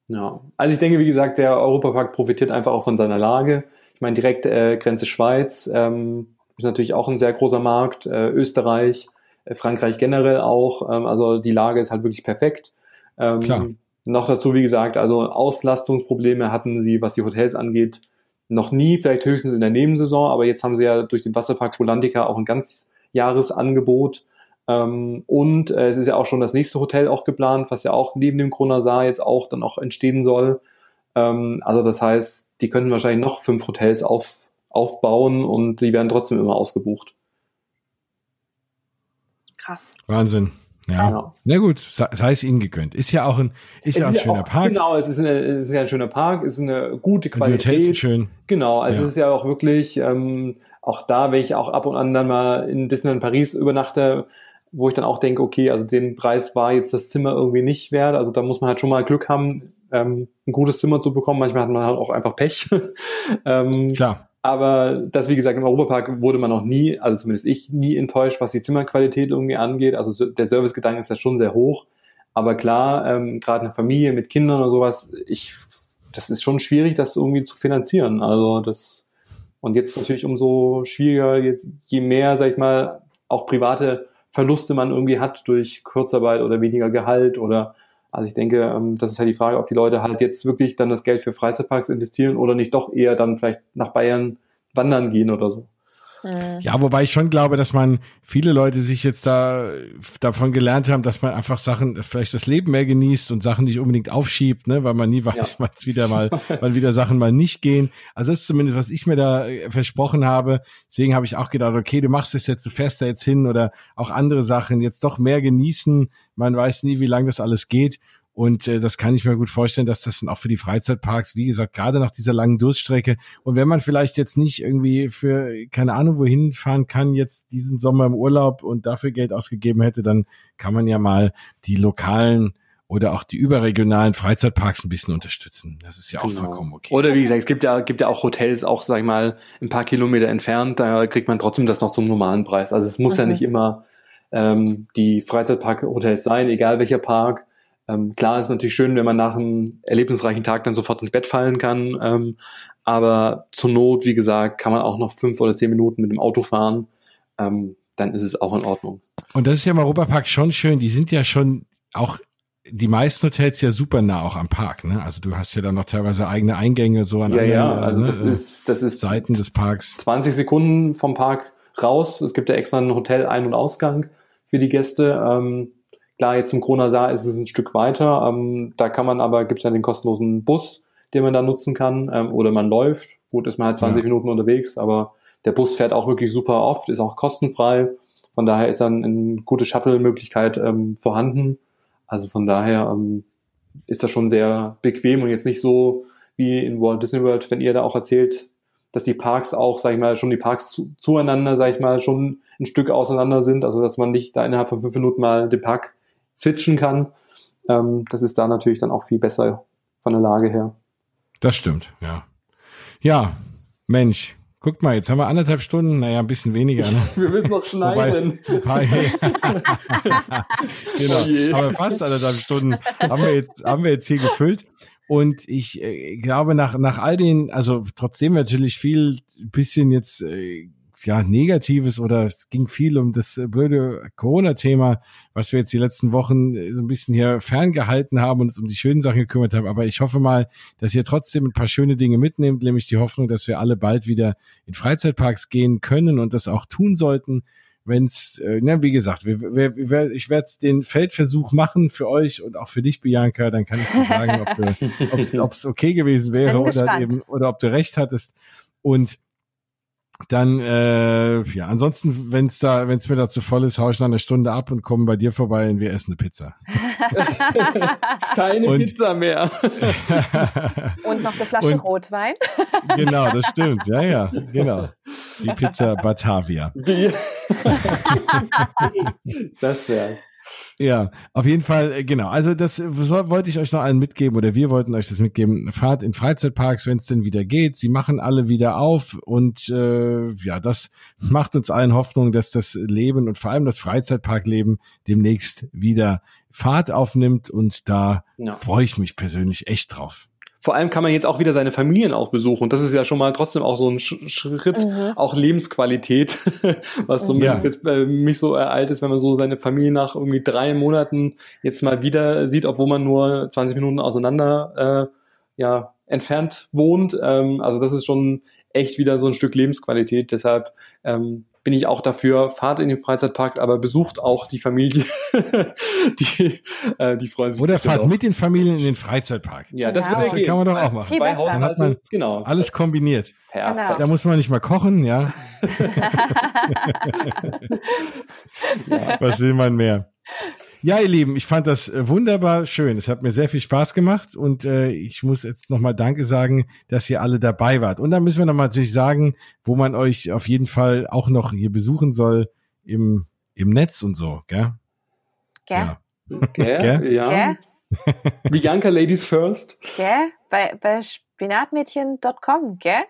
Ja, also ich denke, wie gesagt, der Europapark profitiert einfach auch von seiner Lage. Ich meine, direkt äh, Grenze Schweiz ähm, ist natürlich auch ein sehr großer Markt, äh, Österreich, äh, Frankreich generell auch. Ähm, also die Lage ist halt wirklich perfekt. Ähm, Klar. Noch dazu, wie gesagt, also Auslastungsprobleme hatten sie, was die Hotels angeht, noch nie, vielleicht höchstens in der Nebensaison, aber jetzt haben sie ja durch den Wasserpark Rolantica auch ein ganz Jahresangebot. Ähm, und äh, es ist ja auch schon das nächste Hotel auch geplant, was ja auch neben dem Kronasar jetzt auch dann auch entstehen soll. Ähm, also das heißt, die könnten wahrscheinlich noch fünf Hotels auf, aufbauen und die werden trotzdem immer ausgebucht. Krass. Wahnsinn. Ja. Genau. Na gut, sei es ihnen gegönnt. Ist ja auch ein, ist ja ein schöner auch, Park. Genau, es ist, eine, es ist ja ein schöner Park, ist eine gute Qualität. Die Hotels sind schön. Genau, also ja. es ist ja auch wirklich, ähm, auch da, wenn ich auch ab und an dann mal in Disneyland Paris übernachte, wo ich dann auch denke, okay, also den Preis war jetzt das Zimmer irgendwie nicht wert. Also da muss man halt schon mal Glück haben, ähm, ein gutes Zimmer zu bekommen. Manchmal hat man halt auch einfach Pech. *laughs* ähm, Klar. Aber das, wie gesagt, im Europapark wurde man noch nie, also zumindest ich, nie enttäuscht, was die Zimmerqualität irgendwie angeht. Also der Servicegedanke ist ja schon sehr hoch. Aber klar, ähm, gerade eine Familie mit Kindern oder sowas, ich, das ist schon schwierig, das irgendwie zu finanzieren. Also das, und jetzt natürlich umso schwieriger, je mehr, sag ich mal, auch private Verluste man irgendwie hat durch Kurzarbeit oder weniger Gehalt oder also ich denke, ähm, das ist halt die Frage, ob die Leute halt jetzt wirklich dann das Geld für Freizeitparks investieren oder nicht doch eher dann vielleicht nach Bayern wandern gehen oder so. Mhm. Ja, wobei ich schon glaube, dass man viele Leute sich jetzt da davon gelernt haben, dass man einfach Sachen, vielleicht das Leben mehr genießt und Sachen nicht unbedingt aufschiebt, ne, weil man nie weiß, ja. wann es wieder mal, *laughs* wann wieder Sachen mal nicht gehen. Also das ist zumindest, was ich mir da äh, versprochen habe. Deswegen habe ich auch gedacht, okay, du machst es jetzt, du fährst da jetzt hin oder auch andere Sachen jetzt doch mehr genießen. Man weiß nie, wie lange das alles geht. Und äh, das kann ich mir gut vorstellen, dass das dann auch für die Freizeitparks, wie gesagt, gerade nach dieser langen Durststrecke und wenn man vielleicht jetzt nicht irgendwie für keine Ahnung wohin fahren kann, jetzt diesen Sommer im Urlaub und dafür Geld ausgegeben hätte, dann kann man ja mal die lokalen oder auch die überregionalen Freizeitparks ein bisschen unterstützen. Das ist ja auch genau. vollkommen okay. Oder wie gesagt, es gibt ja, gibt ja auch Hotels, auch sag ich mal, ein paar Kilometer entfernt, da kriegt man trotzdem das noch zum normalen Preis. Also es muss mhm. ja nicht immer ähm, die Freizeitpark-Hotels sein, egal welcher Park. Ähm, klar ist natürlich schön, wenn man nach einem erlebnisreichen Tag dann sofort ins Bett fallen kann. Ähm, aber zur Not, wie gesagt, kann man auch noch fünf oder zehn Minuten mit dem Auto fahren. Ähm, dann ist es auch in Ordnung. Und das ist ja im Europapark schon schön. Die sind ja schon auch die meisten Hotels ja super nah auch am Park, ne? Also du hast ja dann noch teilweise eigene Eingänge so an ja, anderen, ja, also ne? das ist das ist Seiten des Parks. 20 Sekunden vom Park raus. Es gibt ja extra ein Hotel Ein- und Ausgang für die Gäste. Ähm, Klar, jetzt zum Kronasar ist es ein Stück weiter. Ähm, da kann man aber, gibt es ja den kostenlosen Bus, den man da nutzen kann. Ähm, oder man läuft. Gut, ist man halt 20 ja. Minuten unterwegs, aber der Bus fährt auch wirklich super oft, ist auch kostenfrei. Von daher ist dann eine gute Shuttle-Möglichkeit ähm, vorhanden. Also von daher ähm, ist das schon sehr bequem und jetzt nicht so wie in Walt Disney World, wenn ihr da auch erzählt, dass die Parks auch, sag ich mal, schon die Parks zu, zueinander, sag ich mal, schon ein Stück auseinander sind. Also dass man nicht da innerhalb von fünf Minuten mal den Park switchen kann. Ähm, das ist da natürlich dann auch viel besser von der Lage her. Das stimmt, ja. Ja, Mensch, Guck mal, jetzt haben wir anderthalb Stunden, naja, ein bisschen weniger. Ne? *laughs* Wir müssen noch *laughs* schneiden. Wobei, *laughs* genau, oh aber fast anderthalb Stunden haben wir jetzt, haben wir jetzt hier gefüllt. Und ich äh, glaube, nach, nach all den, also trotzdem natürlich viel bisschen jetzt äh, ja, Negatives oder es ging viel um das blöde Corona-Thema, was wir jetzt die letzten Wochen so ein bisschen hier ferngehalten haben und uns um die schönen Sachen gekümmert haben. Aber ich hoffe mal, dass ihr trotzdem ein paar schöne Dinge mitnehmt, nämlich die Hoffnung, dass wir alle bald wieder in Freizeitparks gehen können und das auch tun sollten. Wenn es, äh, wie gesagt, wir, wir, wir, ich werde den Feldversuch machen für euch und auch für dich, Bianca. Dann kann ich dir sagen, ob es okay gewesen wäre oder eben oder ob du recht hattest. Und dann, äh, ja, ansonsten, wenn es da, wenn es mir da zu voll ist, hau ich nach einer Stunde ab und komme bei dir vorbei und wir essen eine Pizza. *laughs* Keine und, Pizza mehr. *laughs* und noch eine Flasche und, Rotwein. *laughs* genau, das stimmt. Ja, ja, genau. Die Pizza Batavia. Die. das wär's. Ja, auf jeden Fall, äh, genau. Also das soll, wollte ich euch noch allen mitgeben oder wir wollten euch das mitgeben. Fahrt in Freizeitparks, wenn es denn wieder geht. Sie machen alle wieder auf und äh, ja, das macht uns allen Hoffnung, dass das Leben und vor allem das Freizeitparkleben demnächst wieder Fahrt aufnimmt und da ja. freue ich mich persönlich echt drauf. Vor allem kann man jetzt auch wieder seine Familien auch besuchen. Das ist ja schon mal trotzdem auch so ein Schritt, mhm. auch Lebensqualität, *laughs* was so ja. jetzt bei mich so ereilt ist, wenn man so seine Familie nach irgendwie drei Monaten jetzt mal wieder sieht, obwohl man nur 20 Minuten auseinander äh, ja, entfernt wohnt. Ähm, also das ist schon echt wieder so ein Stück Lebensqualität. Deshalb ähm, bin ich auch dafür, fahrt in den Freizeitparks, aber besucht auch die Familie. *laughs* die, äh, die freuen sich. Oder fahrt auch. mit den Familien in den Freizeitpark. Ja, das, genau. das kann man doch auch machen. Bei Dann hat man genau. alles kombiniert. Genau. Da muss man nicht mal kochen, ja. ja. *laughs* Was will man mehr? Ja, ihr Lieben, ich fand das äh, wunderbar schön. Es hat mir sehr viel Spaß gemacht und äh, ich muss jetzt nochmal Danke sagen, dass ihr alle dabei wart. Und dann müssen wir nochmal natürlich sagen, wo man euch auf jeden Fall auch noch hier besuchen soll im, im Netz und so, gell? Gell? Ja. Gell? *laughs* Gell? Ja. Bianca Ladies First. Gell? Bei, bei spinatmädchen.com, gell?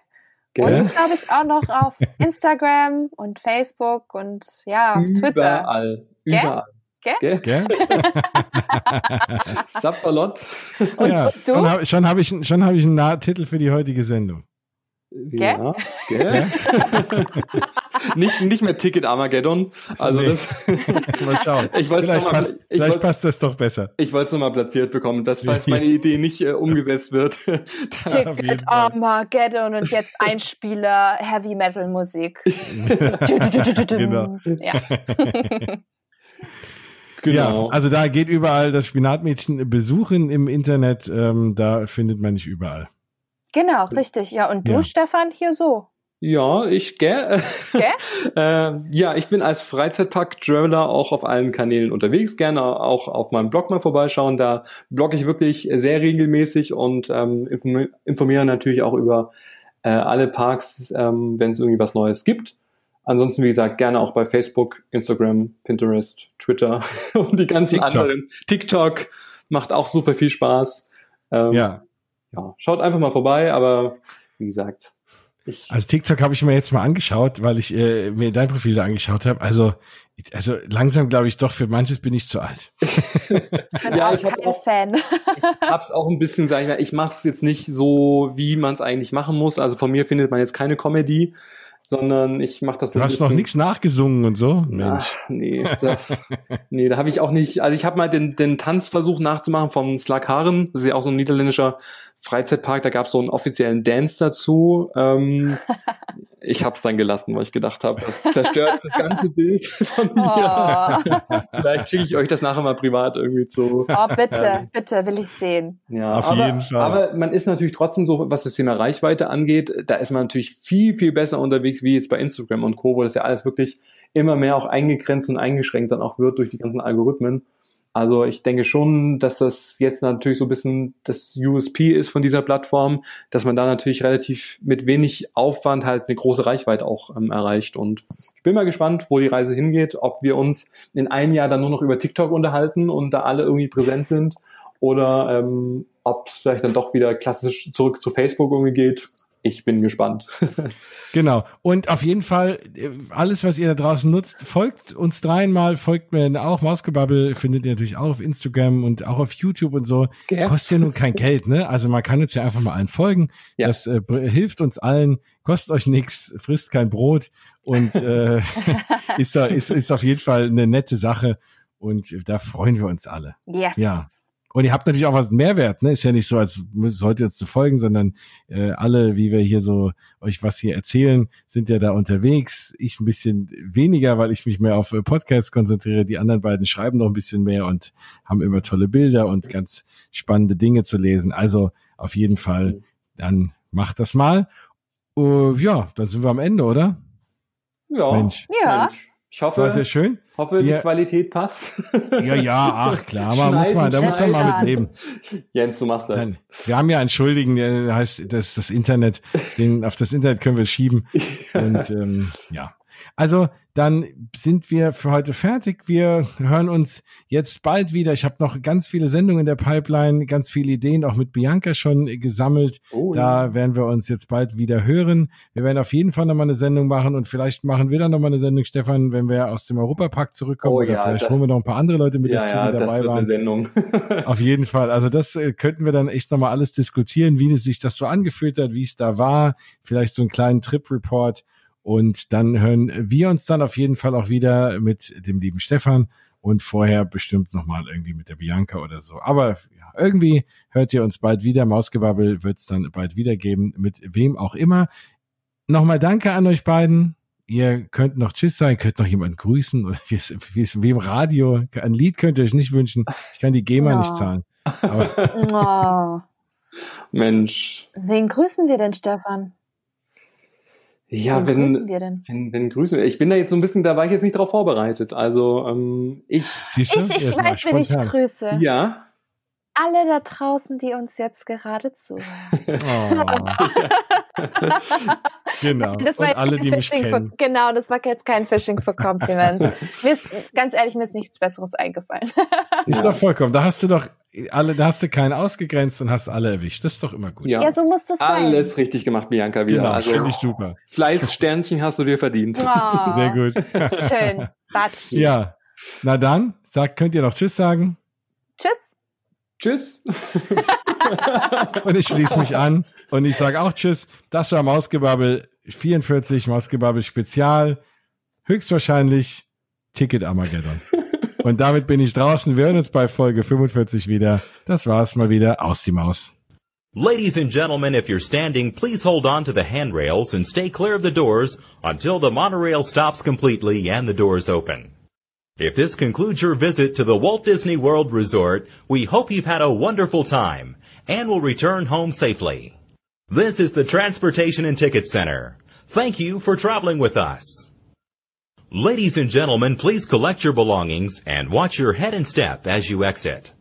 Gell? Und glaube ich auch noch auf Instagram und Facebook und ja, auf Twitter. Überall. Überall. Gell? Gell? Sapperlot. *laughs* Und, ja, und du? Schon habe schon hab ich, schon hab ich einen Titel für die heutige Sendung. Ja, gell? *laughs* nicht, nicht mehr Ticket Armageddon. Also nee. das. *laughs* mal schauen. Ich vielleicht mal, passt, ich vielleicht passt das doch besser. Ich wollte es nochmal platziert bekommen, dass falls meine Idee nicht äh, umgesetzt wird. Ticket Armageddon und jetzt Einspieler Heavy Metal Musik. genau. Ja. Genau. Ja, also da geht überall das Spinatmädchen besuchen im Internet. Ähm, da findet man nicht überall. Genau, richtig. Ja, und du, ja. Stefan, hier so. Ja, ich gell? Gell? *laughs* äh, ja, ich bin als Freizeitpark-Traveler auch auf allen Kanälen unterwegs. Gerne auch auf meinem Blog mal vorbeischauen. Da blogge ich wirklich sehr regelmäßig und ähm, informiere natürlich auch über äh, alle Parks, ähm, wenn es irgendwie was Neues gibt. Ansonsten, wie gesagt, gerne auch bei Facebook, Instagram, Pinterest, Twitter *laughs* und die ganzen TikTok. anderen. TikTok macht auch super viel Spaß. Ähm, ja. ja. Schaut einfach mal vorbei, aber wie gesagt. Ich also TikTok habe ich mir jetzt mal angeschaut, weil ich äh, mir dein Profil da angeschaut habe. Also also langsam glaube ich doch, für manches bin ich zu alt. *laughs* ja, ich habe auch, Fan. *laughs* ich hab's auch ein bisschen, sag ich mal, ich mache es jetzt nicht so, wie man es eigentlich machen muss. Also von mir findet man jetzt keine Comedy sondern ich mache das so Du hast noch nichts nachgesungen und so? Mensch. Ach, nee, *laughs* da, nee, da habe ich auch nicht. Also ich habe mal den, den Tanzversuch nachzumachen vom Slagharen. Das ist ja auch so ein niederländischer Freizeitpark. Da gab es so einen offiziellen Dance dazu. Ähm, *laughs* ich habe es dann gelassen, weil ich gedacht habe, das zerstört das ganze Bild *laughs* von mir. Oh. Vielleicht schicke ich euch das nachher mal privat irgendwie zu. Oh, bitte, ähm, bitte, will ich sehen. Ja, auf aber, jeden Fall. Aber man ist natürlich trotzdem so, was das Thema Reichweite angeht, da ist man natürlich viel, viel besser unterwegs wie jetzt bei Instagram und Co., wo das ja alles wirklich immer mehr auch eingegrenzt und eingeschränkt dann auch wird durch die ganzen Algorithmen. Also ich denke schon, dass das jetzt natürlich so ein bisschen das USP ist von dieser Plattform, dass man da natürlich relativ mit wenig Aufwand halt eine große Reichweite auch ähm, erreicht. Und ich bin mal gespannt, wo die Reise hingeht, ob wir uns in einem Jahr dann nur noch über TikTok unterhalten und da alle irgendwie präsent sind oder ähm, ob es vielleicht dann doch wieder klassisch zurück zu Facebook irgendwie geht ich bin gespannt. *laughs* genau. Und auf jeden Fall, äh, alles, was ihr da draußen nutzt, folgt uns dreimal, folgt mir auch. Mausgebubble findet ihr natürlich auch auf Instagram und auch auf YouTube und so. Okay. Kostet ja nun kein Geld, ne? Also man kann uns ja einfach mal allen folgen. Ja. Das äh, hilft uns allen, kostet euch nichts, frisst kein Brot und *laughs* äh, ist, da, ist, ist auf jeden Fall eine nette Sache. Und da freuen wir uns alle. Yes. Ja. Und ihr habt natürlich auch was Mehrwert, ne? Ist ja nicht so, als sollt ihr jetzt zu folgen, sondern äh, alle, wie wir hier so euch was hier erzählen, sind ja da unterwegs. Ich ein bisschen weniger, weil ich mich mehr auf äh, Podcasts konzentriere. Die anderen beiden schreiben noch ein bisschen mehr und haben immer tolle Bilder und ganz spannende Dinge zu lesen. Also auf jeden Fall, dann macht das mal. Uh, ja, dann sind wir am Ende, oder? Ja. Mensch. Ja. Mensch. Ich hoffe, das war sehr schön. hoffe die Qualität passt. *laughs* Ja, ja, ach klar, aber muss man, da muss man mal mit leben. Jens, du machst das. Nein, wir haben ja einen Schuldigen, der heißt das, das Internet, den, auf das Internet können wir es schieben. *laughs* Und ähm, ja. Also dann sind wir für heute fertig. Wir hören uns jetzt bald wieder. Ich habe noch ganz viele Sendungen in der Pipeline, ganz viele Ideen auch mit Bianca schon gesammelt. Oh, da ja. werden wir uns jetzt bald wieder hören. Wir werden auf jeden Fall nochmal eine Sendung machen und vielleicht machen wir dann nochmal eine Sendung, Stefan, wenn wir aus dem Europapark zurückkommen. Oh, oder ja, vielleicht das, holen wir noch ein paar andere Leute mit ja, dazu, die dabei waren. Sendung. *laughs* *laughs* auf jeden Fall. Also das äh, könnten wir dann echt nochmal alles diskutieren, wie es sich das so angefühlt hat, wie es da war. Vielleicht so einen kleinen Trip-Report. Und dann hören wir uns dann auf jeden Fall auch wieder mit dem lieben Stefan und vorher bestimmt nochmal irgendwie mit der Bianca oder so. Aber ja, irgendwie hört ihr uns bald wieder. Mausgebabbel wird es dann bald wieder geben, mit wem auch immer. Nochmal danke an euch beiden. Ihr könnt noch Tschüss sagen, könnt noch jemanden grüßen oder *laughs* wie es, wie es wie im Radio. Ein Lied könnt ihr euch nicht wünschen. Ich kann die GEMA no. nicht zahlen. Aber *laughs* oh. Mensch. Wen grüßen wir denn, Stefan? Ja, wenn, grüßen wir denn? Wenn, wenn grüßen wir. Ich bin da jetzt so ein bisschen, da war ich jetzt nicht darauf vorbereitet. Also ähm, ich. Siehst du? Ich, ich weiß, wen ich grüße. Ja. Alle da draußen, die uns jetzt gerade zuhören. *laughs* Oh. genau. Das war Und alle, die mich kennen. For, genau, das war jetzt kein Fishing for Compliments. *laughs* mir ist, ganz ehrlich, mir ist nichts Besseres eingefallen. ist doch vollkommen. Da hast du doch alle, da hast du keinen ausgegrenzt und hast alle erwischt. Das ist doch immer gut. Ja, ja so muss das sein. Alles richtig gemacht, Bianca, wieder. Genau, also, finde ich super. Fleißsternchen hast du dir verdient. Oh, *laughs* Sehr gut. Schön. Batsch. Ja. Na dann, sag, könnt ihr noch Tschüss sagen? Tschüss. Tschüss. und ich schließe mich an und ich sage auch Tschüss. Das war Mausgebabbel 44, Mausgebabbel Spezial. Höchstwahrscheinlich Ticket Armageddon. Und damit bin ich draußen. Wir hören uns bei Folge 45 wieder. Das war's mal wieder. Aus die Maus. Ladies and gentlemen, if you're standing, please hold on to the handrails and stay clear of the doors until the monorail stops completely and the doors open. If this concludes your visit to the Walt Disney World Resort, we hope you've had a wonderful time and will return home safely. This is the Transportation and Ticket Center. Thank you for traveling with us. Ladies and gentlemen, please collect your belongings and watch your head and step as you exit.